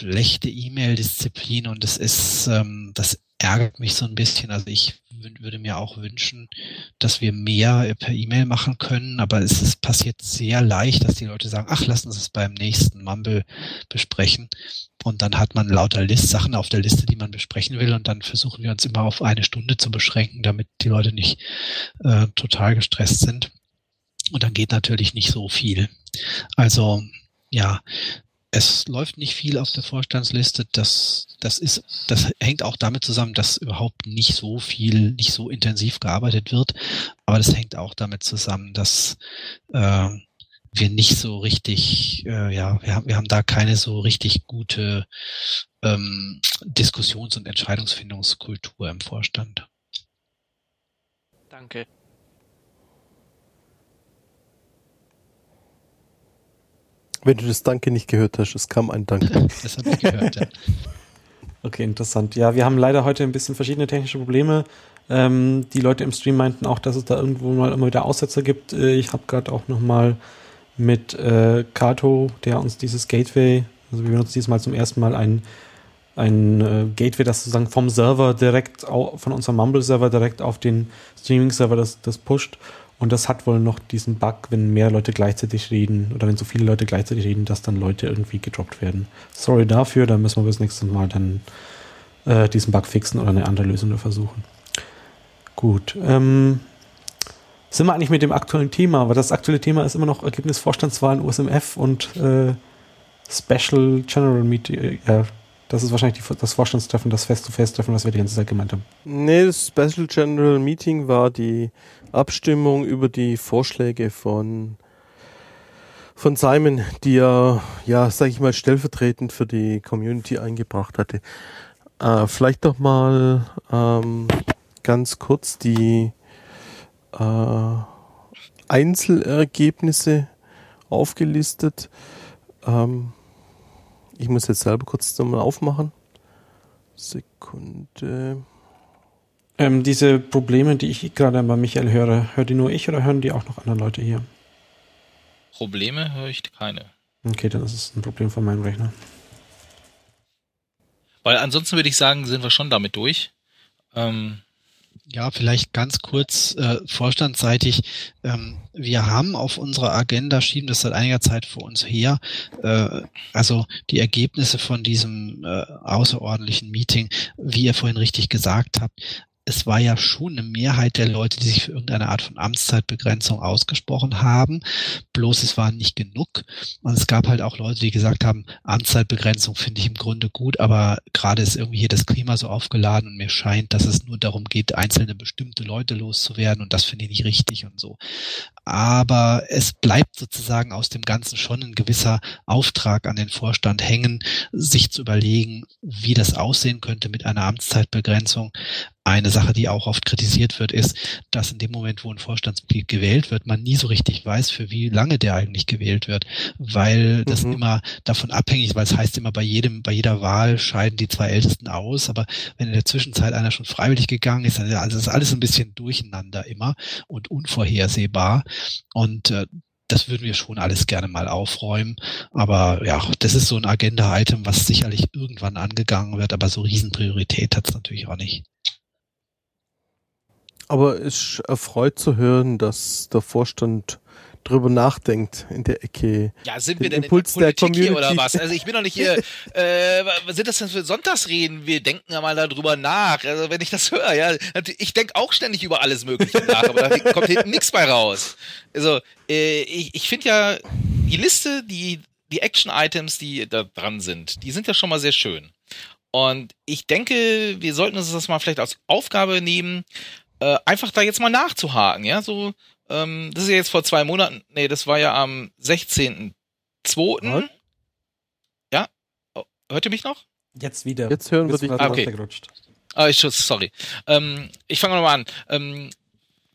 schlechte E-Mail-Disziplin und es ist, ähm, das ärgert mich so ein bisschen. Also ich würde mir auch wünschen, dass wir mehr per E-Mail machen können, aber es ist passiert sehr leicht, dass die Leute sagen, ach, lassen Sie es beim nächsten Mumble besprechen. Und dann hat man lauter List Sachen auf der Liste, die man besprechen will. Und dann versuchen wir uns immer auf eine Stunde zu beschränken, damit die Leute nicht äh, total gestresst sind. Und dann geht natürlich nicht so viel. Also ja, es läuft nicht viel auf der Vorstandsliste. Das, das ist, das hängt auch damit zusammen, dass überhaupt nicht so viel, nicht so intensiv gearbeitet wird. Aber das hängt auch damit zusammen, dass äh, wir nicht so richtig, äh, ja, wir haben, wir haben da keine so richtig gute ähm, Diskussions- und Entscheidungsfindungskultur im Vorstand. Danke. Wenn du das Danke nicht gehört hast, es kam ein Danke. das habe ich gehört, ja. Okay, interessant. Ja, wir haben leider heute ein bisschen verschiedene technische Probleme. Ähm, die Leute im Stream meinten auch, dass es da irgendwo mal immer wieder Aussetzer gibt. Äh, ich habe gerade auch noch mal mit äh, Kato, der uns dieses Gateway, also wir benutzen diesmal zum ersten Mal ein, ein äh, Gateway, das sozusagen vom Server direkt, au- von unserem Mumble-Server direkt auf den Streaming-Server das, das pusht. Und das hat wohl noch diesen Bug, wenn mehr Leute gleichzeitig reden oder wenn so viele Leute gleichzeitig reden, dass dann Leute irgendwie gedroppt werden. Sorry dafür, da müssen wir bis nächstes Mal dann äh, diesen Bug fixen oder eine andere Lösung versuchen. Gut. Ähm, sind wir eigentlich mit dem aktuellen Thema? Aber das aktuelle Thema ist immer noch Ergebnis Vorstandswahlen USMF und äh, Special General Meeting. Äh, das ist wahrscheinlich die, das Vorstandstreffen, das Face-to-Face-Treffen, was wir die ganze Zeit gemeint haben. Nee, das Special General Meeting war die Abstimmung über die Vorschläge von, von Simon, die er, ja, sag ich mal, stellvertretend für die Community eingebracht hatte. Äh, vielleicht doch mal ähm, ganz kurz die äh, Einzelergebnisse aufgelistet. Ähm, ich muss jetzt selber kurz nochmal aufmachen. Sekunde. Ähm, diese Probleme, die ich gerade bei Michael höre, hört die nur ich oder hören die auch noch andere Leute hier? Probleme höre ich keine. Okay, dann ist es ein Problem von meinem Rechner. Weil ansonsten würde ich sagen, sind wir schon damit durch. Ähm, Ja, vielleicht ganz kurz äh, vorstandsseitig. Ähm, wir haben auf unserer Agenda, schieben das seit einiger Zeit vor uns her, äh, also die Ergebnisse von diesem äh, außerordentlichen Meeting, wie ihr vorhin richtig gesagt habt. Es war ja schon eine Mehrheit der Leute, die sich für irgendeine Art von Amtszeitbegrenzung ausgesprochen haben. Bloß es waren nicht genug. Und es gab halt auch Leute, die gesagt haben, Amtszeitbegrenzung finde ich im Grunde gut, aber gerade ist irgendwie hier das Klima so aufgeladen und mir scheint, dass es nur darum geht, einzelne bestimmte Leute loszuwerden und das finde ich nicht richtig und so. Aber es bleibt sozusagen aus dem Ganzen schon ein gewisser Auftrag an den Vorstand hängen, sich zu überlegen, wie das aussehen könnte mit einer Amtszeitbegrenzung. Eine Sache, die auch oft kritisiert wird, ist, dass in dem Moment, wo ein Vorstandsmitglied gewählt wird, man nie so richtig weiß, für wie lange der eigentlich gewählt wird, weil das Mhm. immer davon abhängig ist, weil es heißt immer, bei jedem, bei jeder Wahl scheiden die zwei Ältesten aus, aber wenn in der Zwischenzeit einer schon freiwillig gegangen ist, dann ist also ist alles ein bisschen durcheinander immer und unvorhersehbar und äh, das würden wir schon alles gerne mal aufräumen. Aber ja, das ist so ein Agenda-Item, was sicherlich irgendwann angegangen wird, aber so Riesenpriorität hat es natürlich auch nicht. Aber es erfreut zu hören, dass der Vorstand drüber nachdenkt in der Ecke. ja, sind Den wir denn Impuls in der der Politik hier oder Community. was? Also ich bin doch nicht hier, äh, was sind das denn für Sonntagsreden? Wir denken ja mal darüber nach. Also wenn ich das höre, ja, ich denke auch ständig über alles Mögliche nach, aber da kommt hinten nichts bei raus. Also äh, ich, ich finde ja, die Liste, die, die Action-Items, die da dran sind, die sind ja schon mal sehr schön. Und ich denke, wir sollten uns das mal vielleicht als Aufgabe nehmen, äh, einfach da jetzt mal nachzuhaken, ja, so, ähm, das ist ja jetzt vor zwei Monaten, nee, das war ja am 16.02. Was? Ja? Oh, hört ihr mich noch? Jetzt wieder. Jetzt hören wir dich. Ah, okay. runtergerutscht. Ah, ich schuss, sorry. Ähm, ich fange nochmal an. Ähm,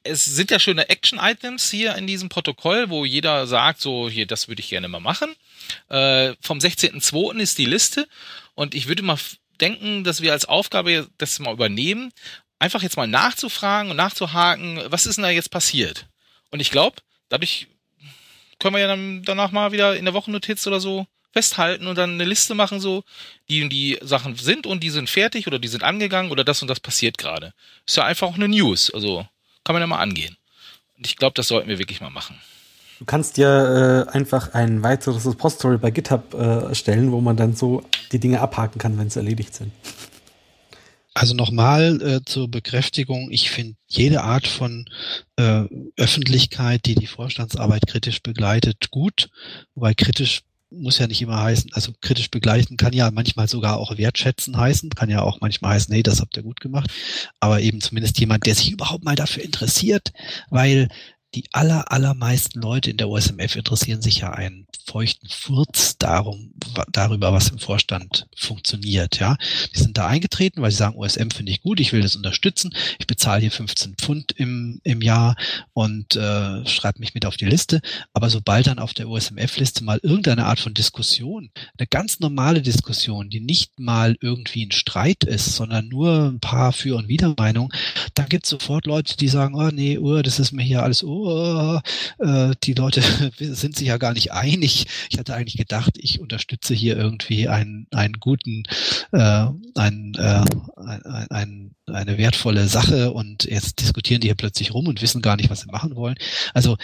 es sind ja schöne Action-Items hier in diesem Protokoll, wo jeder sagt, so, hier, das würde ich gerne mal machen. Äh, vom 16.02. ist die Liste und ich würde mal denken, dass wir als Aufgabe das mal übernehmen, einfach jetzt mal nachzufragen und nachzuhaken, was ist denn da jetzt passiert? Und ich glaube, dadurch können wir ja dann danach mal wieder in der Wochennotiz oder so festhalten und dann eine Liste machen, so, die und die Sachen sind und die sind fertig oder die sind angegangen oder das und das passiert gerade. Ist ja einfach auch eine News, also kann man ja mal angehen. Und ich glaube, das sollten wir wirklich mal machen. Du kannst ja äh, einfach ein weiteres Repository bei GitHub äh, erstellen, wo man dann so die Dinge abhaken kann, wenn sie erledigt sind. Also nochmal äh, zur Bekräftigung, ich finde jede Art von äh, Öffentlichkeit, die die Vorstandsarbeit kritisch begleitet, gut, wobei kritisch muss ja nicht immer heißen, also kritisch begleichen kann ja manchmal sogar auch wertschätzen heißen, kann ja auch manchmal heißen, hey, das habt ihr gut gemacht, aber eben zumindest jemand, der sich überhaupt mal dafür interessiert, weil die aller, allermeisten Leute in der OSMF interessieren sich ja einen feuchten Furz darum, darüber, was im Vorstand funktioniert, ja. Die sind da eingetreten, weil sie sagen, OSM finde ich gut, ich will das unterstützen, ich bezahle hier 15 Pfund im, im Jahr und äh, schreibe mich mit auf die Liste. Aber sobald dann auf der OSMF-Liste mal irgendeine Art von Diskussion, eine ganz normale Diskussion, die nicht mal irgendwie ein Streit ist, sondern nur ein paar Für- und Widermeinungen, dann gibt es sofort Leute, die sagen, oh nee, oh, das ist mir hier alles, oh, äh, die Leute sind sich ja gar nicht einig. Ich hatte eigentlich gedacht, ich unterstütze hier irgendwie einen, einen guten, äh, einen, äh, ein, ein, eine wertvolle Sache und jetzt diskutieren die hier plötzlich rum und wissen gar nicht, was sie machen wollen. Also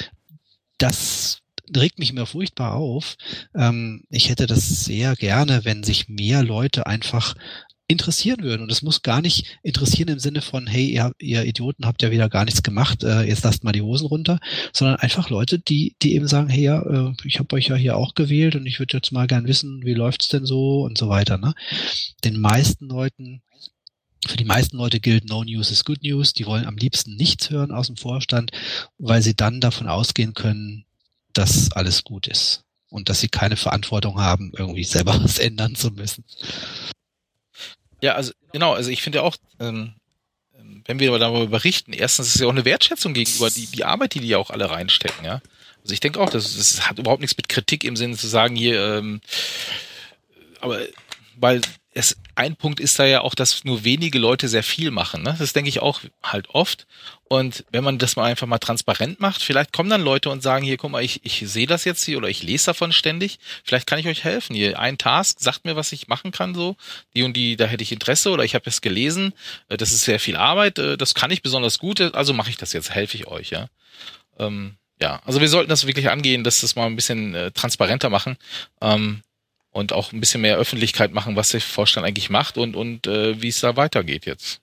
das regt mich immer furchtbar auf. Ähm, ich hätte das sehr gerne, wenn sich mehr Leute einfach interessieren würden. Und es muss gar nicht interessieren im Sinne von, hey, ihr, ihr Idioten habt ja wieder gar nichts gemacht, äh, jetzt lasst mal die Hosen runter, sondern einfach Leute, die, die eben sagen, hey, ja, äh, ich habe euch ja hier auch gewählt und ich würde jetzt mal gern wissen, wie läuft's denn so und so weiter. Ne? Den meisten Leuten für die meisten Leute gilt, no news is good news. Die wollen am liebsten nichts hören aus dem Vorstand, weil sie dann davon ausgehen können, dass alles gut ist und dass sie keine Verantwortung haben, irgendwie selber was ändern zu müssen. Ja, also genau, also ich finde ja auch, ähm, ähm, wenn wir darüber berichten, erstens ist es ja auch eine Wertschätzung gegenüber die, die Arbeit, die die ja auch alle reinstecken, ja. Also ich denke auch, das, das hat überhaupt nichts mit Kritik im Sinne zu sagen, hier, ähm, aber weil es ein Punkt ist da ja auch, dass nur wenige Leute sehr viel machen. Ne? Das denke ich auch halt oft. Und wenn man das mal einfach mal transparent macht, vielleicht kommen dann Leute und sagen, hier, guck mal, ich, ich sehe das jetzt hier oder ich lese davon ständig. Vielleicht kann ich euch helfen. Hier, ein Task sagt mir, was ich machen kann, so. Die und die, da hätte ich Interesse oder ich habe es gelesen. Äh, das ist sehr viel Arbeit. Äh, das kann ich besonders gut. Also mache ich das jetzt, helfe ich euch, ja. Ähm, ja, also wir sollten das wirklich angehen, dass das mal ein bisschen äh, transparenter machen. Ähm, und auch ein bisschen mehr Öffentlichkeit machen, was der Vorstand eigentlich macht und, und äh, wie es da weitergeht jetzt.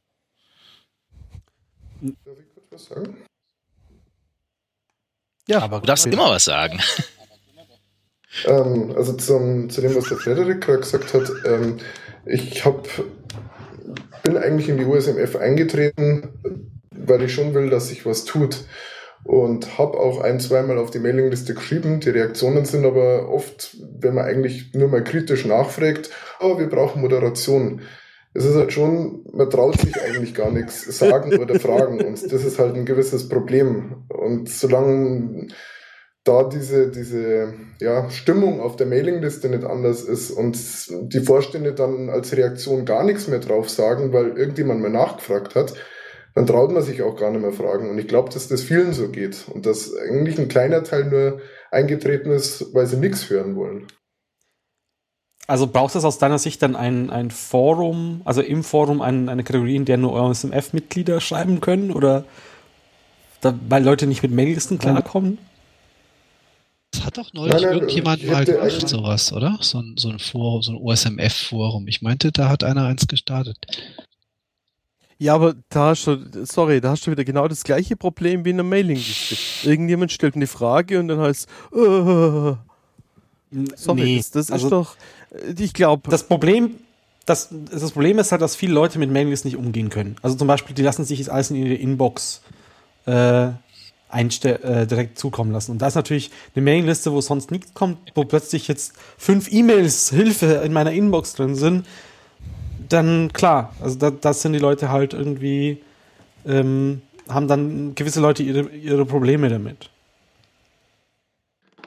Darf ich kurz was sagen? Ja, aber du darfst immer was sagen. Ähm, also zum, zu dem, was der Frederik gerade gesagt hat, ähm, ich hab, bin eigentlich in die USMF eingetreten, weil ich schon will, dass sich was tut und habe auch ein, zweimal auf die Mailingliste geschrieben. Die Reaktionen sind aber oft, wenn man eigentlich nur mal kritisch nachfragt, oh, wir brauchen Moderation. Es ist halt schon, man traut sich eigentlich gar nichts sagen oder fragen und das ist halt ein gewisses Problem. Und solange da diese, diese ja, Stimmung auf der Mailingliste nicht anders ist und die Vorstände dann als Reaktion gar nichts mehr drauf sagen, weil irgendjemand mal nachgefragt hat, dann traut man sich auch gar nicht mehr fragen. Und ich glaube, dass das vielen so geht und dass eigentlich ein kleiner Teil nur eingetreten ist, weil sie nichts hören wollen. Also braucht es aus deiner Sicht dann ein, ein Forum, also im Forum ein, eine Kategorie, in der nur OSMF-Mitglieder schreiben können? Oder da, weil Leute nicht mit Maillisten klarkommen? Das hat doch neulich nein, nein, irgendjemand mal gemacht, sowas, oder? So ein, so ein Forum, so ein OSMF-Forum. Ich meinte, da hat einer eins gestartet. Ja, aber da hast du, sorry, da hast du wieder genau das gleiche Problem wie in der Mailingliste. Irgendjemand stellt eine Frage und dann heißt, uh, sorry, nee, das, das also, ist doch, äh, ich glaube. Das Problem, das, das Problem ist halt, dass viele Leute mit Mailinglisten nicht umgehen können. Also zum Beispiel, die lassen sich jetzt alles in ihre Inbox äh, äh, direkt zukommen lassen. Und da ist natürlich eine Mailingliste, wo sonst nichts kommt, wo plötzlich jetzt fünf E-Mails Hilfe in meiner Inbox drin sind dann klar, also da, das sind die Leute halt irgendwie, ähm, haben dann gewisse Leute ihre, ihre Probleme damit.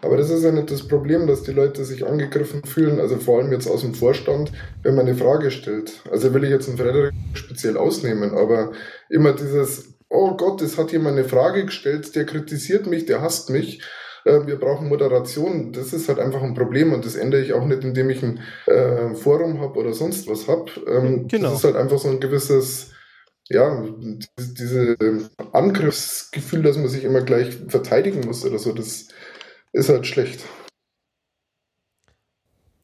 Aber das ist ja nicht das Problem, dass die Leute sich angegriffen fühlen, also vor allem jetzt aus dem Vorstand, wenn man eine Frage stellt. Also will ich jetzt einen Frederik speziell ausnehmen, aber immer dieses, oh Gott, es hat jemand eine Frage gestellt, der kritisiert mich, der hasst mich äh, wir brauchen Moderation. Das ist halt einfach ein Problem und das ändere ich auch nicht, indem ich ein äh, Forum habe oder sonst was habe. Ähm, genau. Das ist halt einfach so ein gewisses, ja, diese Angriffsgefühl, dass man sich immer gleich verteidigen muss oder so, das ist halt schlecht.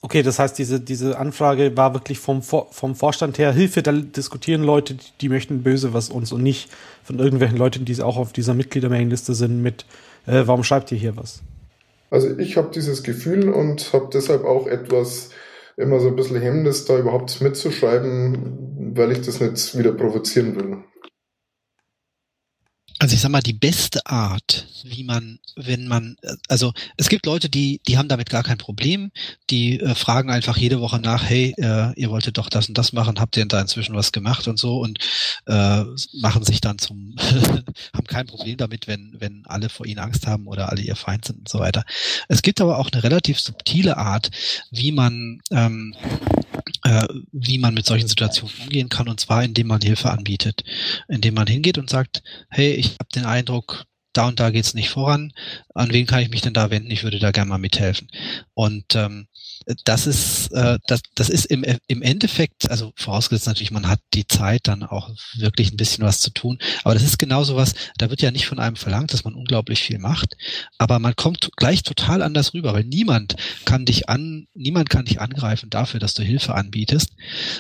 Okay, das heißt, diese, diese Anfrage war wirklich vom, vom Vorstand her Hilfe, da diskutieren Leute, die, die möchten böse was uns und nicht von irgendwelchen Leuten, die auch auf dieser Mitgliedermailingliste sind mit äh, warum schreibt ihr hier was? Also ich habe dieses Gefühl und habe deshalb auch etwas immer so ein bisschen Hemmnis, da überhaupt mitzuschreiben, weil ich das nicht wieder provozieren will. Also ich sag mal, die beste Art, wie man, wenn man, also es gibt Leute, die, die haben damit gar kein Problem, die äh, fragen einfach jede Woche nach, hey, äh, ihr wolltet doch das und das machen, habt ihr denn da inzwischen was gemacht und so und äh, machen sich dann zum, haben kein Problem damit, wenn, wenn alle vor ihnen Angst haben oder alle ihr Feind sind und so weiter. Es gibt aber auch eine relativ subtile Art, wie man ähm, äh, wie man mit solchen Situationen umgehen kann, und zwar indem man Hilfe anbietet, indem man hingeht und sagt, hey, ich habe den Eindruck, da und da geht's nicht voran. An wen kann ich mich denn da wenden? Ich würde da gerne mal mithelfen. Und ähm, das ist, äh, das, das ist im, im Endeffekt, also vorausgesetzt natürlich, man hat die Zeit, dann auch wirklich ein bisschen was zu tun. Aber das ist genau so was, da wird ja nicht von einem verlangt, dass man unglaublich viel macht, aber man kommt gleich total anders rüber, weil niemand kann dich an, niemand kann dich angreifen dafür, dass du Hilfe anbietest.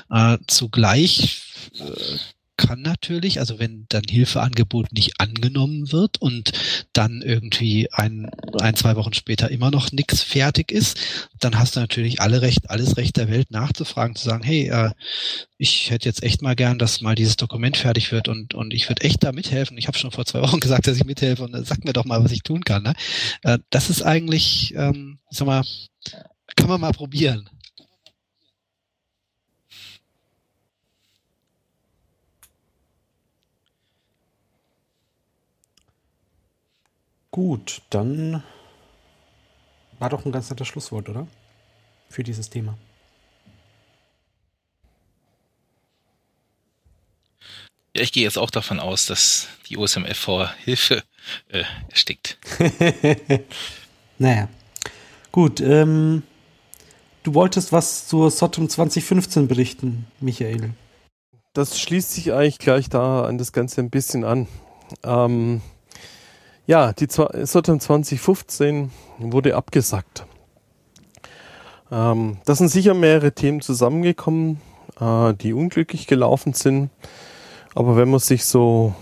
Äh, zugleich äh, kann natürlich, also wenn dann Hilfeangebot nicht angenommen wird und dann irgendwie ein, ein zwei Wochen später immer noch nichts fertig ist, dann hast du natürlich alle Recht, alles Recht der Welt nachzufragen, zu sagen, hey, äh, ich hätte jetzt echt mal gern, dass mal dieses Dokument fertig wird und, und ich würde echt da mithelfen. Ich habe schon vor zwei Wochen gesagt, dass ich mithelfe und äh, sag mir doch mal, was ich tun kann. Ne? Äh, das ist eigentlich, ähm, sag mal, kann man mal probieren. Gut, dann war doch ein ganz nettes Schlusswort, oder? Für dieses Thema. Ja, ich gehe jetzt auch davon aus, dass die OSMF vor Hilfe äh, erstickt. naja. Gut, ähm, du wolltest was zur SOTM 2015 berichten, Michael. Das schließt sich eigentlich gleich da an das Ganze ein bisschen an. Ähm, ja, die SOTM 2015 wurde abgesagt. Ähm, das sind sicher mehrere Themen zusammengekommen, äh, die unglücklich gelaufen sind. Aber wenn man sich so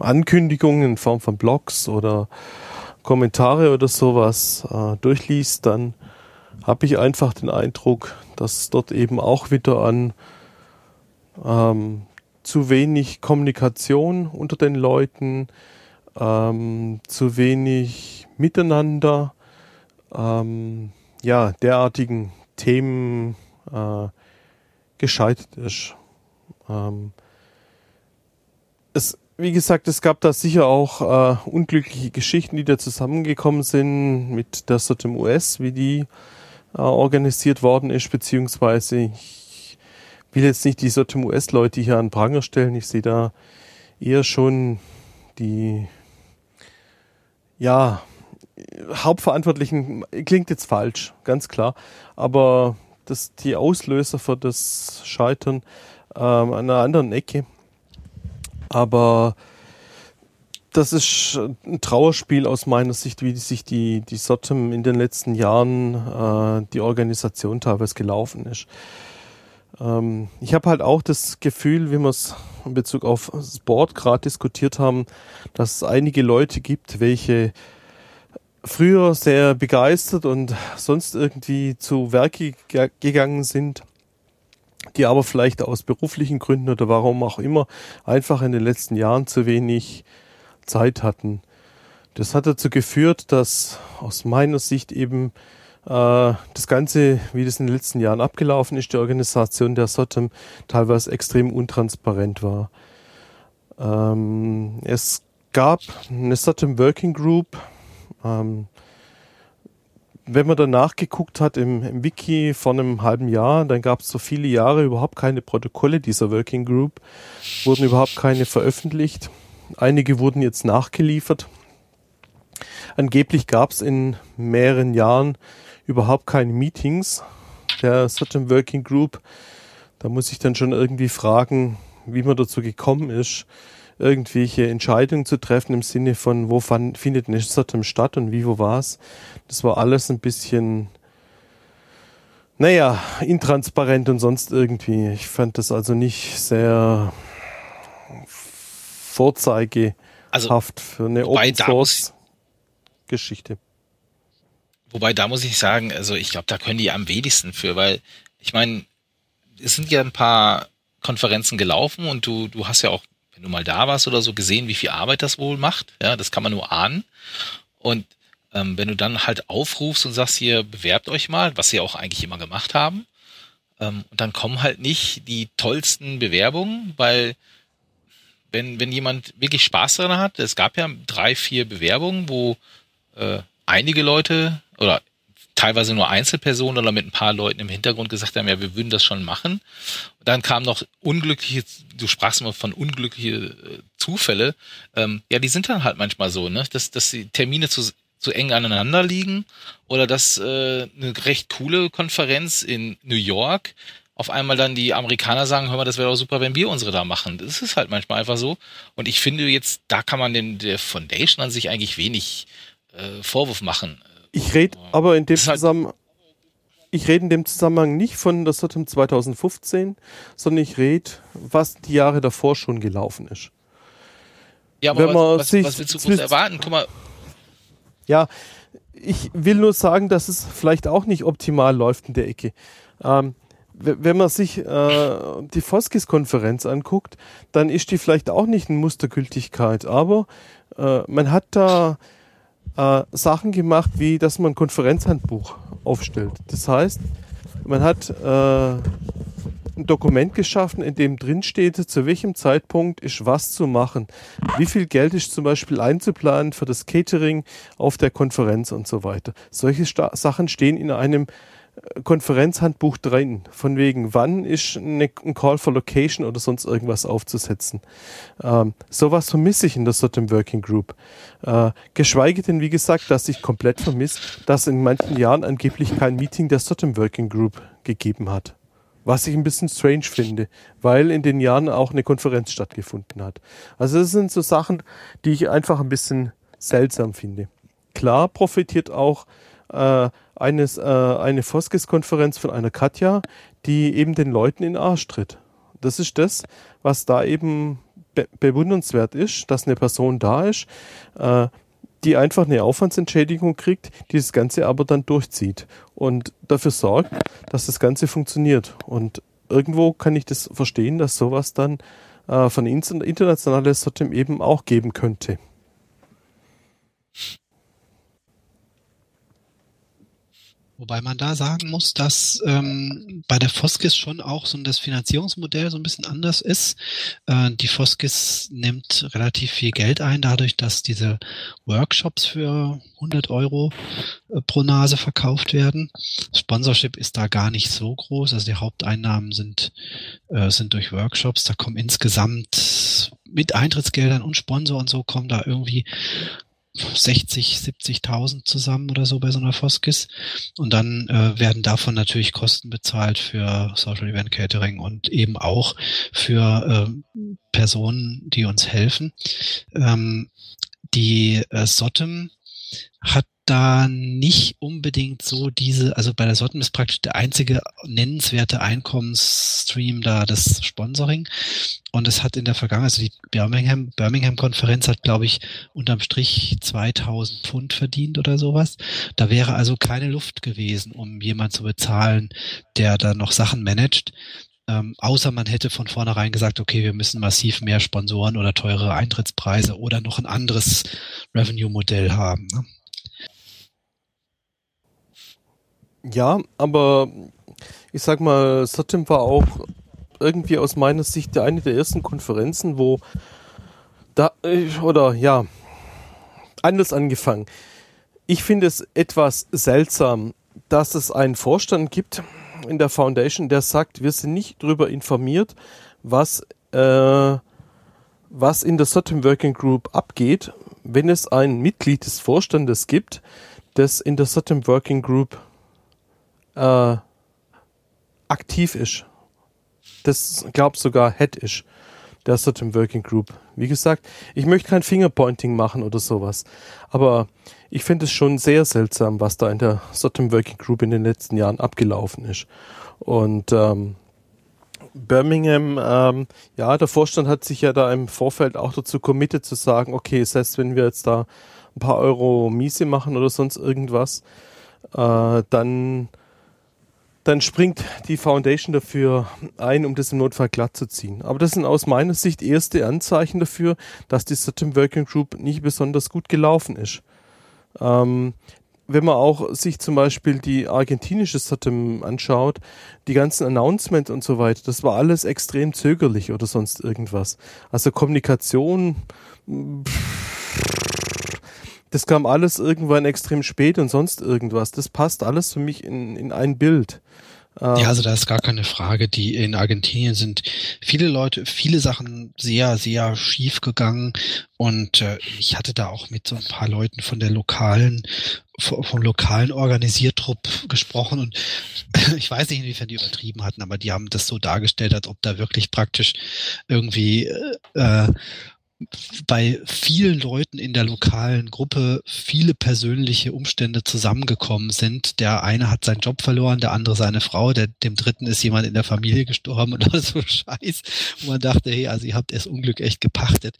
Ankündigungen in Form von Blogs oder Kommentare oder sowas äh, durchliest, dann habe ich einfach den Eindruck, dass dort eben auch wieder an ähm, zu wenig Kommunikation unter den Leuten, ähm, zu wenig Miteinander, ähm, ja, derartigen Themen äh, gescheitert ist. Ähm, es, wie gesagt, es gab da sicher auch äh, unglückliche Geschichten, die da zusammengekommen sind mit der SOTM US, wie die äh, organisiert worden ist, beziehungsweise ich will jetzt nicht die SOTM US-Leute hier an Pranger stellen, ich sehe da eher schon die ja, Hauptverantwortlichen klingt jetzt falsch, ganz klar. Aber das, die Auslöser für das Scheitern ähm, an einer anderen Ecke. Aber das ist ein Trauerspiel aus meiner Sicht, wie sich die, die SOTM in den letzten Jahren äh, die Organisation teilweise gelaufen ist. Ähm, ich habe halt auch das Gefühl, wie wir es in Bezug auf Sport gerade diskutiert haben, dass es einige Leute gibt, welche früher sehr begeistert und sonst irgendwie zu Werke gegangen sind, die aber vielleicht aus beruflichen Gründen oder warum auch immer einfach in den letzten Jahren zu wenig Zeit hatten. Das hat dazu geführt, dass aus meiner Sicht eben das Ganze, wie das in den letzten Jahren abgelaufen ist, die Organisation der SOTEM teilweise extrem untransparent war. Ähm, es gab eine SOTEM Working Group. Ähm, wenn man danach geguckt hat im, im Wiki vor einem halben Jahr, dann gab es so viele Jahre überhaupt keine Protokolle dieser Working Group, wurden überhaupt keine veröffentlicht. Einige wurden jetzt nachgeliefert. Angeblich gab es in mehreren Jahren überhaupt keine Meetings der Certain Working Group. Da muss ich dann schon irgendwie fragen, wie man dazu gekommen ist, irgendwelche Entscheidungen zu treffen im Sinne von, wo fand, findet eine Certain statt und wie, wo war's. Das war alles ein bisschen, naja, intransparent und sonst irgendwie. Ich fand das also nicht sehr vorzeigehaft also, für eine Open Source Geschichte. Wobei da muss ich sagen, also ich glaube, da können die am wenigsten für, weil ich meine, es sind ja ein paar Konferenzen gelaufen und du, du hast ja auch, wenn du mal da warst oder so, gesehen, wie viel Arbeit das wohl macht. Ja, das kann man nur ahnen. Und ähm, wenn du dann halt aufrufst und sagst hier, bewerbt euch mal, was sie auch eigentlich immer gemacht haben, ähm, und dann kommen halt nicht die tollsten Bewerbungen, weil wenn, wenn jemand wirklich Spaß daran hat, es gab ja drei, vier Bewerbungen, wo äh, einige Leute oder teilweise nur Einzelpersonen oder mit ein paar Leuten im Hintergrund gesagt haben, ja, wir würden das schon machen. Und dann kam noch unglückliche, du sprachst immer von unglückliche äh, Zufälle. Ähm, ja, die sind dann halt manchmal so, ne, dass, dass die Termine zu, zu eng aneinander liegen oder dass äh, eine recht coole Konferenz in New York auf einmal dann die Amerikaner sagen, hör mal, das wäre doch super, wenn wir unsere da machen. Das ist halt manchmal einfach so. Und ich finde jetzt, da kann man den der Foundation an sich eigentlich wenig äh, Vorwurf machen. Ich rede aber in dem halt Zusammenhang, ich rede in dem Zusammenhang nicht von der Sotem 2015, sondern ich rede, was die Jahre davor schon gelaufen ist. Ja, aber Wenn man was, sich, was willst du groß erwarten? Guck mal. Ja, ich will nur sagen, dass es vielleicht auch nicht optimal läuft in der Ecke. Ähm, wenn man sich äh, die Foskis-Konferenz anguckt, dann ist die vielleicht auch nicht in Mustergültigkeit, aber äh, man hat da äh, Sachen gemacht, wie dass man Konferenzhandbuch aufstellt. Das heißt, man hat äh, ein Dokument geschaffen, in dem drin steht, zu welchem Zeitpunkt ist was zu machen. Wie viel Geld ist zum Beispiel einzuplanen für das Catering auf der Konferenz und so weiter. Solche Sta Sachen stehen in einem Konferenzhandbuch drin, von wegen, wann ist eine, ein Call for Location oder sonst irgendwas aufzusetzen. Ähm, sowas vermisse ich in der Sotem Working Group. Äh, geschweige denn, wie gesagt, dass ich komplett vermisse, dass in manchen Jahren angeblich kein Meeting der Sotem Working Group gegeben hat. Was ich ein bisschen strange finde, weil in den Jahren auch eine Konferenz stattgefunden hat. Also das sind so Sachen, die ich einfach ein bisschen seltsam finde. Klar profitiert auch äh, eines, äh, eine Foskis-Konferenz von einer Katja, die eben den Leuten in den Arsch tritt. Das ist das, was da eben be bewundernswert ist, dass eine Person da ist, äh, die einfach eine Aufwandsentschädigung kriegt, die das Ganze aber dann durchzieht und dafür sorgt, dass das Ganze funktioniert. Und irgendwo kann ich das verstehen, dass sowas dann äh, von internationales Sotem eben auch geben könnte. Wobei man da sagen muss, dass ähm, bei der Foskis schon auch so das Finanzierungsmodell so ein bisschen anders ist. Äh, die Foskis nimmt relativ viel Geld ein, dadurch, dass diese Workshops für 100 Euro äh, pro Nase verkauft werden. Sponsorship ist da gar nicht so groß, also die Haupteinnahmen sind, äh, sind durch Workshops. Da kommen insgesamt mit Eintrittsgeldern und Sponsor und so kommen da irgendwie 60, 70.000 zusammen oder so bei so einer Foskis. Und dann äh, werden davon natürlich Kosten bezahlt für Social Event Catering und eben auch für äh, Personen, die uns helfen. Ähm, die äh, Sotem hat da nicht unbedingt so diese, also bei der Sotten ist praktisch der einzige nennenswerte Einkommensstream da das Sponsoring. Und es hat in der Vergangenheit, also die Birmingham, Birmingham Konferenz hat, glaube ich, unterm Strich 2000 Pfund verdient oder sowas. Da wäre also keine Luft gewesen, um jemand zu bezahlen, der da noch Sachen managt. Ähm, außer man hätte von vornherein gesagt, okay, wir müssen massiv mehr Sponsoren oder teure Eintrittspreise oder noch ein anderes Revenue-Modell haben. Ne? Ja, aber ich sag mal, Sotem war auch irgendwie aus meiner Sicht eine der ersten Konferenzen, wo da, oder ja, anders angefangen. Ich finde es etwas seltsam, dass es einen Vorstand gibt in der Foundation, der sagt, wir sind nicht darüber informiert, was, äh, was in der Sotem Working Group abgeht, wenn es ein Mitglied des Vorstandes gibt, das in der Sotem Working Group äh, aktiv ist. Das glaubt sogar Head ist der Sotem Working Group. Wie gesagt, ich möchte kein Fingerpointing machen oder sowas, aber ich finde es schon sehr seltsam, was da in der Sotem Working Group in den letzten Jahren abgelaufen ist. Und ähm, Birmingham, ähm, ja, der Vorstand hat sich ja da im Vorfeld auch dazu committed zu sagen, okay, das heißt, wenn wir jetzt da ein paar Euro Miese machen oder sonst irgendwas, äh, dann, dann springt die Foundation dafür ein, um das im Notfall glatt zu ziehen. Aber das sind aus meiner Sicht erste Anzeichen dafür, dass die System Working Group nicht besonders gut gelaufen ist. Ähm, wenn man auch sich zum Beispiel die argentinische Satem anschaut, die ganzen Announcements und so weiter, das war alles extrem zögerlich oder sonst irgendwas. Also Kommunikation, das kam alles irgendwann extrem spät und sonst irgendwas. Das passt alles für mich in, in ein Bild. Ja, also da ist gar keine Frage. Die in Argentinien sind viele Leute, viele Sachen sehr, sehr schief gegangen. Und äh, ich hatte da auch mit so ein paar Leuten von der lokalen, vom lokalen Organisiertrupp gesprochen und ich weiß nicht, inwiefern die übertrieben hatten, aber die haben das so dargestellt, als ob da wirklich praktisch irgendwie äh, bei vielen Leuten in der lokalen Gruppe viele persönliche Umstände zusammengekommen sind. Der eine hat seinen Job verloren, der andere seine Frau, der, dem dritten ist jemand in der Familie gestorben alles so Scheiß. Und man dachte, hey, also ihr habt das Unglück echt gepachtet.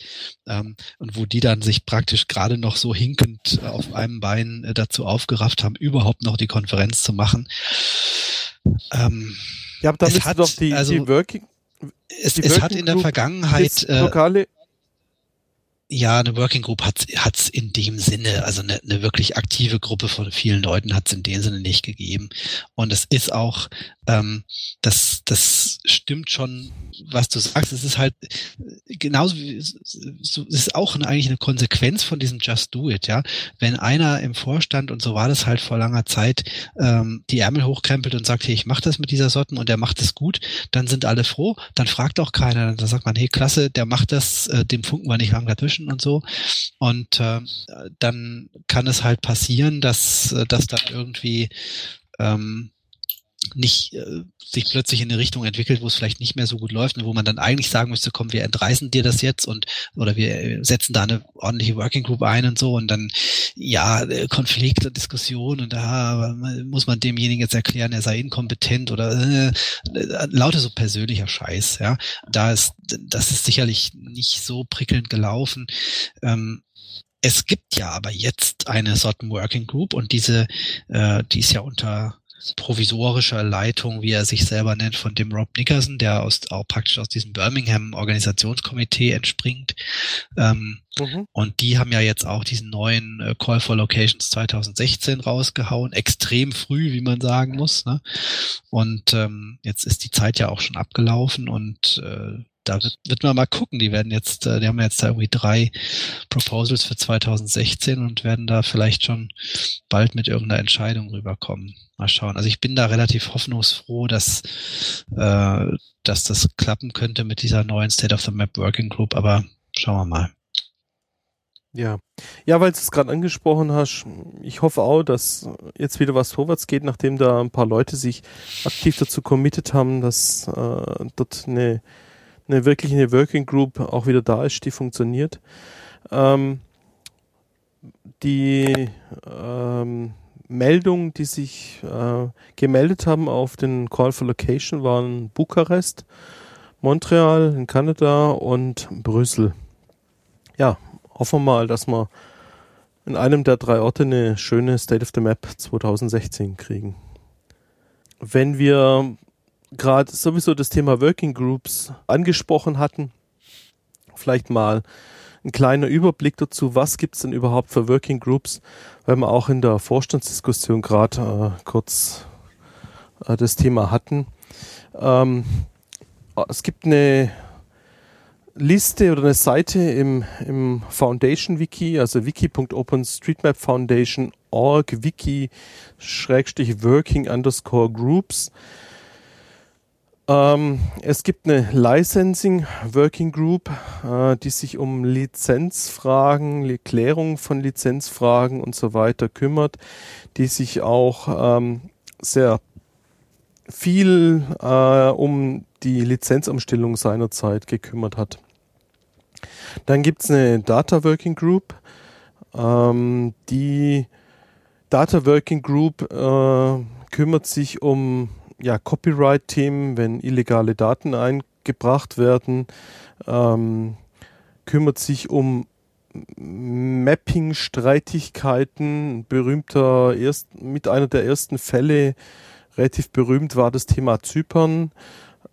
Ähm, und wo die dann sich praktisch gerade noch so hinkend auf einem Bein äh, dazu aufgerafft haben, überhaupt noch die Konferenz zu machen. Ähm, ja, aber dann ist doch die, also, die Working es, es hat in der Vergangenheit äh, lokale ja, eine Working Group hat es in dem Sinne, also eine, eine wirklich aktive Gruppe von vielen Leuten hat es in dem Sinne nicht gegeben. Und es ist auch, ähm, das, das stimmt schon, was du sagst. Es ist halt genauso wie so, es ist auch eine, eigentlich eine Konsequenz von diesem Just Do It, ja. Wenn einer im Vorstand, und so war das halt vor langer Zeit, ähm, die Ärmel hochkrempelt und sagt, hey, ich mache das mit dieser Sorten und der macht es gut, dann sind alle froh, dann fragt auch keiner, dann sagt man, hey, klasse, der macht das, äh, dem funken wir nicht lang dazwischen dazwischen und so. Und äh, dann kann es halt passieren, dass, äh, dass dann irgendwie ähm, nicht äh, sich plötzlich in eine Richtung entwickelt, wo es vielleicht nicht mehr so gut läuft und wo man dann eigentlich sagen müsste, komm, wir entreißen dir das jetzt und oder wir setzen da eine ordentliche Working Group ein und so und dann ja äh, Konflikt und Diskussion und da muss man demjenigen jetzt erklären, er sei inkompetent oder äh, äh, lauter so persönlicher Scheiß, ja. Da ist das ist sicherlich nicht so prickelnd gelaufen. Ähm, es gibt ja aber jetzt eine Sorten Working Group und diese, äh, die ist ja unter provisorischer Leitung, wie er sich selber nennt, von dem Rob Nickerson, der aus, auch praktisch aus diesem Birmingham Organisationskomitee entspringt. Ähm, mhm. Und die haben ja jetzt auch diesen neuen äh, Call for Locations 2016 rausgehauen, extrem früh, wie man sagen muss. Ne? Und ähm, jetzt ist die Zeit ja auch schon abgelaufen und äh, da wird, wird man mal gucken. Die werden jetzt, äh, die haben jetzt da irgendwie drei Proposals für 2016 und werden da vielleicht schon bald mit irgendeiner Entscheidung rüberkommen. Mal schauen. Also ich bin da relativ hoffnungsfroh, dass, äh, dass das klappen könnte mit dieser neuen State of the Map Working Group, aber schauen wir mal. Ja, ja, weil du es gerade angesprochen hast, ich hoffe auch, dass jetzt wieder was vorwärts geht, nachdem da ein paar Leute sich aktiv dazu committed haben, dass äh, dort eine eine wirklich eine Working Group auch wieder da ist, die funktioniert. Ähm, die ähm, Meldungen, die sich äh, gemeldet haben auf den Call for Location, waren Bukarest, Montreal in Kanada und Brüssel. Ja, hoffen wir mal, dass wir in einem der drei Orte eine schöne State of the Map 2016 kriegen. Wenn wir gerade sowieso das Thema Working Groups angesprochen hatten, vielleicht mal ein kleiner Überblick dazu, was gibt's denn überhaupt für Working Groups, weil wir auch in der Vorstandsdiskussion gerade äh, kurz äh, das Thema hatten. Ähm, es gibt eine Liste oder eine Seite im, im Foundation Wiki, also wiki.openstreetmapfoundation.org, wiki schrägstrich working underscore groups. Ähm, es gibt eine Licensing Working Group, äh, die sich um Lizenzfragen, Klärung von Lizenzfragen und so weiter kümmert, die sich auch ähm, sehr viel äh, um die Lizenzumstellung seinerzeit gekümmert hat. Dann gibt es eine Data Working Group, ähm, die Data Working Group äh, kümmert sich um ja, Copyright-Themen, wenn illegale Daten eingebracht werden, ähm, kümmert sich um Mapping-Streitigkeiten. Berühmter, erst, mit einer der ersten Fälle, relativ berühmt war das Thema Zypern.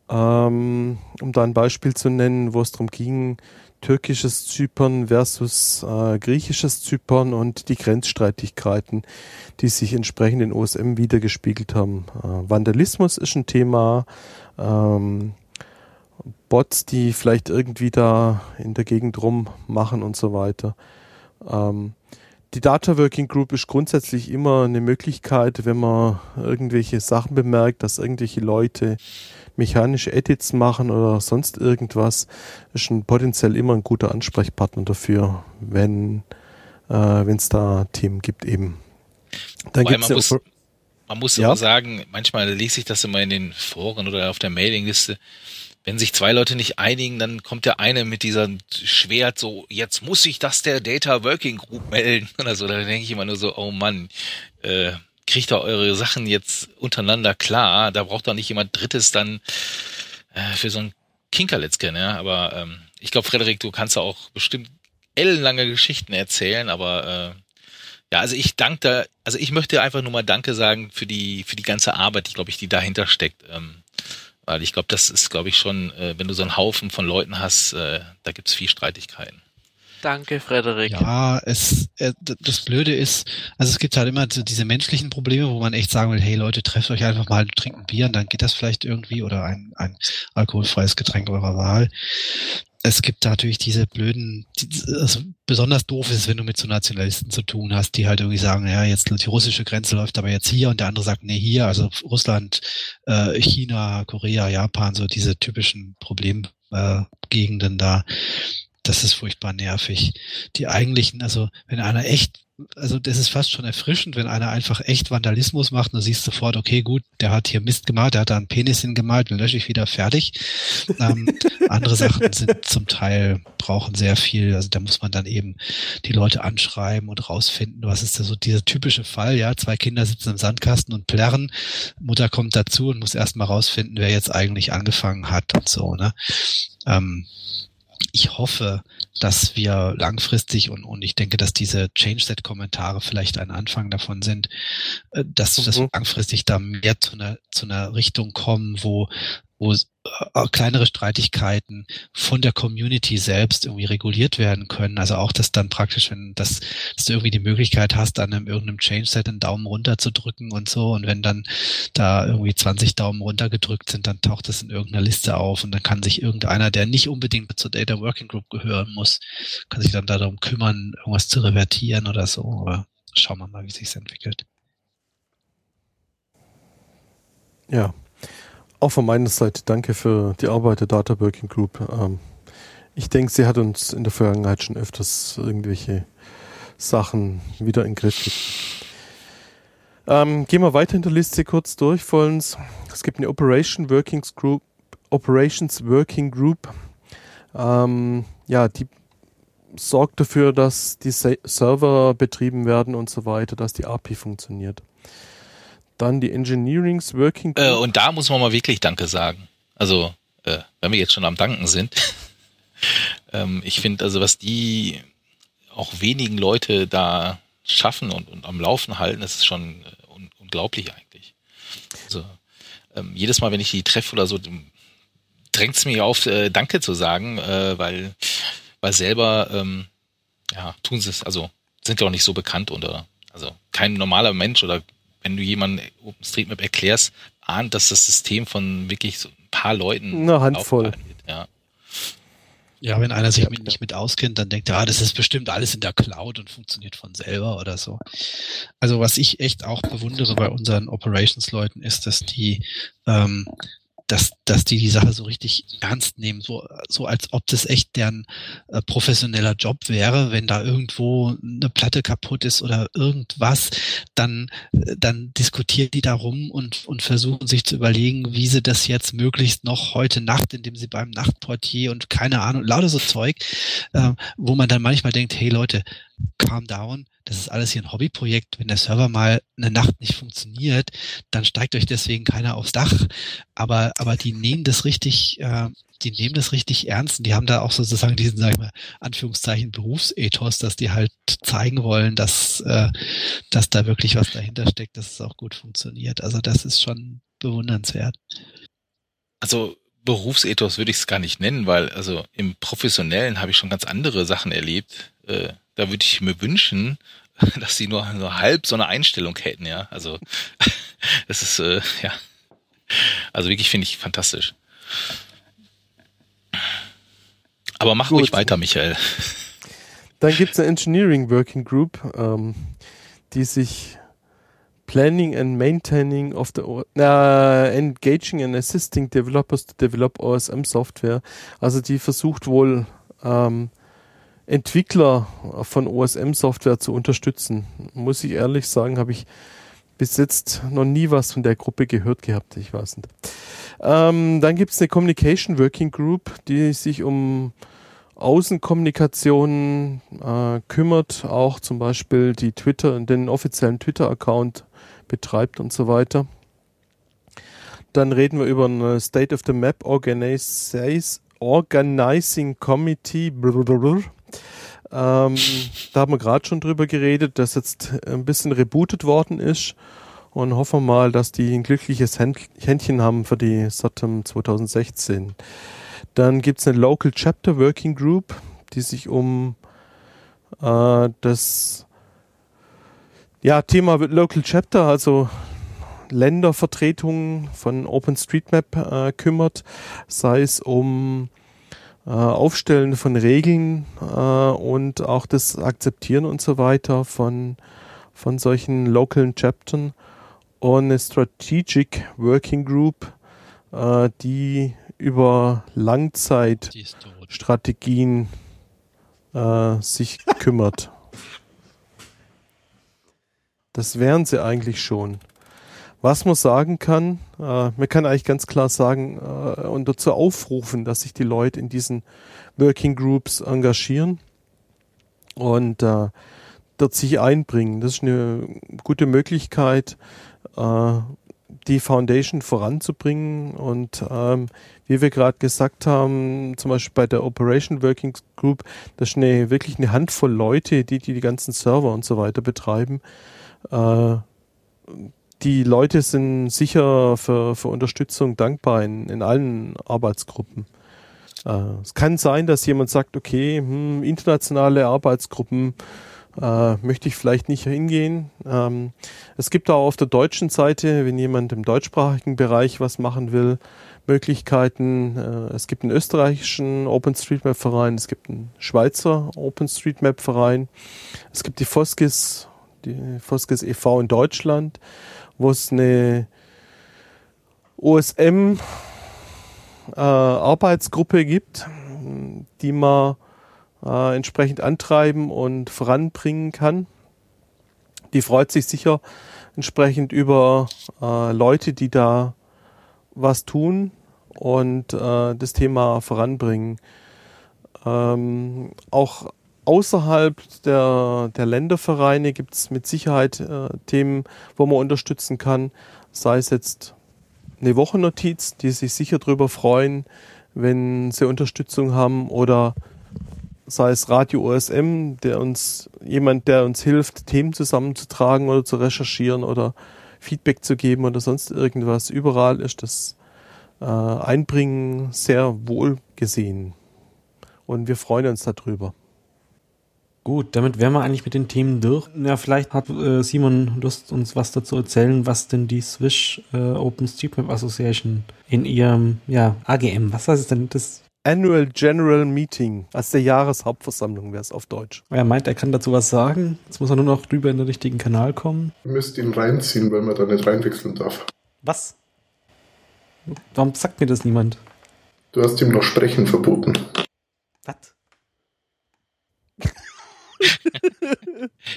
Ähm, um da ein Beispiel zu nennen, wo es darum ging, türkisches Zypern versus äh, griechisches Zypern und die Grenzstreitigkeiten, die sich entsprechend in OSM wiedergespiegelt haben. Äh, Vandalismus ist ein Thema, ähm, Bots, die vielleicht irgendwie da in der Gegend rummachen und so weiter. Ähm, die Data Working Group ist grundsätzlich immer eine Möglichkeit, wenn man irgendwelche Sachen bemerkt, dass irgendwelche Leute mechanische Edits machen oder sonst irgendwas, ist ein potenziell immer ein guter Ansprechpartner dafür, wenn äh, es da Themen gibt eben. Dann gibt's man, muss, man muss ja? aber sagen, manchmal lese ich das immer in den Foren oder auf der Mailingliste, wenn sich zwei Leute nicht einigen, dann kommt der eine mit dieser Schwert so, jetzt muss ich das der Data Working Group melden oder so. Da denke ich immer nur so, oh Mann, äh, kriegt ihr eure Sachen jetzt untereinander klar. Da braucht doch nicht jemand Drittes dann äh, für so ein Kinkerletzke, ne? Aber ähm, ich glaube, Frederik, du kannst auch bestimmt ellenlange Geschichten erzählen, aber äh, ja, also ich danke, also ich möchte einfach nur mal Danke sagen für die für die ganze Arbeit, die glaube ich, die dahinter steckt. Ähm, weil ich glaube, das ist, glaube ich, schon, äh, wenn du so einen Haufen von Leuten hast, äh, da gibt's viel Streitigkeiten. Danke, Frederik. Ja, es, äh, das Blöde ist, also es gibt halt immer so diese menschlichen Probleme, wo man echt sagen will, hey Leute, trefft euch einfach mal, trinkt ein Bier und dann geht das vielleicht irgendwie oder ein, ein alkoholfreies Getränk eurer Wahl. Es gibt natürlich diese blöden, die, also besonders doof ist, wenn du mit so Nationalisten zu tun hast, die halt irgendwie sagen, ja, jetzt die russische Grenze läuft aber jetzt hier und der andere sagt, nee, hier, also Russland, äh, China, Korea, Japan, so diese typischen Problemgegenden äh, da das ist furchtbar nervig. Die eigentlichen, also wenn einer echt, also das ist fast schon erfrischend, wenn einer einfach echt Vandalismus macht, siehst du sofort, okay, gut, der hat hier Mist gemalt, der hat da einen Penis hingemalt, den lösche ich wieder fertig. ähm, andere Sachen sind zum Teil, brauchen sehr viel, also da muss man dann eben die Leute anschreiben und rausfinden, was ist da so dieser typische Fall, ja, zwei Kinder sitzen im Sandkasten und plärren, Mutter kommt dazu und muss erstmal rausfinden, wer jetzt eigentlich angefangen hat und so, ne. Ähm, ich hoffe, dass wir langfristig und, und ich denke, dass diese Change-Set-Kommentare vielleicht ein Anfang davon sind, äh, dass, mhm. dass langfristig da mehr zu einer, zu einer Richtung kommen, wo wo äh, kleinere Streitigkeiten von der Community selbst irgendwie reguliert werden können. Also auch, dass dann praktisch, wenn das, dass du irgendwie die Möglichkeit hast, an einem irgendeinem Change-Set einen Daumen runter zu drücken und so. Und wenn dann da irgendwie 20 Daumen runter gedrückt sind, dann taucht das in irgendeiner Liste auf und dann kann sich irgendeiner, der nicht unbedingt zur Data Working Group gehören muss, kann sich dann darum kümmern, irgendwas zu revertieren oder so. Aber schauen wir mal, wie sich's entwickelt. Ja, auch von meiner Seite danke für die Arbeit der Data Working Group. Ähm, ich denke, sie hat uns in der Vergangenheit schon öfters irgendwelche Sachen wieder in Griff ähm, gehen wir weiter in der Liste kurz durch, Vollens. Es gibt eine Operation Workings Group, Operations Working Group. Ähm, ja, die sorgt dafür, dass die Server betrieben werden und so weiter, dass die API funktioniert. Dann die Engineering's Working Group. Äh, und da muss man mal wirklich Danke sagen. Also, äh, wenn wir jetzt schon am Danken sind. ähm, ich finde, also was die auch wenigen Leute da schaffen und, und am Laufen halten, das ist schon äh, un unglaublich eigentlich. Also, ähm, jedes Mal, wenn ich die treffe oder so, drängt es mich auf, äh, Danke zu sagen, äh, weil, weil selber, ähm, ja, tun sie es, also sind ja auch nicht so bekannt oder, also kein normaler Mensch oder wenn du jemandem OpenStreetMap erklärst, ahnt, dass das System von wirklich so ein paar Leuten eine Handvoll. Wird, ja. Ja, wenn einer sich mit, nicht mit auskennt, dann denkt er, ah, das ist bestimmt alles in der Cloud und funktioniert von selber oder so. Also was ich echt auch bewundere bei unseren Operations-Leuten ist, dass die ähm, dass, dass die die Sache so richtig ernst nehmen, so, so als ob das echt deren äh, professioneller Job wäre, wenn da irgendwo eine Platte kaputt ist oder irgendwas, dann, äh, dann diskutieren die darum und, und versuchen sich zu überlegen, wie sie das jetzt möglichst noch heute Nacht, indem sie beim Nachtportier und keine Ahnung, lauter so Zeug, äh, wo man dann manchmal denkt, hey Leute, calm down, das ist alles hier ein Hobbyprojekt. Wenn der Server mal eine Nacht nicht funktioniert, dann steigt euch deswegen keiner aufs Dach. Aber, aber die nehmen das richtig, äh, die nehmen das richtig ernst und die haben da auch sozusagen diesen, sagen wir, Anführungszeichen Berufsethos, dass die halt zeigen wollen, dass, äh, dass da wirklich was dahinter steckt, dass es auch gut funktioniert. Also das ist schon bewundernswert. Also Berufsethos würde ich es gar nicht nennen, weil also im Professionellen habe ich schon ganz andere Sachen erlebt. Äh, da würde ich mir wünschen, dass sie nur, nur halb so eine Einstellung hätten, ja. Also das ist äh, ja, also wirklich finde ich fantastisch. Aber mach Gut. ruhig weiter, Michael. Dann gibt es eine Engineering Working Group, ähm, die sich Planning and Maintaining of the na, Engaging and Assisting Developers to Develop OSM Software. Also die versucht wohl ähm, Entwickler von OSM Software zu unterstützen. Muss ich ehrlich sagen, habe ich bis jetzt noch nie was von der Gruppe gehört gehabt. Ich weiß nicht. Ähm, dann gibt es eine Communication Working Group, die sich um Außenkommunikation äh, kümmert, auch zum Beispiel die Twitter, den offiziellen Twitter-Account betreibt und so weiter. Dann reden wir über eine State of the Map Organizing Committee. Blablabla. Ähm, da haben wir gerade schon drüber geredet, dass jetzt ein bisschen rebootet worden ist und hoffen mal, dass die ein glückliches Händ- Händchen haben für die SATM 2016. Dann gibt es eine Local Chapter Working Group, die sich um äh, das ja, Thema Local Chapter, also Ländervertretungen von OpenStreetMap äh, kümmert, sei es um Aufstellen von Regeln äh, und auch das Akzeptieren und so weiter von, von solchen lokalen Chaptern und eine Strategic Working Group, äh, die über Langzeit Die ist tot. Strategien äh, sich kümmert. Das wären sie eigentlich schon. Was man sagen kann, äh, man kann eigentlich ganz klar sagen äh, und dazu aufrufen, dass sich die Leute in diesen Working Groups engagieren und äh, dort sich einbringen. Das ist eine gute Möglichkeit, äh, die Foundation voranzubringen und ähm, wie wir gerade gesagt haben, zum Beispiel bei der Operation Working Group, das ist eine, wirklich eine Handvoll Leute, die, die die ganzen Server und so weiter betreiben. Äh, die Leute sind sicher für, für Unterstützung dankbar in, in allen Arbeitsgruppen. Äh, es kann sein, dass jemand sagt, okay, hm, internationale Arbeitsgruppen äh, möchte ich vielleicht nicht hingehen. Ähm, es gibt auch auf der deutschen Seite, wenn jemand im deutschsprachigen Bereich was machen will, Möglichkeiten. Äh, es gibt einen österreichischen OpenStreetMap-Verein, es gibt einen Schweizer OpenStreetMap-Verein, es gibt die Foskis, die Foskis e.V. in Deutschland, wo es eine OSM äh, gibt, die man äh, entsprechend antreiben und voranbringen kann. Die freut sich sicher entsprechend über äh, Leute, die da was tun und äh, das Thema voranbringen. Ähm, auch außerhalb der, der Ländervereine gibt es mit Sicherheit äh, Themen, wo man unterstützen kann, sei es jetzt eine Wochennotiz, die sich sicher darüber freuen, wenn sie Unterstützung haben oder sei es Radio OSM, der uns, jemand, der uns hilft, Themen zusammenzutragen oder zu recherchieren oder Feedback zu geben oder sonst irgendwas. Überall ist das äh, Einbringen sehr wohl gesehen. Und wir freuen uns darüber. Gut, damit wären wir eigentlich mit den Themen durch. Ja, vielleicht hat äh, Simon Lust, uns was dazu erzählen, was denn die Swiss äh, OpenStreetMap Association in ihrem ja, AGM, was heißt es denn? Das, Annual General Meeting, als der Jahreshauptversammlung wäre es auf Deutsch. er meint, er kann dazu was sagen. Jetzt muss er nur noch rüber in den richtigen Kanal kommen. Ihr müsst ihn reinziehen, weil man da nicht reinwechseln darf. Was? Warum sagt mir das niemand? Du hast ihm noch Sprechen verboten. Was?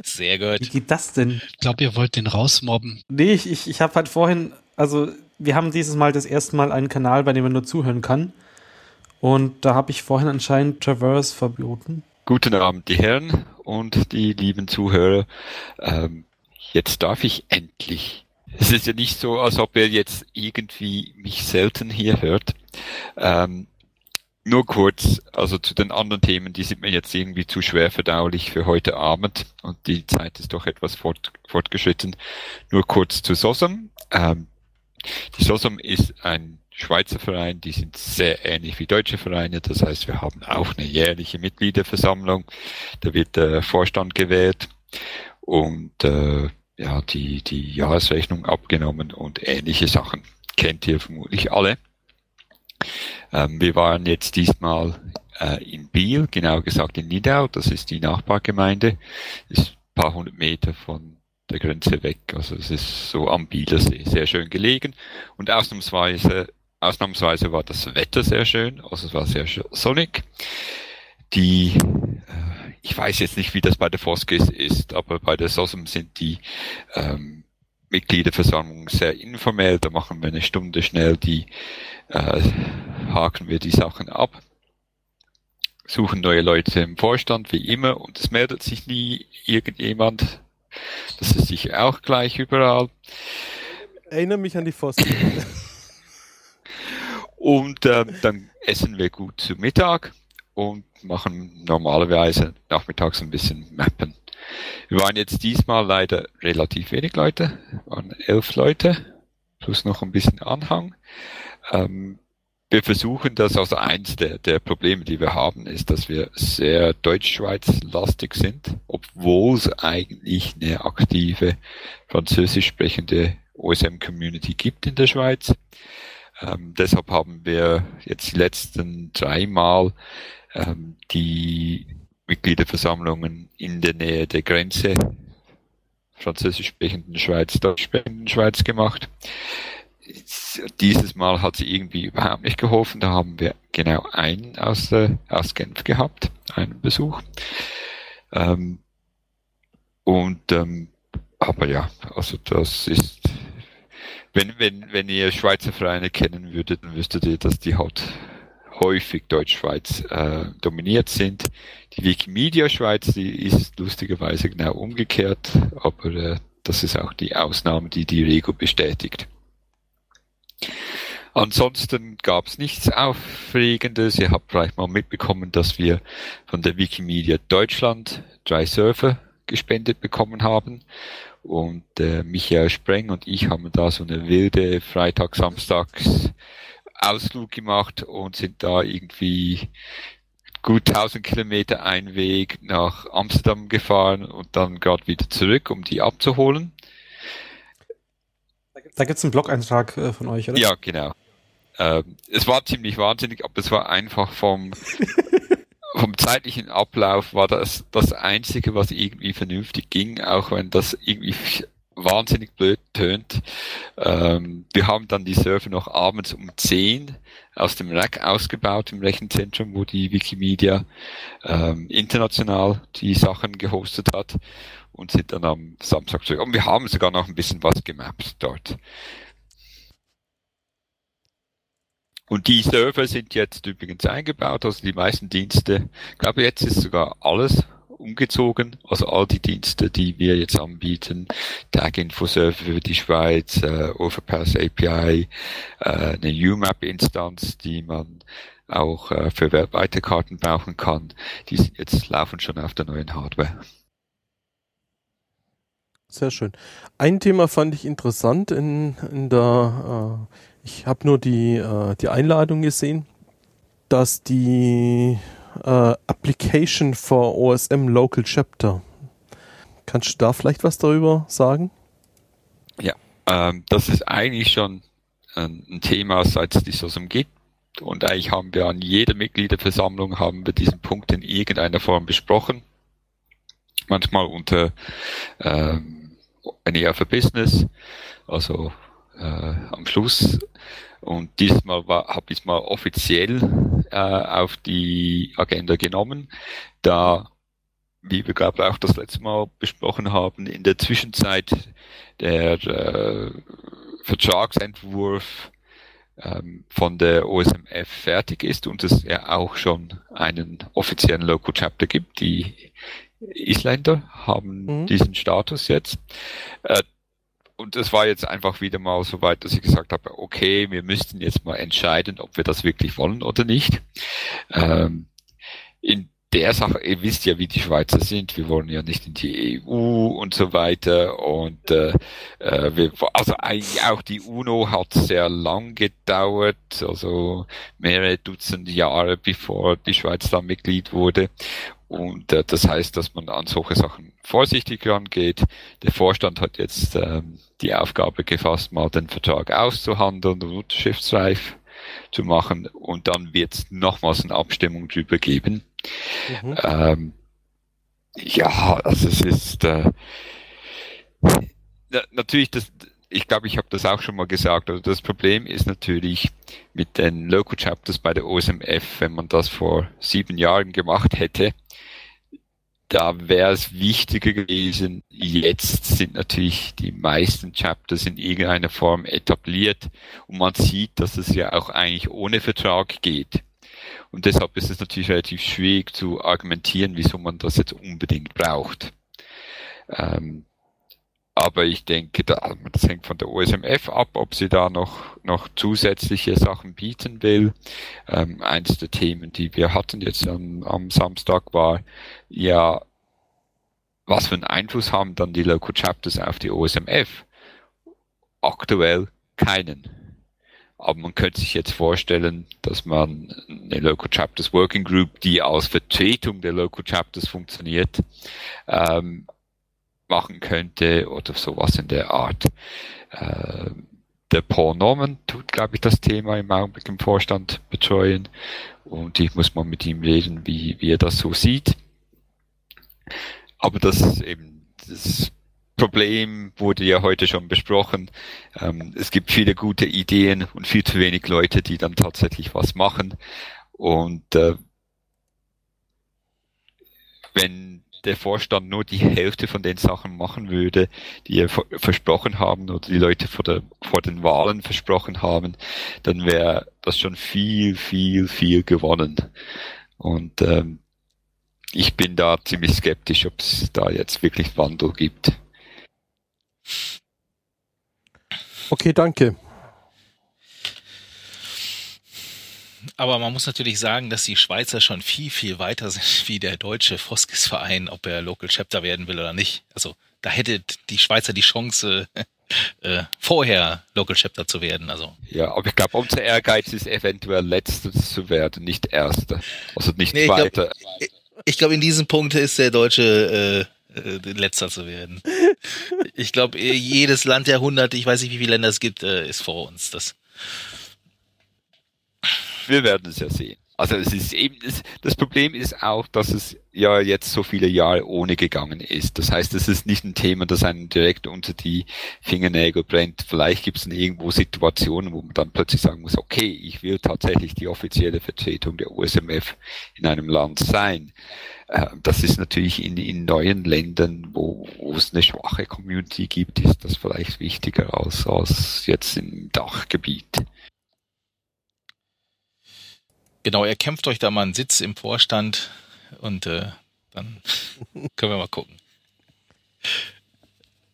Sehr Wie gut. geht das denn? Ich glaube, ihr wollt den rausmobben. Nee, ich, ich, ich habe halt vorhin, also wir haben dieses Mal das erste Mal einen Kanal, bei dem man nur zuhören kann. Und da habe ich vorhin anscheinend Traverse verboten. Guten Abend, die Herren und die lieben Zuhörer. Ähm, jetzt darf ich endlich. Es ist ja nicht so, als ob ihr jetzt irgendwie mich selten hier hört. Ähm, nur kurz, also zu den anderen Themen, die sind mir jetzt irgendwie zu schwer verdaulich für heute Abend und die Zeit ist doch etwas fort, fortgeschritten. Nur kurz zu SOSM. Ähm, die SOSM ist ein Schweizer Verein, die sind sehr ähnlich wie deutsche Vereine. Das heißt, wir haben auch eine jährliche Mitgliederversammlung. Da wird der Vorstand gewählt und äh, ja, die, die Jahresrechnung abgenommen und ähnliche Sachen. Kennt ihr vermutlich alle. Ähm, wir waren jetzt diesmal äh, in Biel, genau gesagt in Nidau, das ist die Nachbargemeinde, ist ein paar hundert Meter von der Grenze weg. Also es ist so am Bielersee, sehr schön gelegen und ausnahmsweise, ausnahmsweise war das Wetter sehr schön, also es war sehr sonnig. Die, äh, ich weiß jetzt nicht, wie das bei der Foskis ist, aber bei der SOSM sind die ähm, Mitgliederversammlungen sehr informell, da machen wir eine Stunde schnell die äh, haken wir die Sachen ab, suchen neue Leute im Vorstand, wie immer, und es meldet sich nie irgendjemand. Das ist sicher auch gleich überall. Erinnere mich an die Pfosten. und äh, dann essen wir gut zu Mittag und machen normalerweise nachmittags ein bisschen Mappen. Wir waren jetzt diesmal leider relativ wenig Leute, waren elf Leute, plus noch ein bisschen Anhang. Ähm, wir versuchen das, also eins der, der Probleme, die wir haben, ist, dass wir sehr Deutschschweiz-lastig sind, obwohl es eigentlich eine aktive französisch sprechende OSM-Community gibt in der Schweiz. Ähm, deshalb haben wir jetzt die letzten dreimal ähm, die Mitgliederversammlungen in der Nähe der Grenze französisch sprechenden Schweiz, deutsch sprechenden Schweiz gemacht dieses Mal hat sie irgendwie überhaupt nicht geholfen. Da haben wir genau einen aus, äh, aus Genf gehabt, einen Besuch. Ähm, und ähm, aber ja, also das ist, wenn, wenn, wenn ihr Schweizer Vereine kennen würdet, dann wüsstet ihr, dass die halt häufig Deutschschweiz äh, dominiert sind. Die Wikimedia Schweiz, die ist lustigerweise genau umgekehrt, aber äh, das ist auch die Ausnahme, die die Regel bestätigt. Ansonsten gab es nichts Aufregendes. Ihr habt vielleicht mal mitbekommen, dass wir von der Wikimedia Deutschland drei Server gespendet bekommen haben. Und äh, Michael Spreng und ich haben da so eine wilde Freitag, Samstags Ausflug gemacht und sind da irgendwie gut 1000 Kilometer ein Weg nach Amsterdam gefahren und dann gerade wieder zurück, um die abzuholen. Da gibt's einen Blog-Eintrag äh, von euch, oder? Ja, genau. Ähm, es war ziemlich wahnsinnig, aber es war einfach vom, vom zeitlichen Ablauf war das das Einzige, was irgendwie vernünftig ging, auch wenn das irgendwie wahnsinnig blöd tönt. Ähm, wir haben dann die Server noch abends um 10 aus dem Rack ausgebaut im Rechenzentrum, wo die Wikimedia ähm, international die Sachen gehostet hat und sind dann am Samstag zurück. Und wir haben sogar noch ein bisschen was gemappt dort. Und die Server sind jetzt übrigens eingebaut, also die meisten Dienste, ich glaube jetzt ist sogar alles umgezogen, also all die Dienste, die wir jetzt anbieten, Tag Info Server für die Schweiz, äh, Overpass API, äh, eine UMAP-Instanz, die man auch äh, für weltweite Karten brauchen kann, die sind jetzt laufen schon auf der neuen Hardware. Sehr schön. Ein Thema fand ich interessant in, in der, äh, ich habe nur die, äh, die Einladung gesehen, dass die äh, Application for OSM Local Chapter. Kannst du da vielleicht was darüber sagen? Ja, ähm, das ist eigentlich schon ein, Thema, seit es die SOSM gibt. Und eigentlich haben wir an jeder Mitgliederversammlung haben wir diesen Punkt in irgendeiner Form besprochen. Manchmal unter ähm, NEA für Business, also äh, am Schluss. Und diesmal habe ich mal offiziell äh, auf die Agenda genommen, da, wie wir glaube ich auch das letzte Mal besprochen haben, in der Zwischenzeit der äh, Vertragsentwurf ähm, von der OSMF fertig ist und es ja auch schon einen offiziellen Local Chapter gibt. Die Isländer haben mhm. diesen Status jetzt. Äh, und es war jetzt einfach wieder mal so weit, dass ich gesagt habe, okay, wir müssten jetzt mal entscheiden, ob wir das wirklich wollen oder nicht. Ähm, in der Sache, ihr wisst ja, wie die Schweizer sind, wir wollen ja nicht in die EU und so weiter. Und äh, äh wir, also eigentlich auch die UNO hat sehr lang gedauert, also mehrere Dutzend Jahre bevor die Schweiz da Mitglied wurde und äh, das heißt, dass man an solche Sachen vorsichtig rangeht. Der Vorstand hat jetzt ähm, die Aufgabe gefasst, mal den Vertrag auszuhandeln und unterschriftsreif zu machen und dann wird es nochmals eine Abstimmung drüber geben. Mhm. Ähm, ja, also es ist äh, natürlich das ich glaube, ich habe das auch schon mal gesagt. Also das Problem ist natürlich mit den Local Chapters bei der OSMF, wenn man das vor sieben Jahren gemacht hätte, da wäre es wichtiger gewesen. Jetzt sind natürlich die meisten Chapters in irgendeiner Form etabliert und man sieht, dass es ja auch eigentlich ohne Vertrag geht. Und deshalb ist es natürlich relativ schwierig zu argumentieren, wieso man das jetzt unbedingt braucht. Ähm, aber ich denke, da, das hängt von der OSMF ab, ob sie da noch, noch zusätzliche Sachen bieten will. Ähm, eines der Themen, die wir hatten jetzt am, am Samstag war, ja, was für einen Einfluss haben dann die Local Chapters auf die OSMF? Aktuell keinen. Aber man könnte sich jetzt vorstellen, dass man eine Local Chapters Working Group, die als Vertretung der Local Chapters funktioniert, ähm, machen könnte oder sowas in der Art. Äh, der Paul Norman tut, glaube ich, das Thema im Augenblick im Vorstand betreuen und ich muss mal mit ihm reden, wie, wie er das so sieht. Aber das ist eben das Problem wurde ja heute schon besprochen. Ähm, es gibt viele gute Ideen und viel zu wenig Leute, die dann tatsächlich was machen. Und äh, wenn der Vorstand nur die Hälfte von den Sachen machen würde, die er versprochen haben oder die Leute vor, der, vor den Wahlen versprochen haben, dann wäre das schon viel, viel, viel gewonnen. Und ähm, ich bin da ziemlich skeptisch, ob es da jetzt wirklich Wandel gibt. Okay, danke. Aber man muss natürlich sagen, dass die Schweizer schon viel, viel weiter sind wie der deutsche Foskis-Verein, ob er Local Chapter werden will oder nicht. Also da hätte die Schweizer die Chance, äh, vorher Local Chapter zu werden. Also. Ja, aber ich glaube, unser Ehrgeiz ist eventuell Letzter zu werden, nicht Erster. Also nicht nee, Zweiter. Ich glaube, glaub, in diesem Punkt ist der Deutsche äh, äh, Letzter zu werden. ich glaube, jedes Land der hunderte, ich weiß nicht, wie viele Länder es gibt, äh, ist vor uns. Das wir werden es ja sehen. Also es ist eben, das, Problem ist auch, dass es ja jetzt so viele Jahre ohne gegangen ist. Das heißt, es ist nicht ein Thema, das einen direkt unter die Fingernägel brennt. Vielleicht gibt es irgendwo Situationen, wo man dann plötzlich sagen muss, okay, ich will tatsächlich die offizielle Vertretung der USMF in einem Land sein. Äh, das ist natürlich in, in neuen Ländern, wo, wo es eine schwache Community gibt, ist das vielleicht wichtiger als, als jetzt im Dachgebiet. Genau, er kämpft euch da mal einen Sitz im Vorstand und äh, dann können wir mal gucken.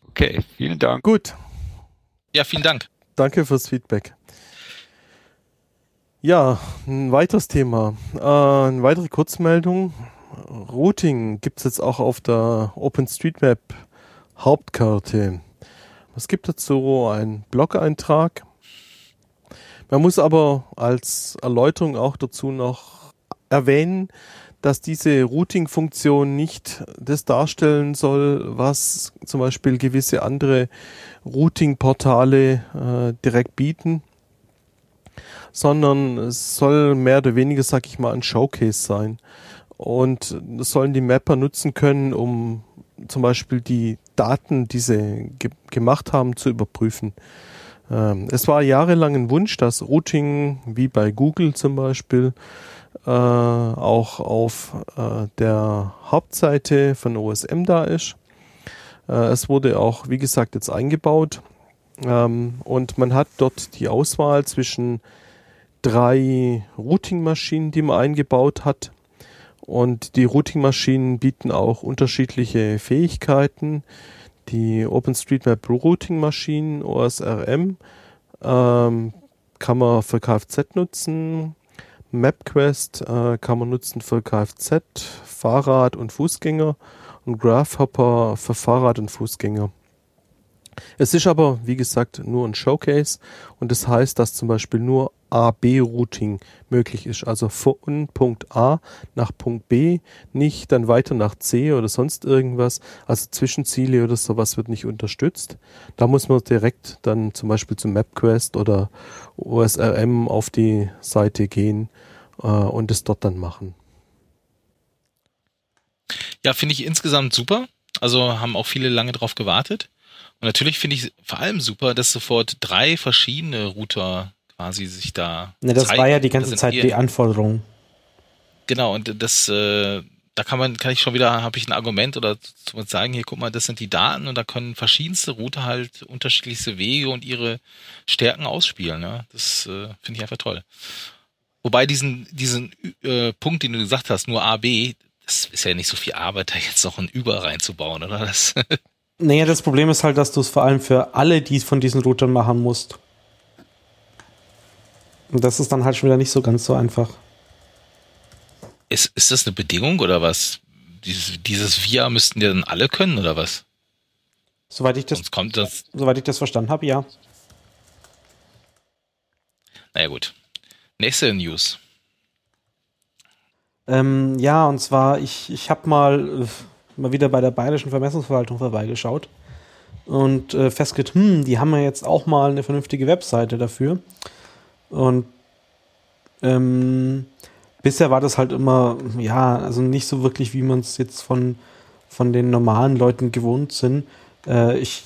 Okay, vielen Dank. Gut. Ja, vielen Dank. Danke fürs Feedback. Ja, ein weiteres Thema. Äh, eine weitere Kurzmeldung. Routing gibt es jetzt auch auf der OpenStreetMap Hauptkarte. Es gibt dazu einen Blog-Eintrag man muss aber als Erläuterung auch dazu noch erwähnen, dass diese Routing-Funktion nicht das darstellen soll, was zum Beispiel gewisse andere Routing-Portale äh, direkt bieten, sondern es soll mehr oder weniger, sag ich mal, ein Showcase sein. Und das sollen die Mapper nutzen können, um zum Beispiel die Daten, die sie ge gemacht haben, zu überprüfen. Ähm, es war jahrelang ein Wunsch, dass Routing, wie bei Google zum Beispiel, äh, auch auf äh, der Hauptseite von OSM da ist. Äh, es wurde auch, wie gesagt, jetzt eingebaut. Ähm, und man hat dort die Auswahl zwischen drei Routing-Maschinen, die man eingebaut hat. Und die Routing-Maschinen bieten auch unterschiedliche Fähigkeiten. Die OpenStreetMap Routing-Maschinen, OSRM, ähm, kann man für Kfz nutzen. MapQuest äh, kann man nutzen für Kfz, Fahrrad und Fußgänger und Graphhopper für Fahrrad und Fußgänger. Es ist aber, wie gesagt, nur ein Showcase und das heißt, dass zum Beispiel nur A-B-Routing möglich ist. Also von Punkt A nach Punkt B, nicht dann weiter nach C oder sonst irgendwas. Also Zwischenziele oder sowas wird nicht unterstützt. Da muss man direkt dann zum Beispiel zum MapQuest oder OSRM auf die Seite gehen äh, und es dort dann machen. Ja, finde ich insgesamt super. Also haben auch viele lange drauf gewartet. Und natürlich finde ich vor allem super, dass sofort drei verschiedene Router quasi sich da. Ne, das zeigen. war ja die ganze Zeit die Anforderung. Genau, und das, äh, da kann man, kann ich schon wieder, habe ich ein Argument oder zu sagen, hier, guck mal, das sind die Daten und da können verschiedenste Router halt unterschiedlichste Wege und ihre Stärken ausspielen. Ja? Das äh, finde ich einfach toll. Wobei diesen, diesen äh, Punkt, den du gesagt hast, nur A, B, das ist ja nicht so viel Arbeit, da jetzt noch ein Über reinzubauen, oder? Das naja, das Problem ist halt, dass du es vor allem für alle die von diesen Routern machen musst. Und das ist dann halt schon wieder nicht so ganz so einfach. Ist, ist das eine Bedingung oder was? Dieses, dieses VIA müssten ja dann alle können oder was? Soweit ich das, kommt das soweit ich das verstanden habe, ja. Naja, gut. Nächste News. Ähm, ja, und zwar, ich, ich habe mal, äh, mal wieder bei der Bayerischen Vermessungsverwaltung vorbeigeschaut und äh, festgestellt, hm, die haben ja jetzt auch mal eine vernünftige Webseite dafür. Und ähm, bisher war das halt immer, ja, also nicht so wirklich, wie man es jetzt von, von den normalen Leuten gewohnt sind. Äh, ich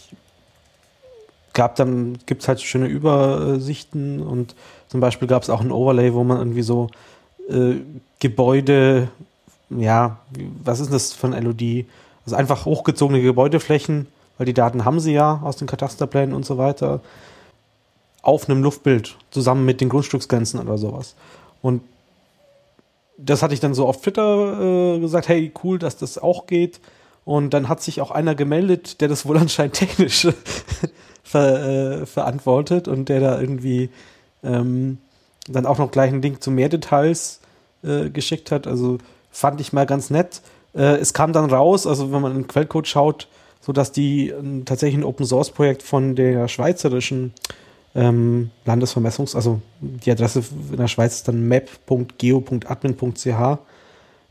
gab dann, gibt es halt schöne Übersichten und zum Beispiel gab es auch ein Overlay, wo man irgendwie so äh, Gebäude, ja, was ist das für ein LOD? Also einfach hochgezogene Gebäudeflächen, weil die Daten haben sie ja aus den Katasterplänen und so weiter auf einem Luftbild zusammen mit den Grundstücksgrenzen oder sowas. Und das hatte ich dann so auf Twitter äh, gesagt, hey, cool, dass das auch geht. Und dann hat sich auch einer gemeldet, der das wohl anscheinend technisch ver, äh, verantwortet und der da irgendwie ähm, dann auch noch gleich einen Link zu mehr Details äh, geschickt hat. Also fand ich mal ganz nett. Äh, es kam dann raus, also wenn man in den Quellcode schaut, so dass die tatsächlich ein Open Source Projekt von der schweizerischen ähm, Landesvermessungs-, also die Adresse in der Schweiz ist dann map.geo.admin.ch,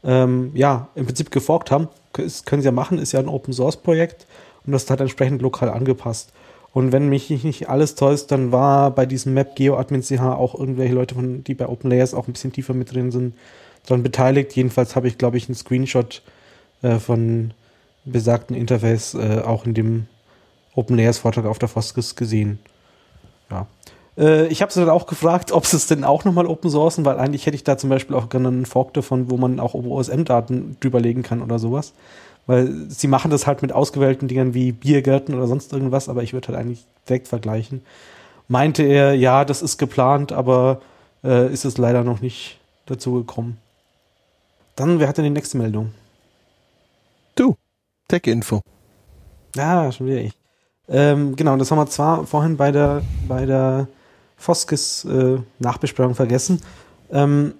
ähm, ja, im Prinzip geforkt haben. Das können sie ja machen, ist ja ein Open Source Projekt und das hat entsprechend lokal angepasst. Und wenn mich nicht alles täuscht, dann war bei diesem Map GeoAdmin.ch auch irgendwelche Leute, von, die bei OpenLayers auch ein bisschen tiefer mit drin sind, daran beteiligt. Jedenfalls habe ich, glaube ich, einen Screenshot äh, von besagten Interface äh, auch in dem OpenLayers Vortrag auf der Foskis gesehen. Ja. Äh, ich habe sie dann auch gefragt, ob sie es denn auch nochmal open sourcen, weil eigentlich hätte ich da zum Beispiel auch gerne einen Fork davon, wo man auch OSM-Daten drüberlegen kann oder sowas. Weil sie machen das halt mit ausgewählten Dingern wie Biergärten oder sonst irgendwas, aber ich würde halt eigentlich direkt vergleichen. Meinte er, ja, das ist geplant, aber äh, ist es leider noch nicht dazu gekommen. Dann, wer hat denn die nächste Meldung? Du, Tech-Info. Ja, schon wieder ich. Ähm, genau, das haben wir zwar vorhin bei der, bei der Foskis äh, Nachbesprechung vergessen. Ähm,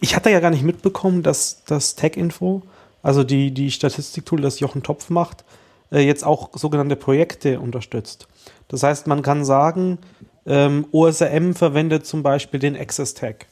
ich hatte ja gar nicht mitbekommen, dass das Tech-Info, also die, die Statistiktool, das Jochen Topf macht, äh, jetzt auch sogenannte Projekte unterstützt. Das heißt, man kann sagen, ähm, OSRM verwendet zum Beispiel den Access Tag.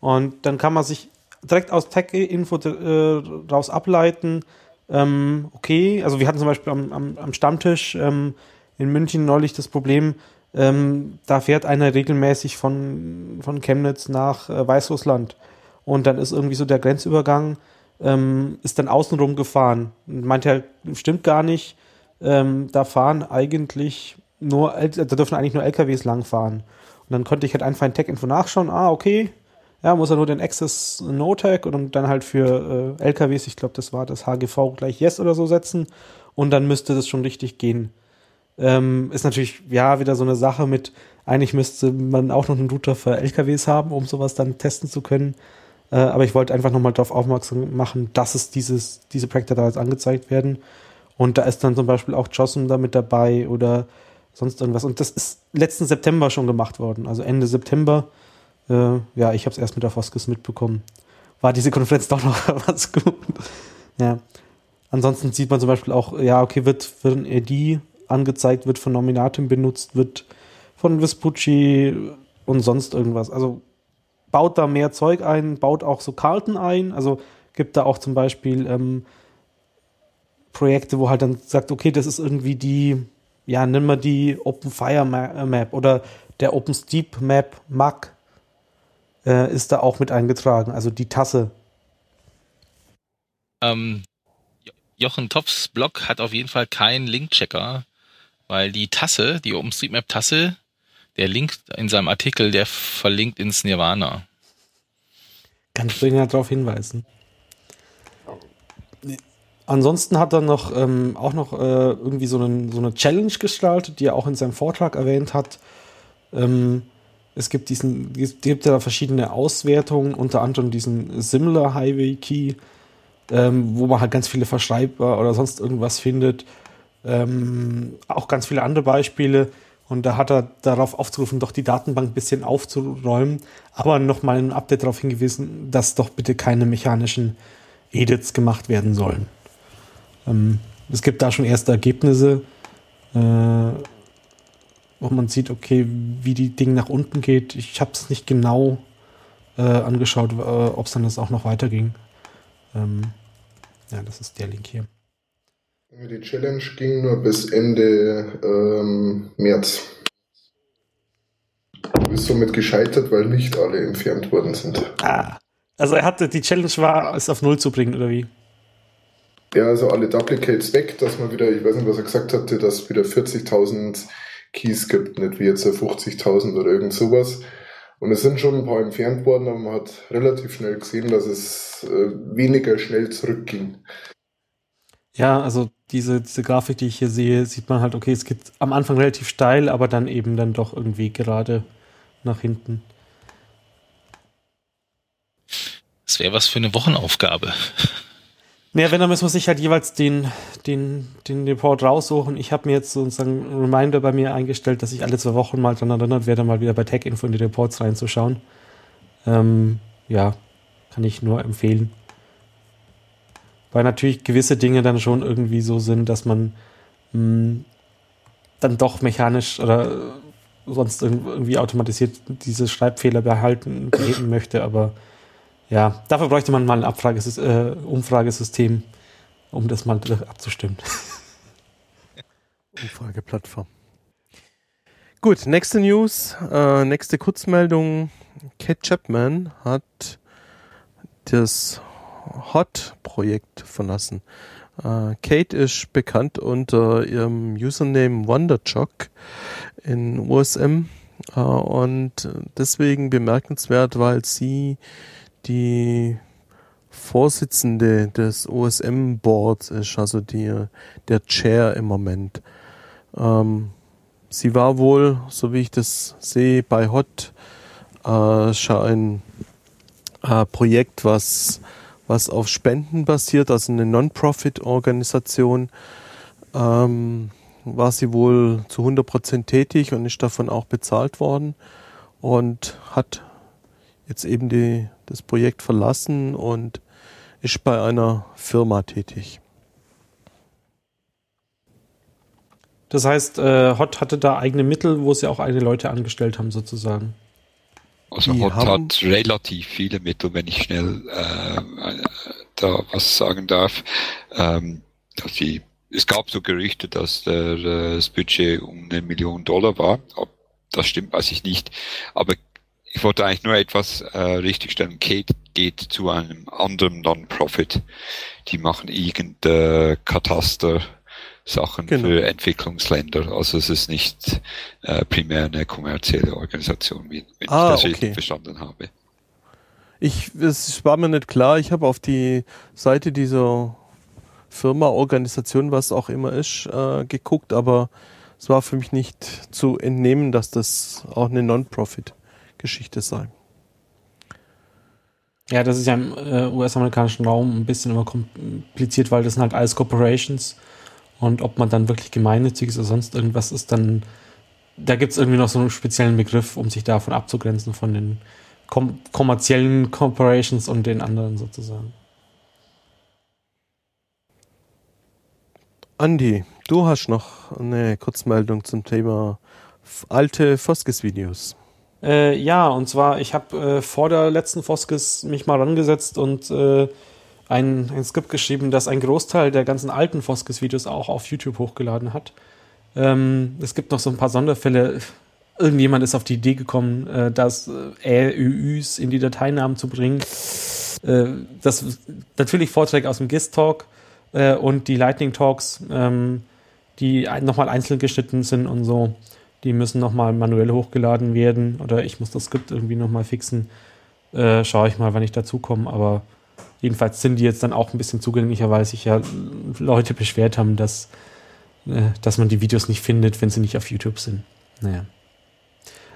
Und dann kann man sich direkt aus Tech-Info äh, raus ableiten, ähm, okay, also wir hatten zum Beispiel am, am, am Stammtisch ähm, in München neulich das Problem, ähm, da fährt einer regelmäßig von, von Chemnitz nach äh, Weißrussland und dann ist irgendwie so der Grenzübergang, ähm, ist dann außenrum gefahren. Und meint er, stimmt gar nicht, ähm, da fahren eigentlich nur, da dürfen eigentlich nur LKWs langfahren. Und dann konnte ich halt einfach in Tech-Info nachschauen, ah, okay, ja, muss er nur den Access No-Tag und dann halt für äh, LKWs, ich glaube, das war das HGV gleich Yes oder so setzen und dann müsste das schon richtig gehen. Ähm, ist natürlich, ja, wieder so eine Sache mit, eigentlich müsste man auch noch einen Router für LKWs haben, um sowas dann testen zu können. Äh, aber ich wollte einfach nochmal darauf aufmerksam machen, dass es dieses, diese Projekte da jetzt angezeigt werden. Und da ist dann zum Beispiel auch JOSM da mit dabei oder sonst irgendwas. Und das ist letzten September schon gemacht worden, also Ende September. Äh, ja, ich habe es erst mit der Foskis mitbekommen. War diese Konferenz doch noch was gut. Ja. Ansonsten sieht man zum Beispiel auch, ja, okay, wird, wird ein ED angezeigt, wird von Nominatim benutzt, wird von Vespucci und sonst irgendwas. Also baut da mehr Zeug ein, baut auch so Karten ein. Also gibt da auch zum Beispiel ähm, Projekte, wo halt dann sagt, okay, das ist irgendwie die, ja, nimm mal die Open Fire Map oder der Open Steep Map MAC äh, ist da auch mit eingetragen, also die Tasse. Ähm, Jochen Tops Blog hat auf jeden Fall keinen Link-Checker, weil die Tasse, die OpenStreetMap-Tasse, der Link in seinem Artikel, der verlinkt ins Nirvana. Kannst du ihn ja darauf hinweisen. Ansonsten hat er noch ähm, auch noch äh, irgendwie so, einen, so, eine Challenge gestaltet, die er auch in seinem Vortrag erwähnt hat. Ähm, es gibt diesen, es gibt ja verschiedene Auswertungen, unter anderem diesen Similar Highway Key, ähm, wo man halt ganz viele Verschreibbar oder sonst irgendwas findet. Ähm, auch ganz viele andere Beispiele. Und da hat er darauf aufgerufen, doch die Datenbank ein bisschen aufzuräumen, aber nochmal ein Update darauf hingewiesen, dass doch bitte keine mechanischen Edits gemacht werden sollen. Ähm, es gibt da schon erste Ergebnisse, äh, wo man sieht, okay, wie die Dinge nach unten geht. Ich habe es nicht genau äh, angeschaut, äh, ob es dann das auch noch weiterging. Ähm, ja, das ist der Link hier. Die Challenge ging nur bis Ende ähm, März. Du bist somit gescheitert, weil nicht alle entfernt worden sind. Ah, also er hatte, die Challenge war, es auf Null zu bringen, oder wie? Ja, also alle Duplicates weg, dass man wieder, ich weiß nicht, was er gesagt hatte, dass wieder 40.000 Keys gibt, nicht wie jetzt 50.000 oder irgend sowas. Und es sind schon ein paar entfernt worden, aber man hat relativ schnell gesehen, dass es äh, weniger schnell zurückging. Ja, also diese, diese Grafik, die ich hier sehe, sieht man halt, okay, es geht am Anfang relativ steil, aber dann eben dann doch irgendwie gerade nach hinten. Das wäre was für eine Wochenaufgabe. Naja, wenn, dann müssen wir sich halt jeweils den, den, den Report raussuchen. Ich habe mir jetzt sozusagen einen Reminder bei mir eingestellt, dass ich alle zwei Wochen mal dran erinnert werde, mal wieder bei Tech-Info in die Reports reinzuschauen. Ähm, ja, kann ich nur empfehlen. Weil natürlich gewisse Dinge dann schon irgendwie so sind, dass man mh, hm, dann doch mechanisch oder sonst irgendwie automatisiert diese Schreibfehler behalten, beheben möchte, aber ja, dafür bräuchte man mal ein Abfrages äh, Umfragesystem, um das mal abzustimmen. Umfrageplattform. Gut, nächste News, äh, nächste Kurzmeldung. Kate Chapman hat das Hot-Projekt verlassen. Äh, Kate ist bekannt unter ihrem Username Wonderjock in USM äh, und deswegen bemerkenswert, weil sie die Vorsitzende des OSM-Boards ist, also die, der Chair im Moment. Ähm, sie war wohl, so wie ich das sehe, bei HOT äh, ein äh, Projekt, was, was auf Spenden basiert, also eine Non-Profit-Organisation. Ähm, war sie wohl zu 100% tätig und ist davon auch bezahlt worden und hat jetzt eben die, das Projekt verlassen und ist bei einer Firma tätig. Das heißt, äh, Hot hatte da eigene Mittel, wo sie auch eigene Leute angestellt haben, sozusagen. Also die Hot hat relativ viele Mittel, wenn ich schnell äh, da was sagen darf. Ähm, dass sie, es gab so Gerüchte, dass der, das Budget um eine Million Dollar war. Ob das stimmt, weiß ich nicht. Aber ich wollte eigentlich nur etwas äh, richtigstellen. Kate geht zu einem anderen Non-Profit. Die machen irgendeine Kataster Sachen genau. für Entwicklungsländer. Also es ist nicht äh, primär eine kommerzielle Organisation, wie, wenn ah, ich das okay. verstanden habe. Ich, es war mir nicht klar. Ich habe auf die Seite dieser Firma, Organisation, was auch immer ist, äh, geguckt, aber es war für mich nicht zu entnehmen, dass das auch eine Non-Profit-Geschichte sei. Ja, das ist ja im äh, US-amerikanischen Raum ein bisschen immer kompliziert, weil das sind halt alles Corporations. Und ob man dann wirklich gemeinnützig ist oder sonst irgendwas ist, dann da gibt es irgendwie noch so einen speziellen Begriff, um sich davon abzugrenzen von den kom kommerziellen Corporations und den anderen sozusagen. Andi, du hast noch eine Kurzmeldung zum Thema alte Foskes-Videos. Äh, ja, und zwar, ich habe äh, vor der letzten Foskes mich mal rangesetzt und äh, ein, ein Skript geschrieben, das ein Großteil der ganzen alten Foskes-Videos auch auf YouTube hochgeladen hat. Ähm, es gibt noch so ein paar Sonderfälle. Irgendjemand ist auf die Idee gekommen, äh, das äh, ÖÜs in die Dateinamen zu bringen. Äh, das natürlich Vorträge aus dem GIST-Talk äh, und die Lightning Talks, ähm, die nochmal einzeln geschnitten sind und so. Die müssen nochmal manuell hochgeladen werden oder ich muss das Skript irgendwie nochmal fixen. Äh, schaue ich mal, wann ich dazu komme. Aber jedenfalls sind die jetzt dann auch ein bisschen zugänglicher, weil sich ja Leute beschwert haben, dass, äh, dass man die Videos nicht findet, wenn sie nicht auf YouTube sind. Naja.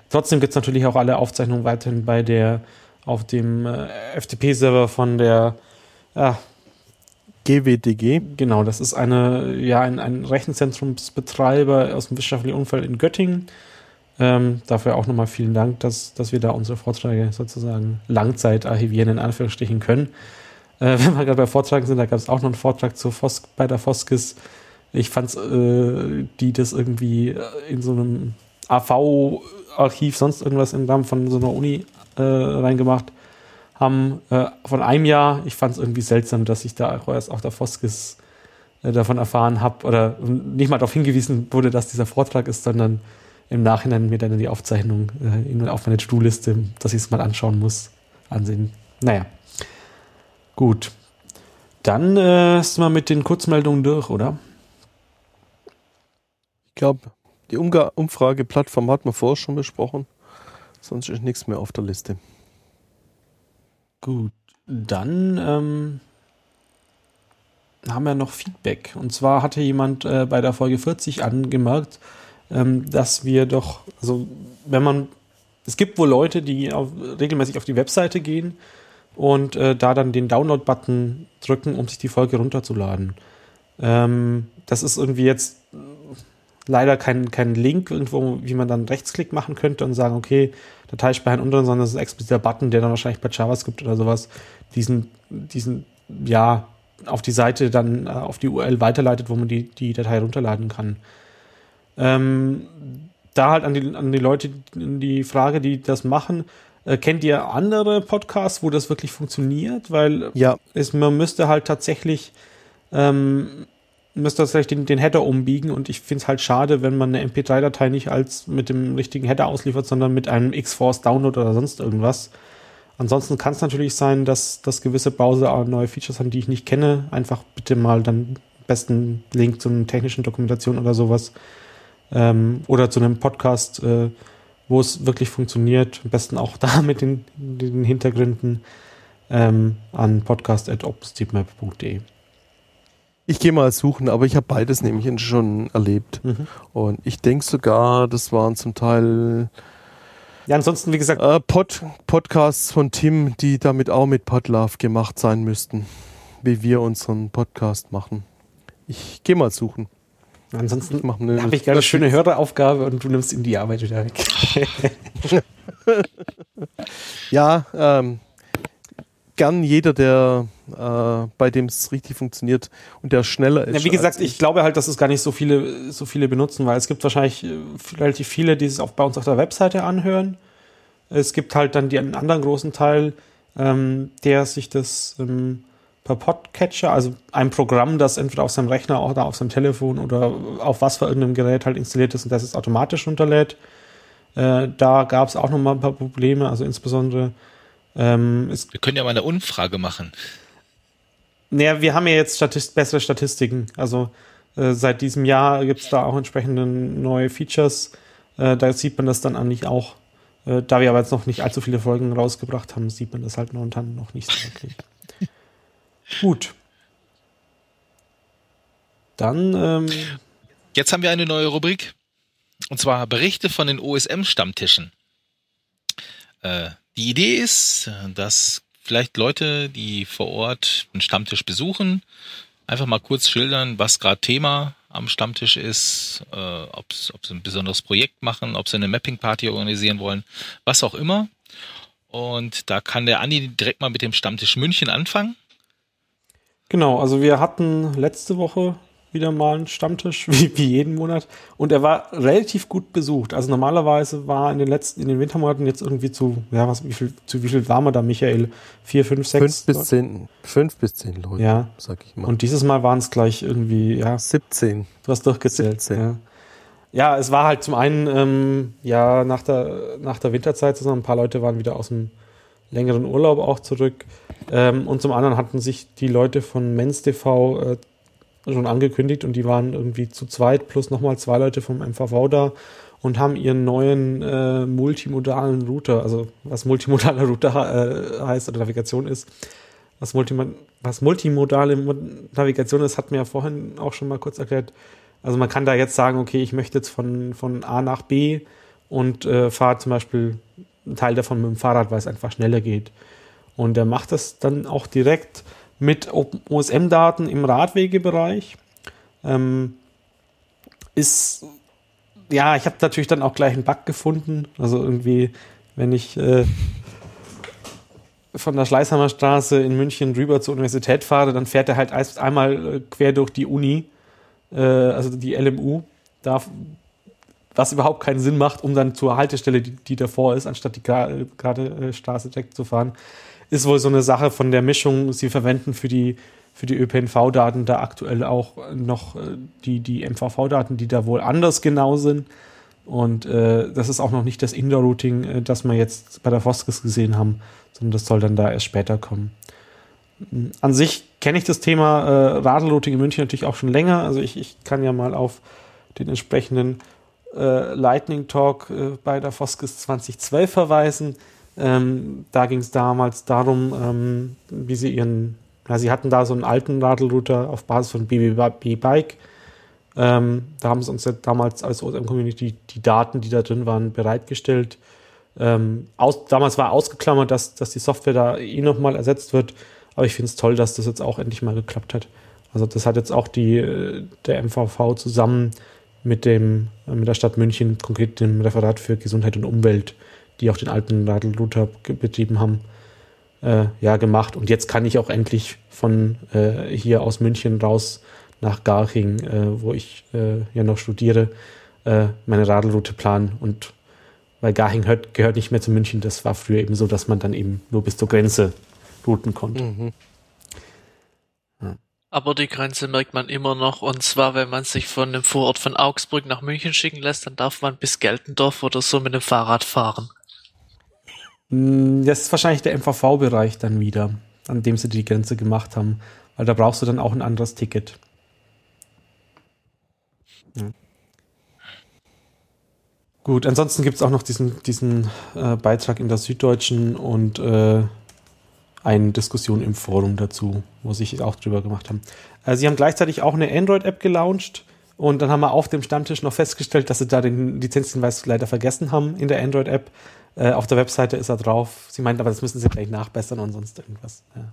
Trotzdem gibt es natürlich auch alle Aufzeichnungen weiterhin bei der auf dem äh, FTP-Server von der ja, GWDG. Genau, das ist eine, ja, ein, ein Rechenzentrumsbetreiber aus dem wissenschaftlichen Umfeld in Göttingen. Ähm, dafür auch nochmal vielen Dank, dass, dass wir da unsere Vorträge sozusagen Langzeit archivieren, in Anführungsstrichen können. Äh, wenn wir gerade bei Vorträgen sind, da gab es auch noch einen Vortrag zur Fos bei der Foskis. Ich fand äh, die das irgendwie äh, in so einem AV-Archiv, sonst irgendwas im Rahmen von so einer Uni äh, reingemacht haben äh, von einem Jahr. Ich fand es irgendwie seltsam, dass ich da auch erst auf der Foskis äh, davon erfahren habe oder nicht mal darauf hingewiesen wurde, dass dieser Vortrag ist, sondern im Nachhinein mir dann die Aufzeichnung äh, auf meine Stuhlliste, dass ich es mal anschauen muss, ansehen. Naja, gut. Dann äh, sind wir mit den Kurzmeldungen durch, oder? Ich glaube, die Umfrageplattform hat man vorher schon besprochen. Sonst ist nichts mehr auf der Liste. Gut, dann ähm, haben wir noch Feedback. Und zwar hatte jemand äh, bei der Folge 40 angemerkt, ähm, dass wir doch, also wenn man, es gibt wohl Leute, die auf, regelmäßig auf die Webseite gehen und äh, da dann den Download-Button drücken, um sich die Folge runterzuladen. Ähm, das ist irgendwie jetzt leider kein, kein Link irgendwo, wie man dann Rechtsklick machen könnte und sagen, okay, Dateispeichern unten, sondern es ist ein expliziter Button, der dann wahrscheinlich bei JavaScript oder sowas diesen, diesen, ja, auf die Seite dann äh, auf die URL weiterleitet, wo man die, die Datei runterladen kann. Ähm, da halt an die, an die Leute die Frage, die das machen, äh, kennt ihr andere Podcasts, wo das wirklich funktioniert? Weil ja. es, man müsste halt tatsächlich ähm, müsste das vielleicht den, den Header umbiegen und ich finde es halt schade, wenn man eine MP3-Datei nicht als mit dem richtigen Header ausliefert, sondern mit einem X-Force Download oder sonst irgendwas. Ansonsten kann es natürlich sein, dass, dass gewisse Browser auch neue Features haben, die ich nicht kenne. Einfach bitte mal dann besten Link zu einer technischen Dokumentation oder sowas. Ähm, oder zu einem Podcast, äh, wo es wirklich funktioniert. Am besten auch da mit den, den Hintergründen ähm, an podcast.opsteepmap.de. Ich gehe mal suchen, aber ich habe beides nämlich schon erlebt. Mhm. Und ich denke sogar, das waren zum Teil ja, ansonsten, wie gesagt. Äh, Pod, Podcasts von Tim, die damit auch mit Podlove gemacht sein müssten. Wie wir unseren Podcast machen. Ich gehe mal suchen. Ansonsten habe ich gerade eine schöne Höreraufgabe und du nimmst ihm die Arbeit wieder weg. ja, ähm, gern jeder, der äh, bei dem es richtig funktioniert und der schneller ist. Ja, wie gesagt, ich. ich. glaube halt, dass es gar nicht so viele, so viele benutzen, weil es gibt wahrscheinlich äh, relativ viele, die es auch bei uns auf der Webseite anhören. Es gibt halt dann den anderen großen Teil, ähm, der sich das ähm, per Podcatcher, also ein Programm, das entweder auf seinem Rechner oder auf seinem Telefon oder auf was für irgendeinem Gerät halt installiert ist und das es automatisch runterlädt. Äh, da gab es auch noch mal ein paar Probleme, also insbesondere ähm, wir können ja mal eine Umfrage machen. Naja, wir haben ja jetzt Statist bessere Statistiken. Also äh, seit diesem Jahr gibt es da auch entsprechende neue Features. Äh, da sieht man das dann eigentlich auch. Äh, da wir aber jetzt noch nicht allzu viele Folgen rausgebracht haben, sieht man das halt momentan noch nicht so wirklich. Gut. Dann. Ähm, jetzt haben wir eine neue Rubrik. und zwar Berichte von den OSM-Stammtischen. Äh, die Idee ist, dass vielleicht Leute, die vor Ort einen Stammtisch besuchen, einfach mal kurz schildern, was gerade Thema am Stammtisch ist, äh, ob sie ein besonderes Projekt machen, ob sie eine Mapping-Party organisieren wollen, was auch immer. Und da kann der Andi direkt mal mit dem Stammtisch München anfangen. Genau, also wir hatten letzte Woche wieder mal einen Stammtisch, wie, wie jeden Monat. Und er war relativ gut besucht. Also normalerweise war in den letzten, in den Wintermonaten jetzt irgendwie zu, ja, was, wie viel, zu wie viel war man da, Michael? Vier, fünf, sechs? Fünf bis zehn, fünf bis zehn Leute, ja. sag ich mal. Und dieses Mal waren es gleich irgendwie, ja. 17. Du hast durchgezählt. 17. Ja. ja, es war halt zum einen, ähm, ja, nach der, nach der Winterzeit, sondern ein paar Leute waren wieder aus dem längeren Urlaub auch zurück. Ähm, und zum anderen hatten sich die Leute von Men's TV äh, schon angekündigt und die waren irgendwie zu zweit plus nochmal zwei Leute vom MVV da und haben ihren neuen äh, multimodalen Router, also was multimodaler Router äh, heißt oder Navigation ist, was, Multima was multimodale Navigation ist, hat mir ja vorhin auch schon mal kurz erklärt. Also man kann da jetzt sagen, okay, ich möchte jetzt von, von A nach B und äh, fahre zum Beispiel einen Teil davon mit dem Fahrrad, weil es einfach schneller geht. Und er macht das dann auch direkt mit OSM-Daten im Radwegebereich. Ähm, ist, ja, ich habe natürlich dann auch gleich einen Bug gefunden. Also irgendwie, wenn ich äh, von der Schleißheimer Straße in München rüber zur Universität fahre, dann fährt er halt einmal äh, quer durch die Uni, äh, also die LMU, da, was überhaupt keinen Sinn macht, um dann zur Haltestelle, die, die davor ist, anstatt die gerade äh, Straße direkt zu fahren ist wohl so eine Sache von der Mischung. Sie verwenden für die, für die ÖPNV-Daten da aktuell auch noch äh, die, die MVV-Daten, die da wohl anders genau sind. Und äh, das ist auch noch nicht das Indoor-Routing, äh, das wir jetzt bei der Foskis gesehen haben, sondern das soll dann da erst später kommen. An sich kenne ich das Thema äh, Radl-Routing in München natürlich auch schon länger. Also ich, ich kann ja mal auf den entsprechenden äh, Lightning Talk äh, bei der Foskis 2012 verweisen. Ähm, da ging es damals darum, ähm, wie sie ihren, ja, sie hatten da so einen alten Radlrouter auf Basis von BB Bike. Ähm, da haben sie uns ja damals als OSM-Community die Daten, die da drin waren, bereitgestellt. Ähm, aus, damals war ausgeklammert, dass, dass die Software da eh nochmal ersetzt wird. Aber ich finde es toll, dass das jetzt auch endlich mal geklappt hat. Also das hat jetzt auch die, der MVV zusammen mit, dem, mit der Stadt München, konkret dem Referat für Gesundheit und Umwelt, die auch den alten Radl-Router betrieben haben, äh, ja, gemacht. Und jetzt kann ich auch endlich von äh, hier aus München raus nach Garching, äh, wo ich äh, ja noch studiere, äh, meine Radlroute planen. Und weil Garching hört, gehört nicht mehr zu München, das war früher eben so, dass man dann eben nur bis zur Grenze routen konnte. Mhm. Aber die Grenze merkt man immer noch, und zwar, wenn man sich von dem Vorort von Augsburg nach München schicken lässt, dann darf man bis Geltendorf oder so mit dem Fahrrad fahren. Hm, das ist wahrscheinlich der MVV-Bereich dann wieder, an dem sie die Grenze gemacht haben, weil da brauchst du dann auch ein anderes Ticket. Ja. Gut, ansonsten gibt es auch noch diesen, diesen äh, Beitrag in der Süddeutschen und äh, eine Diskussion im Forum dazu, wo sich auch drüber gemacht haben. Äh, sie haben gleichzeitig auch eine Android-App gelauncht und dann haben wir auf dem Stammtisch noch festgestellt, dass sie da den Lizenzhinweis leider vergessen haben in der Android-App. Äh, auf der Webseite ist er drauf. Sie meint aber, das müssen sie gleich nachbessern und sonst irgendwas. Ja.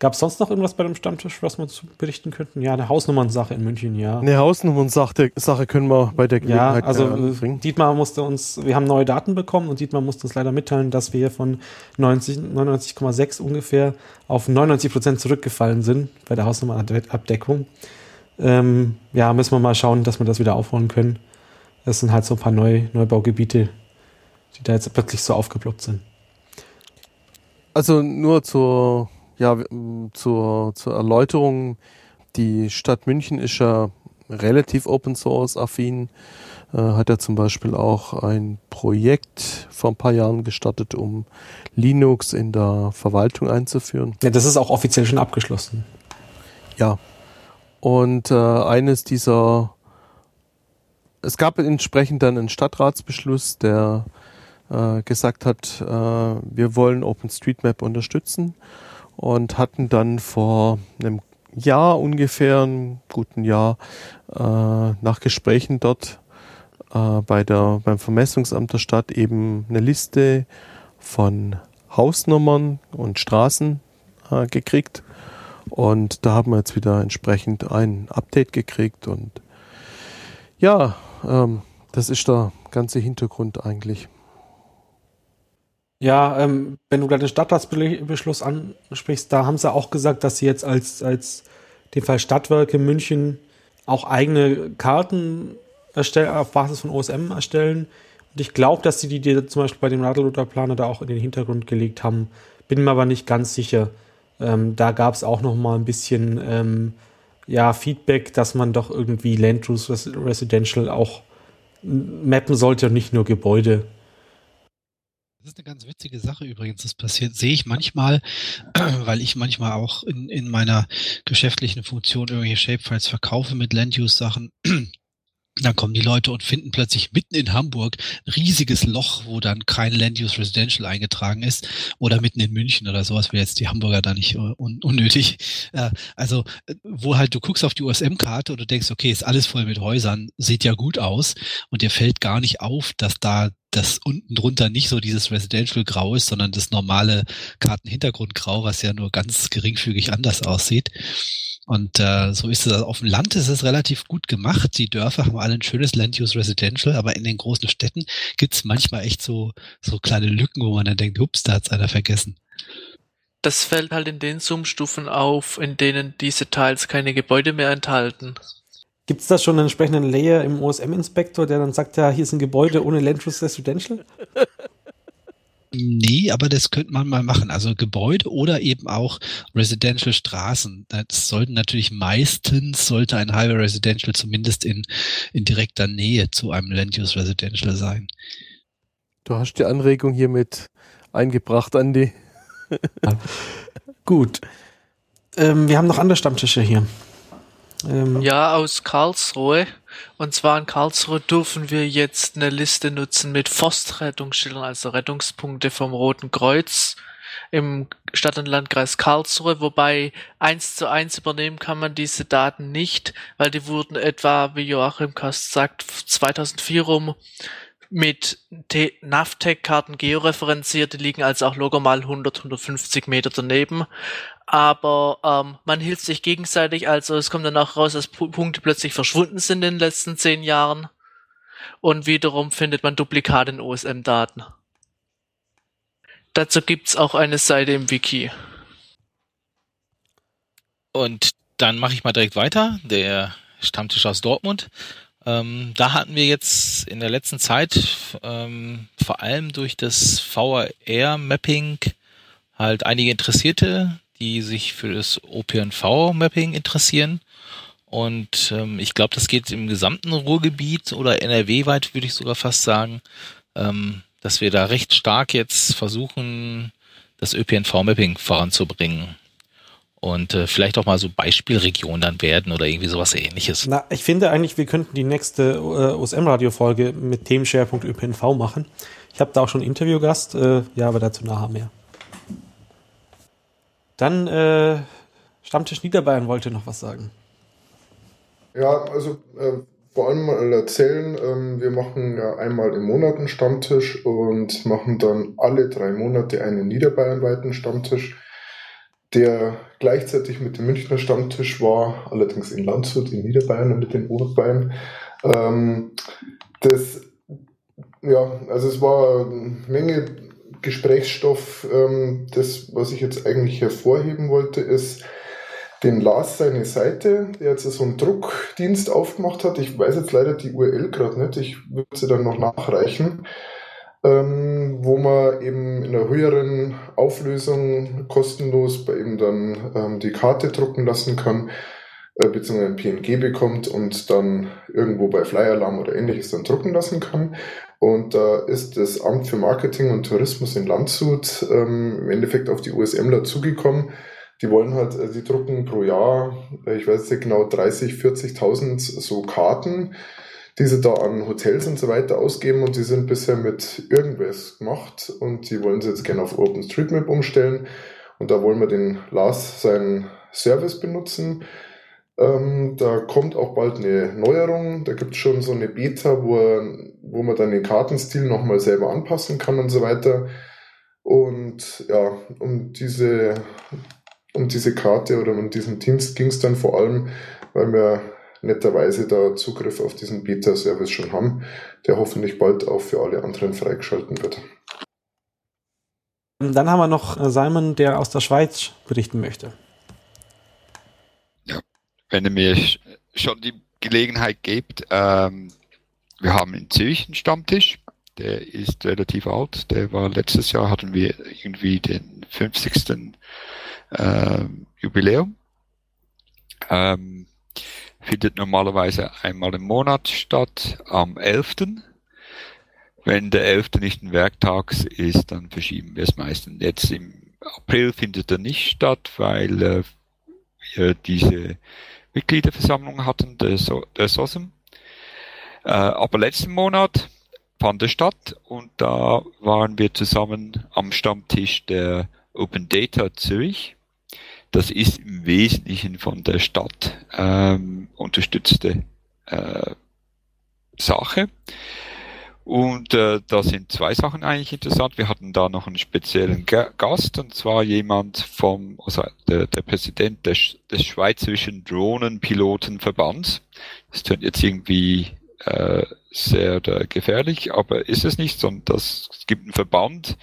Gab es sonst noch irgendwas bei dem Stammtisch, was wir zu berichten könnten? Ja, eine Hausnummernsache in München, ja. Eine Hausnummernsache Sache können wir bei der Gelegenheit Ja, also äh, Dietmar musste uns, wir haben neue Daten bekommen und Dietmar musste uns leider mitteilen, dass wir von 99,6 ungefähr auf 99 Prozent zurückgefallen sind bei der Hausnummernabdeckung. Ähm, ja, müssen wir mal schauen, dass wir das wieder aufholen können. Das sind halt so ein paar Neu Neubaugebiete, die da jetzt plötzlich so aufgeploppt sind. Also nur zur, ja, zur, zur Erläuterung. Die Stadt München ist ja relativ Open Source affin. Äh, hat ja zum Beispiel auch ein Projekt vor ein paar Jahren gestartet, um Linux in der Verwaltung einzuführen. Ja, das ist auch offiziell schon abgeschlossen. Ja. Und äh, eines dieser es gab entsprechend dann einen Stadtratsbeschluss, der äh, gesagt hat, äh, wir wollen OpenStreetMap unterstützen und hatten dann vor einem Jahr ungefähr, einem guten Jahr, äh, nach Gesprächen dort äh, bei der, beim Vermessungsamt der Stadt eben eine Liste von Hausnummern und Straßen äh, gekriegt. Und da haben wir jetzt wieder entsprechend ein Update gekriegt. Und ja, ähm, das ist der ganze Hintergrund eigentlich. Ja, ähm, wenn du da den Stadtratsbeschluss ansprichst, da haben sie auch gesagt, dass sie jetzt als, als den Fall Stadtwerke München auch eigene Karten erstellen, auf Basis von OSM erstellen. Und ich glaube, dass sie die, die zum Beispiel bei dem Radlrouter-Planer da auch in den Hintergrund gelegt haben. Bin mir aber nicht ganz sicher. Ähm, da gab es auch noch mal ein bisschen ähm, ja, Feedback, dass man doch irgendwie Landrus Residential auch mappen sollte und nicht nur Gebäude. Das ist eine ganz witzige Sache übrigens. Das passiert, sehe ich manchmal, weil ich manchmal auch in, in meiner geschäftlichen Funktion irgendwelche Shapefiles verkaufe mit Land-Use-Sachen. Dann kommen die Leute und finden plötzlich mitten in Hamburg ein riesiges Loch, wo dann kein Land-Use Residential eingetragen ist. Oder mitten in München oder sowas, wäre jetzt die Hamburger da nicht un unnötig. Äh, also, wo halt du guckst auf die USM-Karte und du denkst, okay, ist alles voll mit Häusern, sieht ja gut aus. Und dir fällt gar nicht auf, dass da das unten drunter nicht so dieses Residential Grau ist, sondern das normale Kartenhintergrundgrau, was ja nur ganz geringfügig anders aussieht. Und äh, so ist es. Also auf dem Land ist es relativ gut gemacht. Die Dörfer haben alle ein schönes Land-Use Residential, aber in den großen Städten gibt es manchmal echt so, so kleine Lücken, wo man dann denkt, ups, da hat's einer vergessen. Das fällt halt in den Zoom-Stufen auf, in denen diese Teils keine Gebäude mehr enthalten. Gibt es da schon einen entsprechenden Layer im OSM-Inspektor, der dann sagt, ja, hier ist ein Gebäude ohne Land-Use Residential? Nee, aber das könnte man mal machen. Also Gebäude oder eben auch Residential Straßen. Das sollten natürlich meistens, sollte ein Highway Residential zumindest in, in direkter Nähe zu einem Land Use Residential sein. Du hast die Anregung hiermit eingebracht, Andi. Gut. Ähm, wir haben noch andere Stammtische hier. Ähm, ja, aus Karlsruhe. Und zwar in Karlsruhe dürfen wir jetzt eine Liste nutzen mit Forstrettungsschildern, also Rettungspunkte vom Roten Kreuz im Stadt- und Landkreis Karlsruhe, wobei eins zu eins übernehmen kann man diese Daten nicht, weil die wurden etwa, wie Joachim Kast sagt, 2004 rum mit NAVTEC-Karten georeferenziert, die liegen also auch locker mal 100, 150 Meter daneben aber ähm, man hilft sich gegenseitig, also es kommt dann auch raus, dass P Punkte plötzlich verschwunden sind in den letzten zehn Jahren und wiederum findet man Duplikate in OSM-Daten. Dazu gibt's auch eine Seite im Wiki. Und dann mache ich mal direkt weiter, der Stammtisch aus Dortmund. Ähm, da hatten wir jetzt in der letzten Zeit ähm, vor allem durch das VRR-Mapping halt einige Interessierte, die sich für das OPNV-Mapping interessieren. Und ähm, ich glaube, das geht im gesamten Ruhrgebiet oder NRW-weit, würde ich sogar fast sagen, ähm, dass wir da recht stark jetzt versuchen, das ÖPNV-Mapping voranzubringen. Und äh, vielleicht auch mal so Beispielregionen dann werden oder irgendwie sowas ähnliches. Na, ich finde eigentlich, wir könnten die nächste äh, OSM-Radio-Folge mit Themenschwerpunkt ÖPNV machen. Ich habe da auch schon einen Interviewgast, äh, ja, aber dazu nachher mehr. Dann äh, Stammtisch Niederbayern wollte noch was sagen. Ja, also äh, vor allem mal erzählen, ähm, wir machen ja einmal im Monat einen Stammtisch und machen dann alle drei Monate einen niederbayernweiten Stammtisch, der gleichzeitig mit dem Münchner Stammtisch war, allerdings in Landshut, in Niederbayern und mit den Oberbayern. Ähm, das, ja, also es war eine Menge Gesprächsstoff. Ähm, das, was ich jetzt eigentlich hervorheben wollte, ist den Lars seine Seite, der jetzt so einen Druckdienst aufgemacht hat. Ich weiß jetzt leider die URL gerade nicht, ich würde sie dann noch nachreichen, ähm, wo man eben in einer höheren Auflösung kostenlos bei ihm dann ähm, die Karte drucken lassen kann äh, beziehungsweise ein PNG bekommt und dann irgendwo bei Flyalarm oder ähnliches dann drucken lassen kann. Und da ist das Amt für Marketing und Tourismus in Landshut ähm, im Endeffekt auf die USMler zugekommen. Die wollen halt, äh, die drucken pro Jahr, äh, ich weiß nicht genau, 30, 40.000 so Karten, die sie da an Hotels und so weiter ausgeben und die sind bisher mit irgendwas gemacht und die wollen sie jetzt gerne auf OpenStreetMap umstellen. Und da wollen wir den Lars, seinen Service benutzen. Ähm, da kommt auch bald eine Neuerung. Da gibt es schon so eine Beta, wo, wo man dann den Kartenstil nochmal selber anpassen kann und so weiter. Und ja, um diese, um diese Karte oder um diesen Dienst ging es dann vor allem, weil wir netterweise da Zugriff auf diesen Beta-Service schon haben, der hoffentlich bald auch für alle anderen freigeschalten wird. Dann haben wir noch Simon, der aus der Schweiz berichten möchte. Wenn ihr mir schon die Gelegenheit gebt, ähm, wir haben in Zürich einen Stammtisch, der ist relativ alt, der war letztes Jahr hatten wir irgendwie den 50. Äh, Jubiläum. Ähm, findet normalerweise einmal im Monat statt, am 11. Wenn der 11. nicht ein Werktag ist, dann verschieben wir es meistens. Jetzt im April findet er nicht statt, weil äh, wir diese Mitgliederversammlung hatten, der, so der SOSM. Äh, aber letzten Monat fand er statt und da waren wir zusammen am Stammtisch der Open Data Zürich. Das ist im Wesentlichen von der Stadt ähm, unterstützte äh, Sache. Und äh, da sind zwei Sachen eigentlich interessant. Wir hatten da noch einen speziellen G Gast, und zwar jemand vom, also der, der Präsident des, des Schweizerischen Drohnenpilotenverbands. Das tönt jetzt irgendwie äh, sehr äh, gefährlich, aber ist es nicht, sondern das, es gibt einen Verband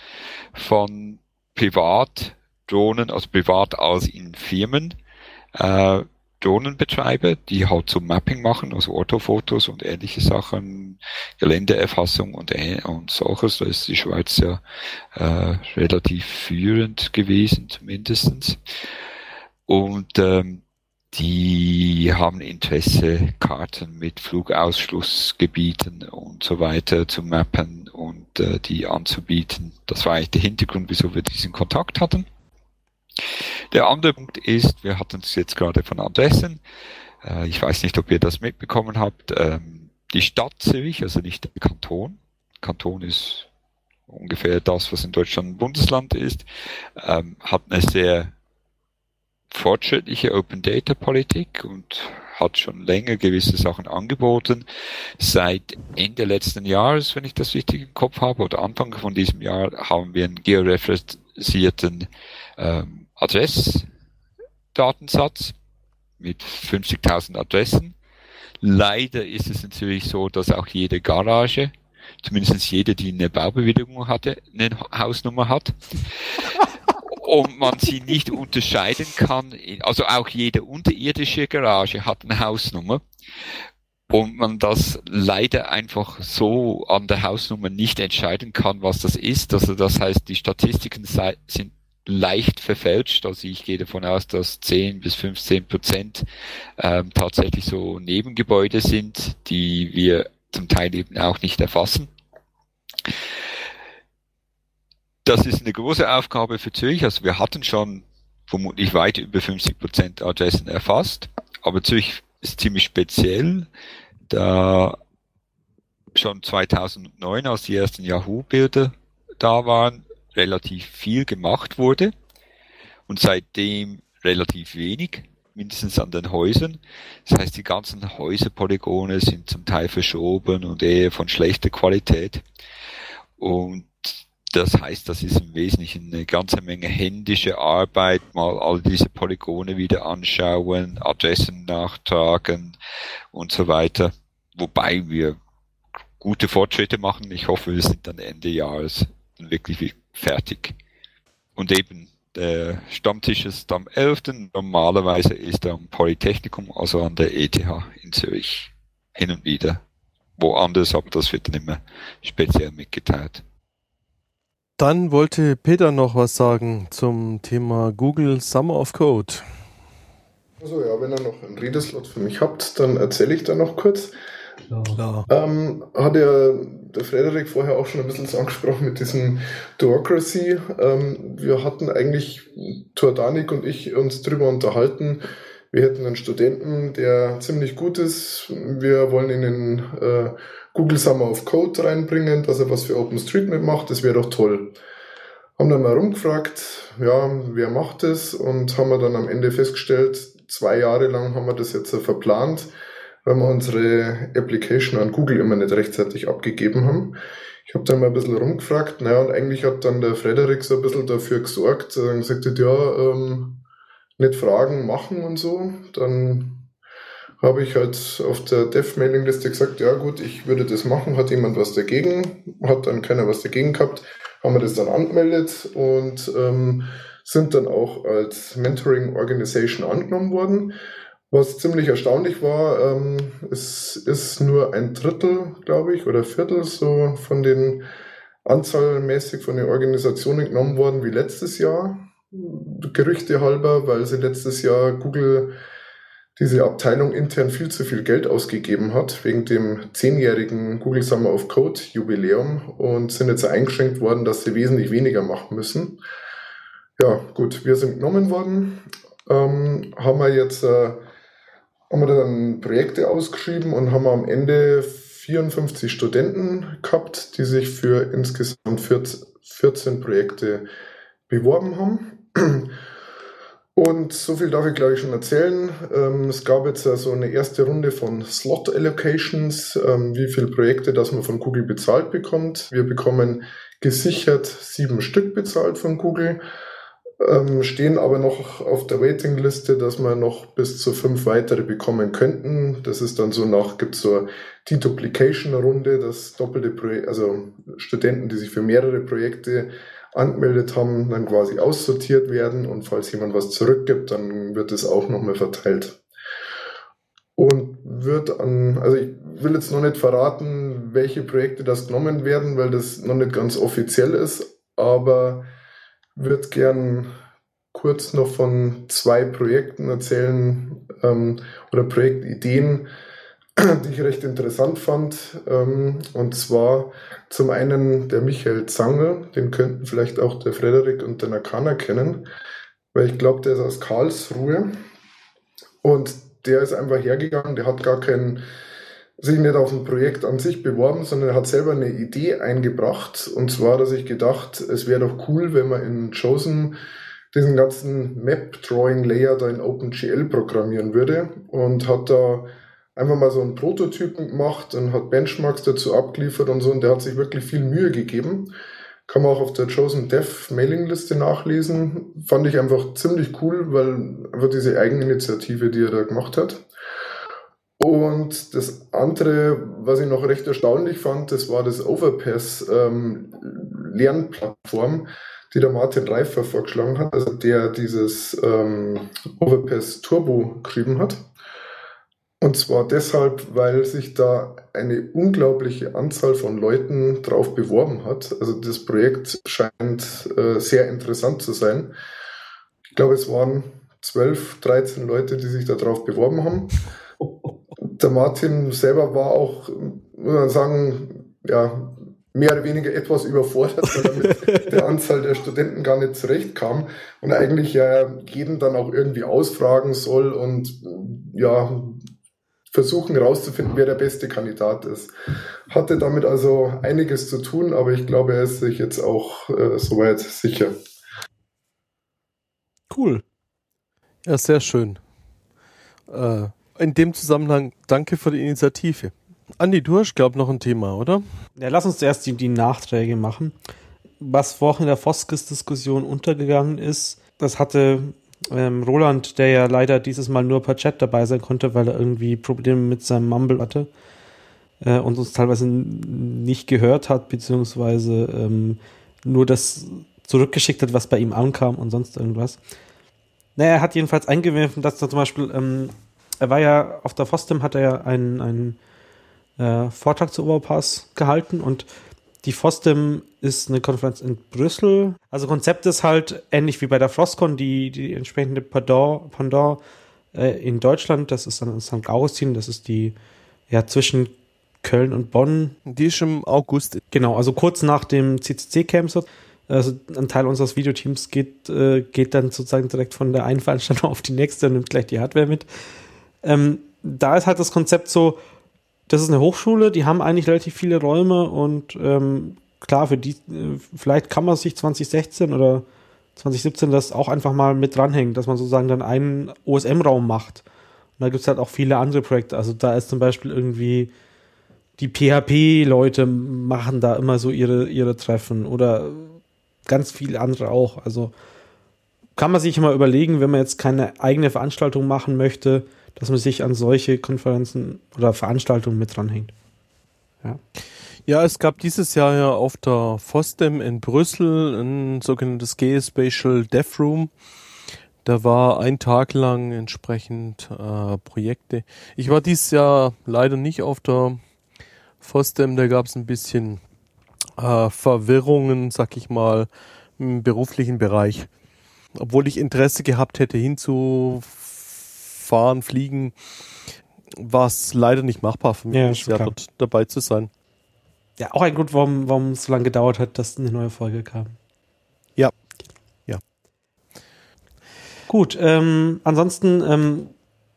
von Privat Drohnen, also privat als in Firmen, äh, Drohnenbetreiber, die halt so Mapping machen, also Orthofotos und ähnliche Sachen, Geländeerfassung und, und solches. Da ist die Schweiz ja äh, relativ führend gewesen, zumindestens. Und ähm, die haben Interesse, Karten mit Flugausschlussgebieten und so weiter zu mappen und äh, die anzubieten. Das war eigentlich der Hintergrund, wieso wir diesen Kontakt hatten. Der andere Punkt ist, wir hatten es jetzt gerade von Adressen. Äh, ich weiß nicht, ob ihr das mitbekommen habt. Ähm, die Stadt Zürich, also nicht der Kanton. Kanton ist ungefähr das, was in Deutschland ein Bundesland ist, ähm, hat eine sehr fortschrittliche Open Data Politik und hat schon länger gewisse Sachen angeboten. Seit Ende letzten Jahres, wenn ich das richtig im Kopf habe, oder Anfang von diesem Jahr, haben wir einen georeferenzierten ähm, Adressdatensatz mit 50.000 Adressen. Leider ist es natürlich so, dass auch jede Garage, zumindest jede, die eine Baubewilligung hatte, eine Hausnummer hat. und man sie nicht unterscheiden kann. Also auch jede unterirdische Garage hat eine Hausnummer. Und man das leider einfach so an der Hausnummer nicht entscheiden kann, was das ist. Also das heißt, die Statistiken sind leicht verfälscht. Also ich gehe davon aus, dass 10 bis 15 Prozent ähm, tatsächlich so Nebengebäude sind, die wir zum Teil eben auch nicht erfassen. Das ist eine große Aufgabe für Zürich. Also wir hatten schon vermutlich weit über 50 Prozent Adressen erfasst, aber Zürich ist ziemlich speziell, da schon 2009, als die ersten Yahoo-Bilder da waren, relativ viel gemacht wurde und seitdem relativ wenig, mindestens an den Häusern. Das heißt, die ganzen Häuserpolygone sind zum Teil verschoben und eher von schlechter Qualität. Und das heißt, das ist im Wesentlichen eine ganze Menge händische Arbeit, mal all diese Polygone wieder anschauen, Adressen nachtragen und so weiter. Wobei wir gute Fortschritte machen. Ich hoffe, wir sind dann Ende Jahres wirklich fertig. Und eben, der Stammtisch ist am 11. Normalerweise ist er am Polytechnikum, also an der ETH in Zürich. Hin und wieder. Woanders, aber das wird dann immer speziell mitgeteilt. Dann wollte Peter noch was sagen zum Thema Google Summer of Code. Also ja, wenn ihr noch einen Redeslot für mich habt, dann erzähle ich da noch kurz. Klar. Ähm, hat ja der Frederik vorher auch schon ein bisschen angesprochen mit diesem Duocracy. Ähm, wir hatten eigentlich, Tordanik und ich, uns darüber unterhalten. Wir hätten einen Studenten, der ziemlich gut ist. Wir wollen ihn in äh, Google Summer of Code reinbringen, dass er was für OpenStreetMap macht. Das wäre doch toll. haben dann mal rumgefragt, ja, wer macht das und haben wir dann am Ende festgestellt, zwei Jahre lang haben wir das jetzt verplant, weil wir unsere Application an Google immer nicht rechtzeitig abgegeben haben. Ich habe dann mal ein bisschen rumgefragt, naja, und eigentlich hat dann der Frederik so ein bisschen dafür gesorgt, äh, gesagt hat, ja, ähm, nicht fragen, machen und so. Dann habe ich halt auf der Dev-Mailing-Liste gesagt, ja gut, ich würde das machen, hat jemand was dagegen, hat dann keiner was dagegen gehabt, haben wir das dann angemeldet und ähm, sind dann auch als Mentoring Organization angenommen worden. Was ziemlich erstaunlich war, ähm, es ist nur ein Drittel, glaube ich, oder Viertel so von den anzahlmäßig von den Organisationen genommen worden wie letztes Jahr. Gerüchte halber, weil sie letztes Jahr Google diese Abteilung intern viel zu viel Geld ausgegeben hat, wegen dem zehnjährigen Google Summer of Code Jubiläum und sind jetzt eingeschränkt worden, dass sie wesentlich weniger machen müssen. Ja, gut, wir sind genommen worden, ähm, haben wir jetzt äh, haben wir dann Projekte ausgeschrieben und haben am Ende 54 Studenten gehabt, die sich für insgesamt 14 Projekte beworben haben. Und so viel darf ich, glaube ich, schon erzählen. Ähm, es gab jetzt so eine erste Runde von Slot Allocations, ähm, wie viele Projekte, das man von Google bezahlt bekommt. Wir bekommen gesichert sieben Stück bezahlt von Google ähm, stehen aber noch auf der Waitingliste, dass wir noch bis zu fünf weitere bekommen könnten. Das ist dann so nach, gibt es so die Duplication-Runde, dass doppelte Projekte, also Studenten, die sich für mehrere Projekte angemeldet haben, dann quasi aussortiert werden und falls jemand was zurückgibt, dann wird es auch nochmal verteilt. Und wird an, also ich will jetzt noch nicht verraten, welche Projekte das genommen werden, weil das noch nicht ganz offiziell ist, aber würde gern kurz noch von zwei Projekten erzählen ähm, oder Projektideen, die ich recht interessant fand. Ähm, und zwar zum einen der Michael Zanger, den könnten vielleicht auch der Frederik und der Nakana kennen, weil ich glaube, der ist aus Karlsruhe und der ist einfach hergegangen, der hat gar keinen sich nicht auf ein Projekt an sich beworben, sondern er hat selber eine Idee eingebracht. Und zwar, dass ich gedacht, es wäre doch cool, wenn man in Chosen diesen ganzen Map-Drawing-Layer da in OpenGL programmieren würde und hat da einfach mal so einen Prototypen gemacht und hat Benchmarks dazu abgeliefert und so und der hat sich wirklich viel Mühe gegeben. Kann man auch auf der Chosen Dev Mailingliste nachlesen. Fand ich einfach ziemlich cool, weil einfach diese Eigeninitiative, die er da gemacht hat. Und das andere, was ich noch recht erstaunlich fand, das war das Overpass ähm, Lernplattform, die der Martin Reifer vorgeschlagen hat, also der dieses ähm, Overpass Turbo geschrieben hat. Und zwar deshalb, weil sich da eine unglaubliche Anzahl von Leuten drauf beworben hat. Also das Projekt scheint äh, sehr interessant zu sein. Ich glaube, es waren 12, 13 Leute, die sich da drauf beworben haben der Martin selber war auch, muss man sagen, ja, mehr oder weniger etwas überfordert, weil er mit der Anzahl der Studenten gar nicht zurechtkam und eigentlich ja jeden dann auch irgendwie ausfragen soll und ja, versuchen herauszufinden, wer der beste Kandidat ist. Hatte damit also einiges zu tun, aber ich glaube, er ist sich jetzt auch äh, soweit sicher. Cool. Ja, sehr schön. Äh, in dem Zusammenhang danke für die Initiative. Andi, du hast, glaube noch ein Thema, oder? Ja, lass uns zuerst die, die Nachträge machen. Was vorhin in der Foskes-Diskussion untergegangen ist, das hatte ähm, Roland, der ja leider dieses Mal nur per Chat dabei sein konnte, weil er irgendwie Probleme mit seinem Mumble hatte äh, und uns teilweise nicht gehört hat, beziehungsweise ähm, nur das zurückgeschickt hat, was bei ihm ankam und sonst irgendwas. Naja, er hat jedenfalls eingeworfen, dass da zum Beispiel ähm, er war ja auf der FOSDEM, hat er ja einen, einen äh, Vortrag zu Overpass gehalten und die FOSDEM ist eine Konferenz in Brüssel. Also Konzept ist halt ähnlich wie bei der Frostcon, die, die entsprechende Pendant, Pendant äh, in Deutschland, das ist dann in St. Augustin, das ist die ja zwischen Köln und Bonn. Die ist im August. Genau, also kurz nach dem CCC-Camp. Also ein Teil unseres Videoteams geht, äh, geht dann sozusagen direkt von der einen Veranstaltung auf die nächste und nimmt gleich die Hardware mit. Ähm, da ist halt das Konzept so, das ist eine Hochschule, die haben eigentlich relativ viele Räume und ähm, klar, für die, äh, vielleicht kann man sich 2016 oder 2017 das auch einfach mal mit dranhängen, dass man sozusagen dann einen OSM-Raum macht. Und da gibt es halt auch viele andere Projekte. Also da ist zum Beispiel irgendwie die PHP-Leute machen da immer so ihre, ihre Treffen oder ganz viele andere auch. Also kann man sich mal überlegen, wenn man jetzt keine eigene Veranstaltung machen möchte, dass man sich an solche Konferenzen oder Veranstaltungen mit dranhängt. Ja. Ja, es gab dieses Jahr ja auf der FOSDEM in Brüssel ein sogenanntes Geospatial Dev Room. Da war ein Tag lang entsprechend äh, Projekte. Ich war dieses Jahr leider nicht auf der FOSDEM, da gab es ein bisschen äh, Verwirrungen, sag ich mal, im beruflichen Bereich. Obwohl ich Interesse gehabt hätte, hinzufahren, fliegen, war es leider nicht machbar für mich, Ja, dort dabei zu sein. Ja, auch ein Grund, warum, warum es so lange gedauert hat, dass eine neue Folge kam. Ja. Ja. Gut, ähm, ansonsten ähm,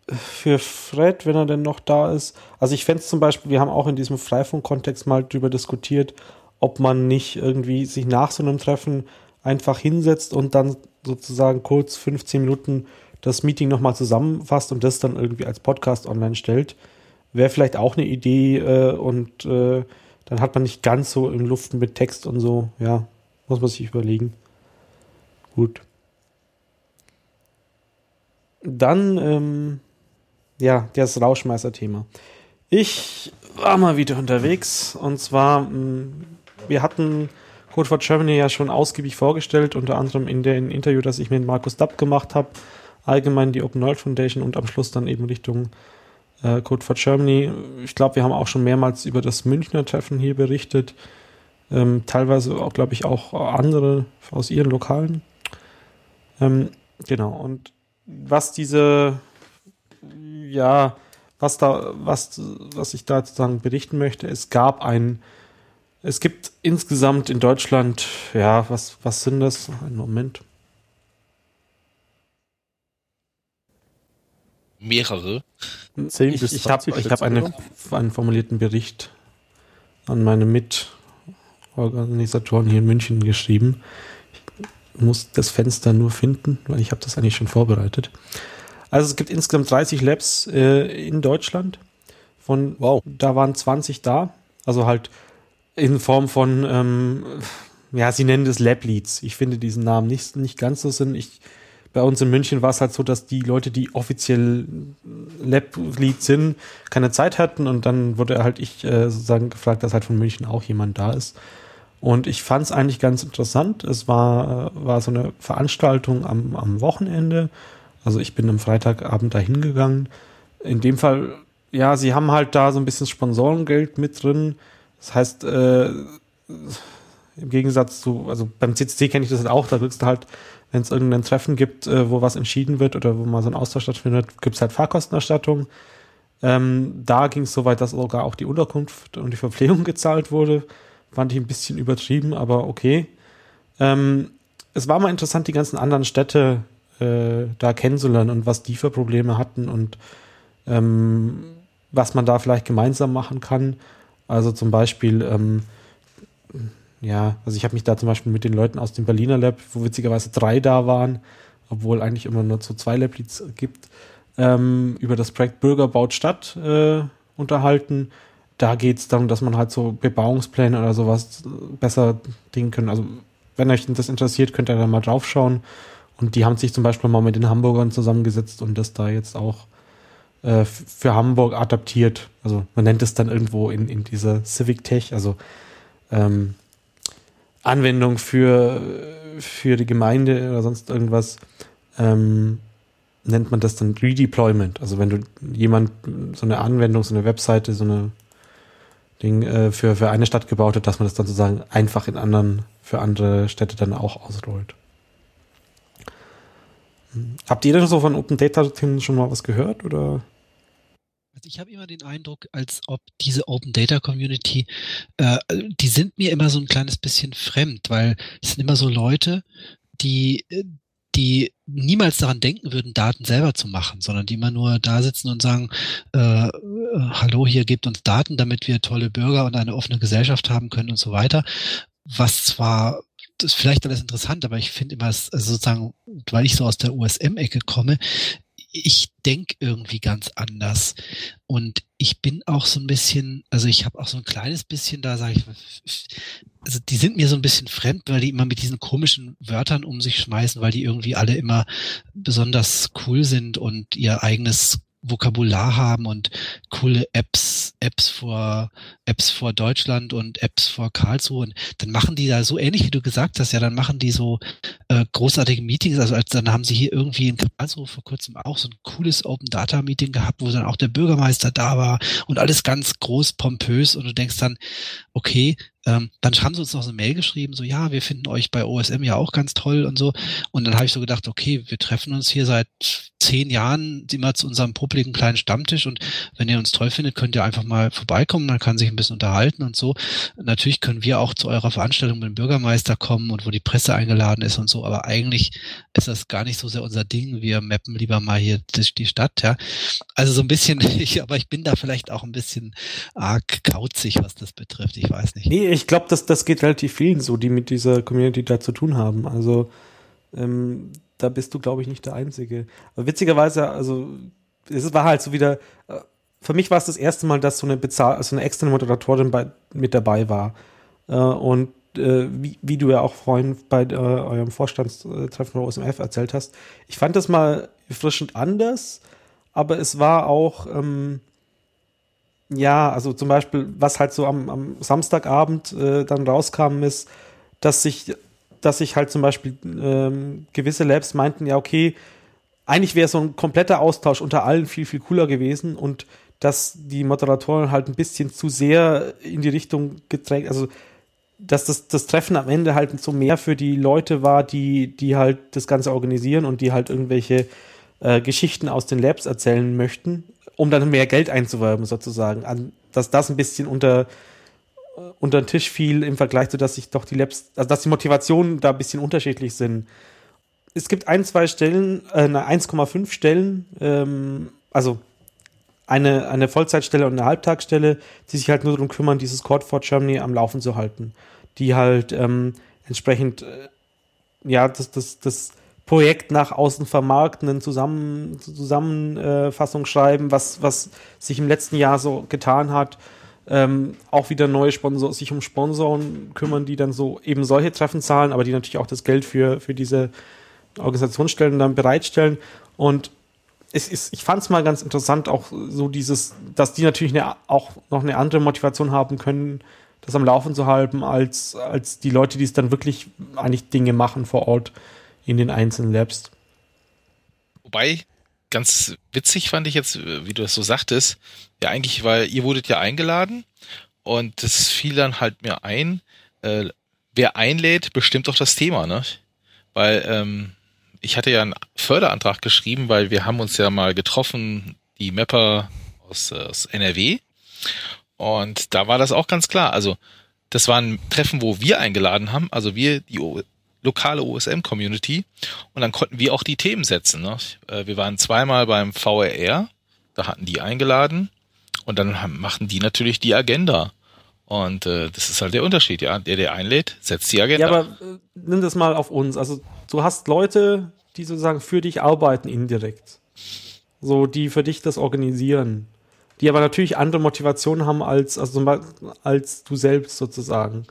für Fred, wenn er denn noch da ist, also ich fände es zum Beispiel, wir haben auch in diesem Freifunk-Kontext mal drüber diskutiert, ob man nicht irgendwie sich nach so einem Treffen einfach hinsetzt und dann sozusagen kurz 15 Minuten das Meeting nochmal zusammenfasst und das dann irgendwie als Podcast online stellt. Wäre vielleicht auch eine Idee äh, und äh, dann hat man nicht ganz so im Luften mit Text und so. Ja, muss man sich überlegen. Gut. Dann, ähm, ja, das Rauschmeißer-Thema. Ich war mal wieder unterwegs und zwar, mh, wir hatten Code for Germany ja schon ausgiebig vorgestellt, unter anderem in dem Interview, das ich mit Markus Dapp gemacht habe, allgemein die Open World Foundation und am Schluss dann eben Richtung äh, Code for Germany. Ich glaube, wir haben auch schon mehrmals über das Münchner Treffen hier berichtet, ähm, teilweise auch, glaube ich, auch andere aus ihren Lokalen. Ähm, genau, und was diese, ja, was da, was, was ich da sozusagen berichten möchte, es gab ein, es gibt insgesamt in Deutschland, ja, was, was sind das? Einen Moment. Mehrere. 10 ich bis ich habe 20 ich hab eine, einen formulierten Bericht an meine Mitorganisatoren hier in München geschrieben. Ich muss das Fenster nur finden, weil ich habe das eigentlich schon vorbereitet. Also es gibt insgesamt 30 Labs äh, in Deutschland. Von, Wow. Da waren 20 da. Also halt in Form von, ähm, ja, sie nennen das Lab Leads. Ich finde diesen Namen nicht, nicht ganz so Sinn. Ich, bei uns in München war es halt so, dass die Leute, die offiziell Lab Lead sind, keine Zeit hatten und dann wurde halt ich äh, sozusagen gefragt, dass halt von München auch jemand da ist. Und ich fand es eigentlich ganz interessant. Es war, äh, war so eine Veranstaltung am, am Wochenende. Also ich bin am Freitagabend da hingegangen. In dem Fall, ja, sie haben halt da so ein bisschen Sponsorengeld mit drin. Das heißt, äh, im Gegensatz zu, also beim CCC kenne ich das halt auch, da kriegst du halt, wenn es irgendein Treffen gibt, äh, wo was entschieden wird oder wo mal so ein Austausch stattfindet, gibt es halt Fahrkostenerstattung. Ähm, da ging es so weit, dass sogar auch die Unterkunft und die Verpflegung gezahlt wurde. Fand ich ein bisschen übertrieben, aber okay. Ähm, es war mal interessant, die ganzen anderen Städte äh, da kennenzulernen und was die für Probleme hatten und ähm, was man da vielleicht gemeinsam machen kann. Also zum Beispiel, ähm, ja, also ich habe mich da zum Beispiel mit den Leuten aus dem Berliner Lab, wo witzigerweise drei da waren, obwohl eigentlich immer nur so zwei Lab-Leads gibt, ähm, über das Projekt Bürger baut Stadt äh, unterhalten. Da geht es darum, dass man halt so Bebauungspläne oder sowas besser dingen können. Also wenn euch das interessiert, könnt ihr da mal drauf schauen. Und die haben sich zum Beispiel mal mit den Hamburgern zusammengesetzt und das da jetzt auch äh, für Hamburg adaptiert. Also man nennt es dann irgendwo in, in dieser Civic Tech, also ähm, Anwendung für, für die Gemeinde oder sonst irgendwas, ähm, nennt man das dann Redeployment. Also wenn du jemand so eine Anwendung, so eine Webseite, so eine Ding äh, für, für eine Stadt gebaut hat, dass man das dann sozusagen einfach in anderen, für andere Städte dann auch ausrollt. Hm. Habt ihr denn so von Open Data Themen schon mal was gehört oder? Also ich habe immer den Eindruck, als ob diese Open Data Community, äh, die sind mir immer so ein kleines bisschen fremd, weil es sind immer so Leute, die, äh, die niemals daran denken würden, Daten selber zu machen, sondern die immer nur da sitzen und sagen, äh, äh, hallo, hier gebt uns Daten, damit wir tolle Bürger und eine offene Gesellschaft haben können und so weiter. was zwar das ist vielleicht alles interessant, aber ich finde immer, also sozusagen, weil ich so aus der USM-Ecke komme, ich denke irgendwie ganz anders. Und ich bin auch so ein bisschen, also ich habe auch so ein kleines bisschen da, sage ich, also die sind mir so ein bisschen fremd, weil die immer mit diesen komischen Wörtern um sich schmeißen, weil die irgendwie alle immer besonders cool sind und ihr eigenes Vokabular haben und coole Apps, Apps vor, Apps vor Deutschland und Apps vor Karlsruhe. Und dann machen die da so ähnlich, wie du gesagt hast, ja, dann machen die so äh, großartige Meetings. Also als, dann haben sie hier irgendwie in Karlsruhe vor kurzem auch so ein cooles Open Data Meeting gehabt, wo dann auch der Bürgermeister da war und alles ganz groß pompös. Und du denkst dann, okay, ähm, dann haben sie uns noch so eine Mail geschrieben, so ja, wir finden euch bei OSM ja auch ganz toll und so. Und dann habe ich so gedacht, okay, wir treffen uns hier seit zehn Jahren immer zu unserem publiken kleinen Stammtisch und wenn ihr uns toll findet, könnt ihr einfach mal vorbeikommen, man kann sich ein bisschen unterhalten und so. Natürlich können wir auch zu eurer Veranstaltung mit dem Bürgermeister kommen und wo die Presse eingeladen ist und so, aber eigentlich ist das gar nicht so sehr unser Ding. Wir mappen lieber mal hier die Stadt, ja. Also so ein bisschen, ich, aber ich bin da vielleicht auch ein bisschen arg kauzig, was das betrifft. Ich weiß nicht. Nee, ich glaube, das, das geht relativ vielen so, die mit dieser Community da zu tun haben. Also ähm, da bist du, glaube ich, nicht der Einzige. Aber witzigerweise, also es war halt so wieder, äh, für mich war es das erste Mal, dass so eine Bezahl so eine externe Moderatorin bei, mit dabei war. Äh, und äh, wie, wie du ja auch vorhin bei äh, eurem Vorstandstreffen von OSMF erzählt hast, ich fand das mal erfrischend anders, aber es war auch ähm, ja, also zum Beispiel, was halt so am, am Samstagabend äh, dann rauskam, ist, dass sich, dass sich halt zum Beispiel ähm, gewisse Labs meinten, ja, okay, eigentlich wäre so ein kompletter Austausch unter allen viel, viel cooler gewesen und dass die Moderatoren halt ein bisschen zu sehr in die Richtung gedrängt, also dass das, das Treffen am Ende halt so mehr für die Leute war, die, die halt das Ganze organisieren und die halt irgendwelche äh, Geschichten aus den Labs erzählen möchten, um dann mehr Geld einzuwerben sozusagen. An, dass das ein bisschen unter, unter den Tisch fiel im Vergleich zu, dass sich doch die Labs, also dass die Motivationen da ein bisschen unterschiedlich sind. Es gibt ein, zwei Stellen, äh, 1,5 Stellen, ähm, also eine, eine Vollzeitstelle und eine Halbtagsstelle, die sich halt nur darum kümmern, dieses Code for Germany am Laufen zu halten. Die halt ähm, entsprechend, äh, ja, das, das, das Projekt nach außen vermarkten, eine Zusammen Zusammenfassung schreiben, was, was sich im letzten Jahr so getan hat. Ähm, auch wieder neue Sponsor, sich um Sponsoren kümmern, die dann so eben solche Treffen zahlen, aber die natürlich auch das Geld für, für diese Organisationsstellen dann bereitstellen. Und es ist, ich fand es mal ganz interessant, auch so dieses, dass die natürlich eine, auch noch eine andere Motivation haben können, das am Laufen zu halten, als, als die Leute, die es dann wirklich eigentlich Dinge machen vor Ort in den einzelnen Labs. Wobei, ganz witzig fand ich jetzt, wie du das so sagtest, ja eigentlich, weil ihr wurdet ja eingeladen und das fiel dann halt mir ein, äh, wer einlädt, bestimmt doch das Thema, ne? Weil ähm, ich hatte ja einen Förderantrag geschrieben, weil wir haben uns ja mal getroffen, die Mapper aus, aus NRW. Und da war das auch ganz klar. Also das war ein Treffen, wo wir eingeladen haben, also wir, die lokale OSM-Community und dann konnten wir auch die Themen setzen. Ne? Äh, wir waren zweimal beim VRR, da hatten die eingeladen und dann machen die natürlich die Agenda. Und äh, das ist halt der Unterschied, ja. Der, der einlädt, setzt die Agenda. Ja, aber äh, nimm das mal auf uns. Also du hast Leute, die sozusagen für dich arbeiten indirekt. So, die für dich das organisieren. Die aber natürlich andere Motivationen haben als, also, als du selbst sozusagen.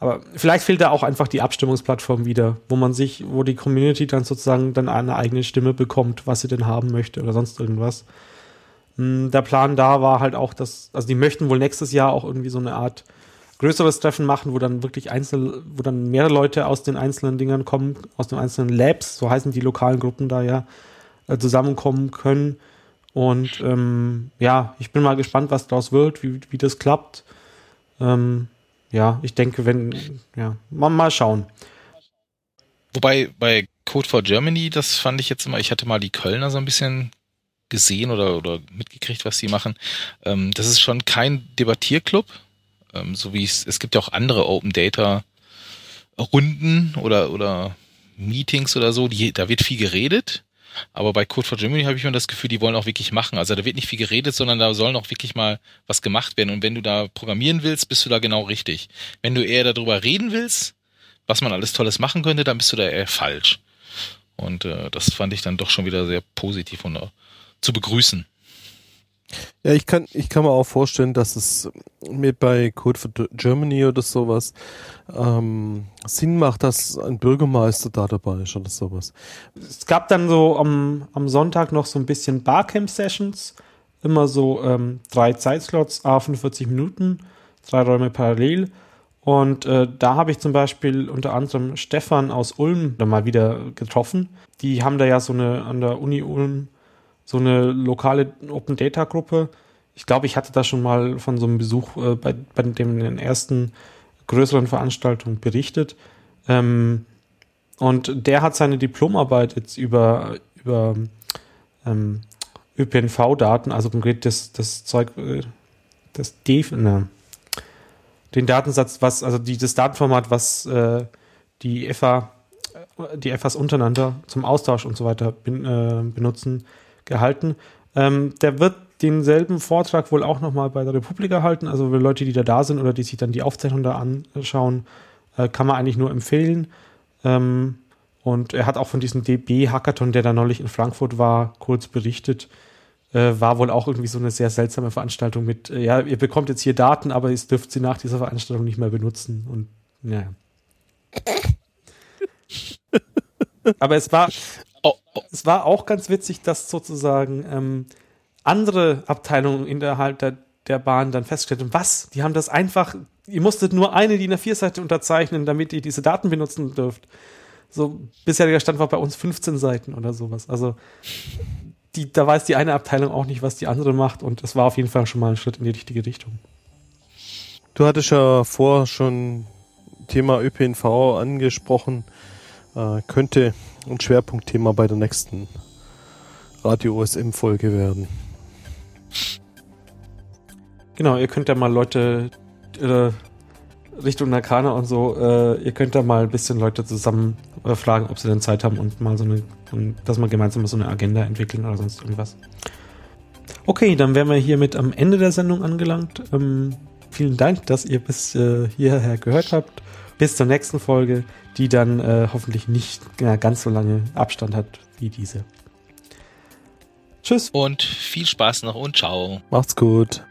Aber vielleicht fehlt da auch einfach die Abstimmungsplattform wieder, wo man sich, wo die Community dann sozusagen dann eine eigene Stimme bekommt, was sie denn haben möchte oder sonst irgendwas. Hm, der Plan da war halt auch, dass, also die möchten wohl nächstes Jahr auch irgendwie so eine Art größeres Treffen machen, wo dann wirklich einzelne, wo dann mehrere Leute aus den einzelnen Dingern kommen, aus den einzelnen Labs, so heißen die lokalen Gruppen da ja, äh, zusammenkommen können. Und ähm, ja, ich bin mal gespannt, was daraus wird, wie, wie das klappt. Ähm, ja, ich denke, wenn, ja, mal, mal schauen. Wobei bei Code for Germany, das fand ich jetzt immer, ich hatte mal die Kölner so ein bisschen gesehen oder, oder mitgekriegt, was sie machen. Ähm, das ist schon kein Debattierclub, ähm, so wie es, es gibt ja auch andere Open Data Runden oder, oder Meetings oder so, die, da wird viel geredet, Aber bei Code for Germany habe ich immer das Gefühl, die wollen auch wirklich machen. Also da wird nicht viel geredet, sondern da sollen auch wirklich mal was gemacht werden. Und wenn du da programmieren willst, bist du da genau richtig. Wenn du eher darüber reden willst, was man alles Tolles machen könnte, dann bist du da eher falsch. Und äh, das fand ich dann doch schon wieder sehr positiv und äh, zu begrüßen. Ja, ich kann, ich kann mir auch vorstellen, dass es mir bei Code for Germany oder sowas ähm, Sinn macht, dass ein Bürgermeister da dabei ist oder sowas. Es gab dann so am, am Sonntag noch so ein bisschen Barcamp-Sessions. Immer so ähm, drei Zeitslots, a 45 Minuten, drei Räume parallel. Und äh, da habe ich zum Beispiel unter anderem Stefan aus Ulm dann mal wieder getroffen. Die haben da ja so eine an der Uni Ulm so eine lokale Open Data Gruppe. Ich glaube, ich hatte da schon mal von so einem Besuch äh, bei, bei dem den ersten größeren Veranstaltung berichtet. Ähm, und der hat seine Diplomarbeit jetzt über, über ähm, ÖPNV-Daten, also konkret das, das Zeug, äh, das DEF, ne, den Datensatz, was, also die, das Datenformat, was äh, die FA, die FAs untereinander zum Austausch und so weiter bin, äh, benutzen, gehalten. Ähm, der wird denselben Vortrag wohl auch nochmal bei der Republika halten. Also für Leute, die da da sind oder die sich dann die Aufzeichnung da anschauen, äh, kann man eigentlich nur empfehlen. Ähm, und er hat auch von diesem DB-Hackathon, der da neulich in Frankfurt war, kurz berichtet. Äh, war wohl auch irgendwie so eine sehr seltsame Veranstaltung mit, äh, ja, ihr bekommt jetzt hier Daten, aber ihr dürft sie nach dieser Veranstaltung nicht mehr benutzen. Und ja. aber es war, oh, oh. es war auch ganz witzig, dass sozusagen ähm, andere Abteilungen innerhalb der, der Bahn dann festgestellt haben, was? Die haben das einfach, ihr musstet nur eine DIN A4-Seite unterzeichnen, damit ihr diese Daten benutzen dürft. So, bisheriger Stand war bei uns 15 Seiten oder sowas. Also, die, da weiß die eine Abteilung auch nicht, was die andere macht und es war auf jeden Fall schon mal ein Schritt in die richtige Richtung. Du hattest ja vorher schon Thema ÖPNV angesprochen. Äh, könnte ein Schwerpunktthema bei der nächsten Radio OSM-Folge werden. Genau, ihr könnt ja mal Leute äh, Richtung Nakana und so, äh, ihr könnt da mal ein bisschen Leute zusammen äh, fragen, ob sie denn Zeit haben und mal so eine, und, dass wir gemeinsam so eine Agenda entwickeln oder sonst irgendwas. Okay, dann wären wir hiermit am Ende der Sendung angelangt. Ähm, vielen Dank, dass ihr bis äh, hierher gehört habt. Bis zur nächsten Folge, die dann äh, hoffentlich nicht ja, ganz so lange Abstand hat wie diese. Tschüss. Und viel Spaß noch und ciao. Macht's gut.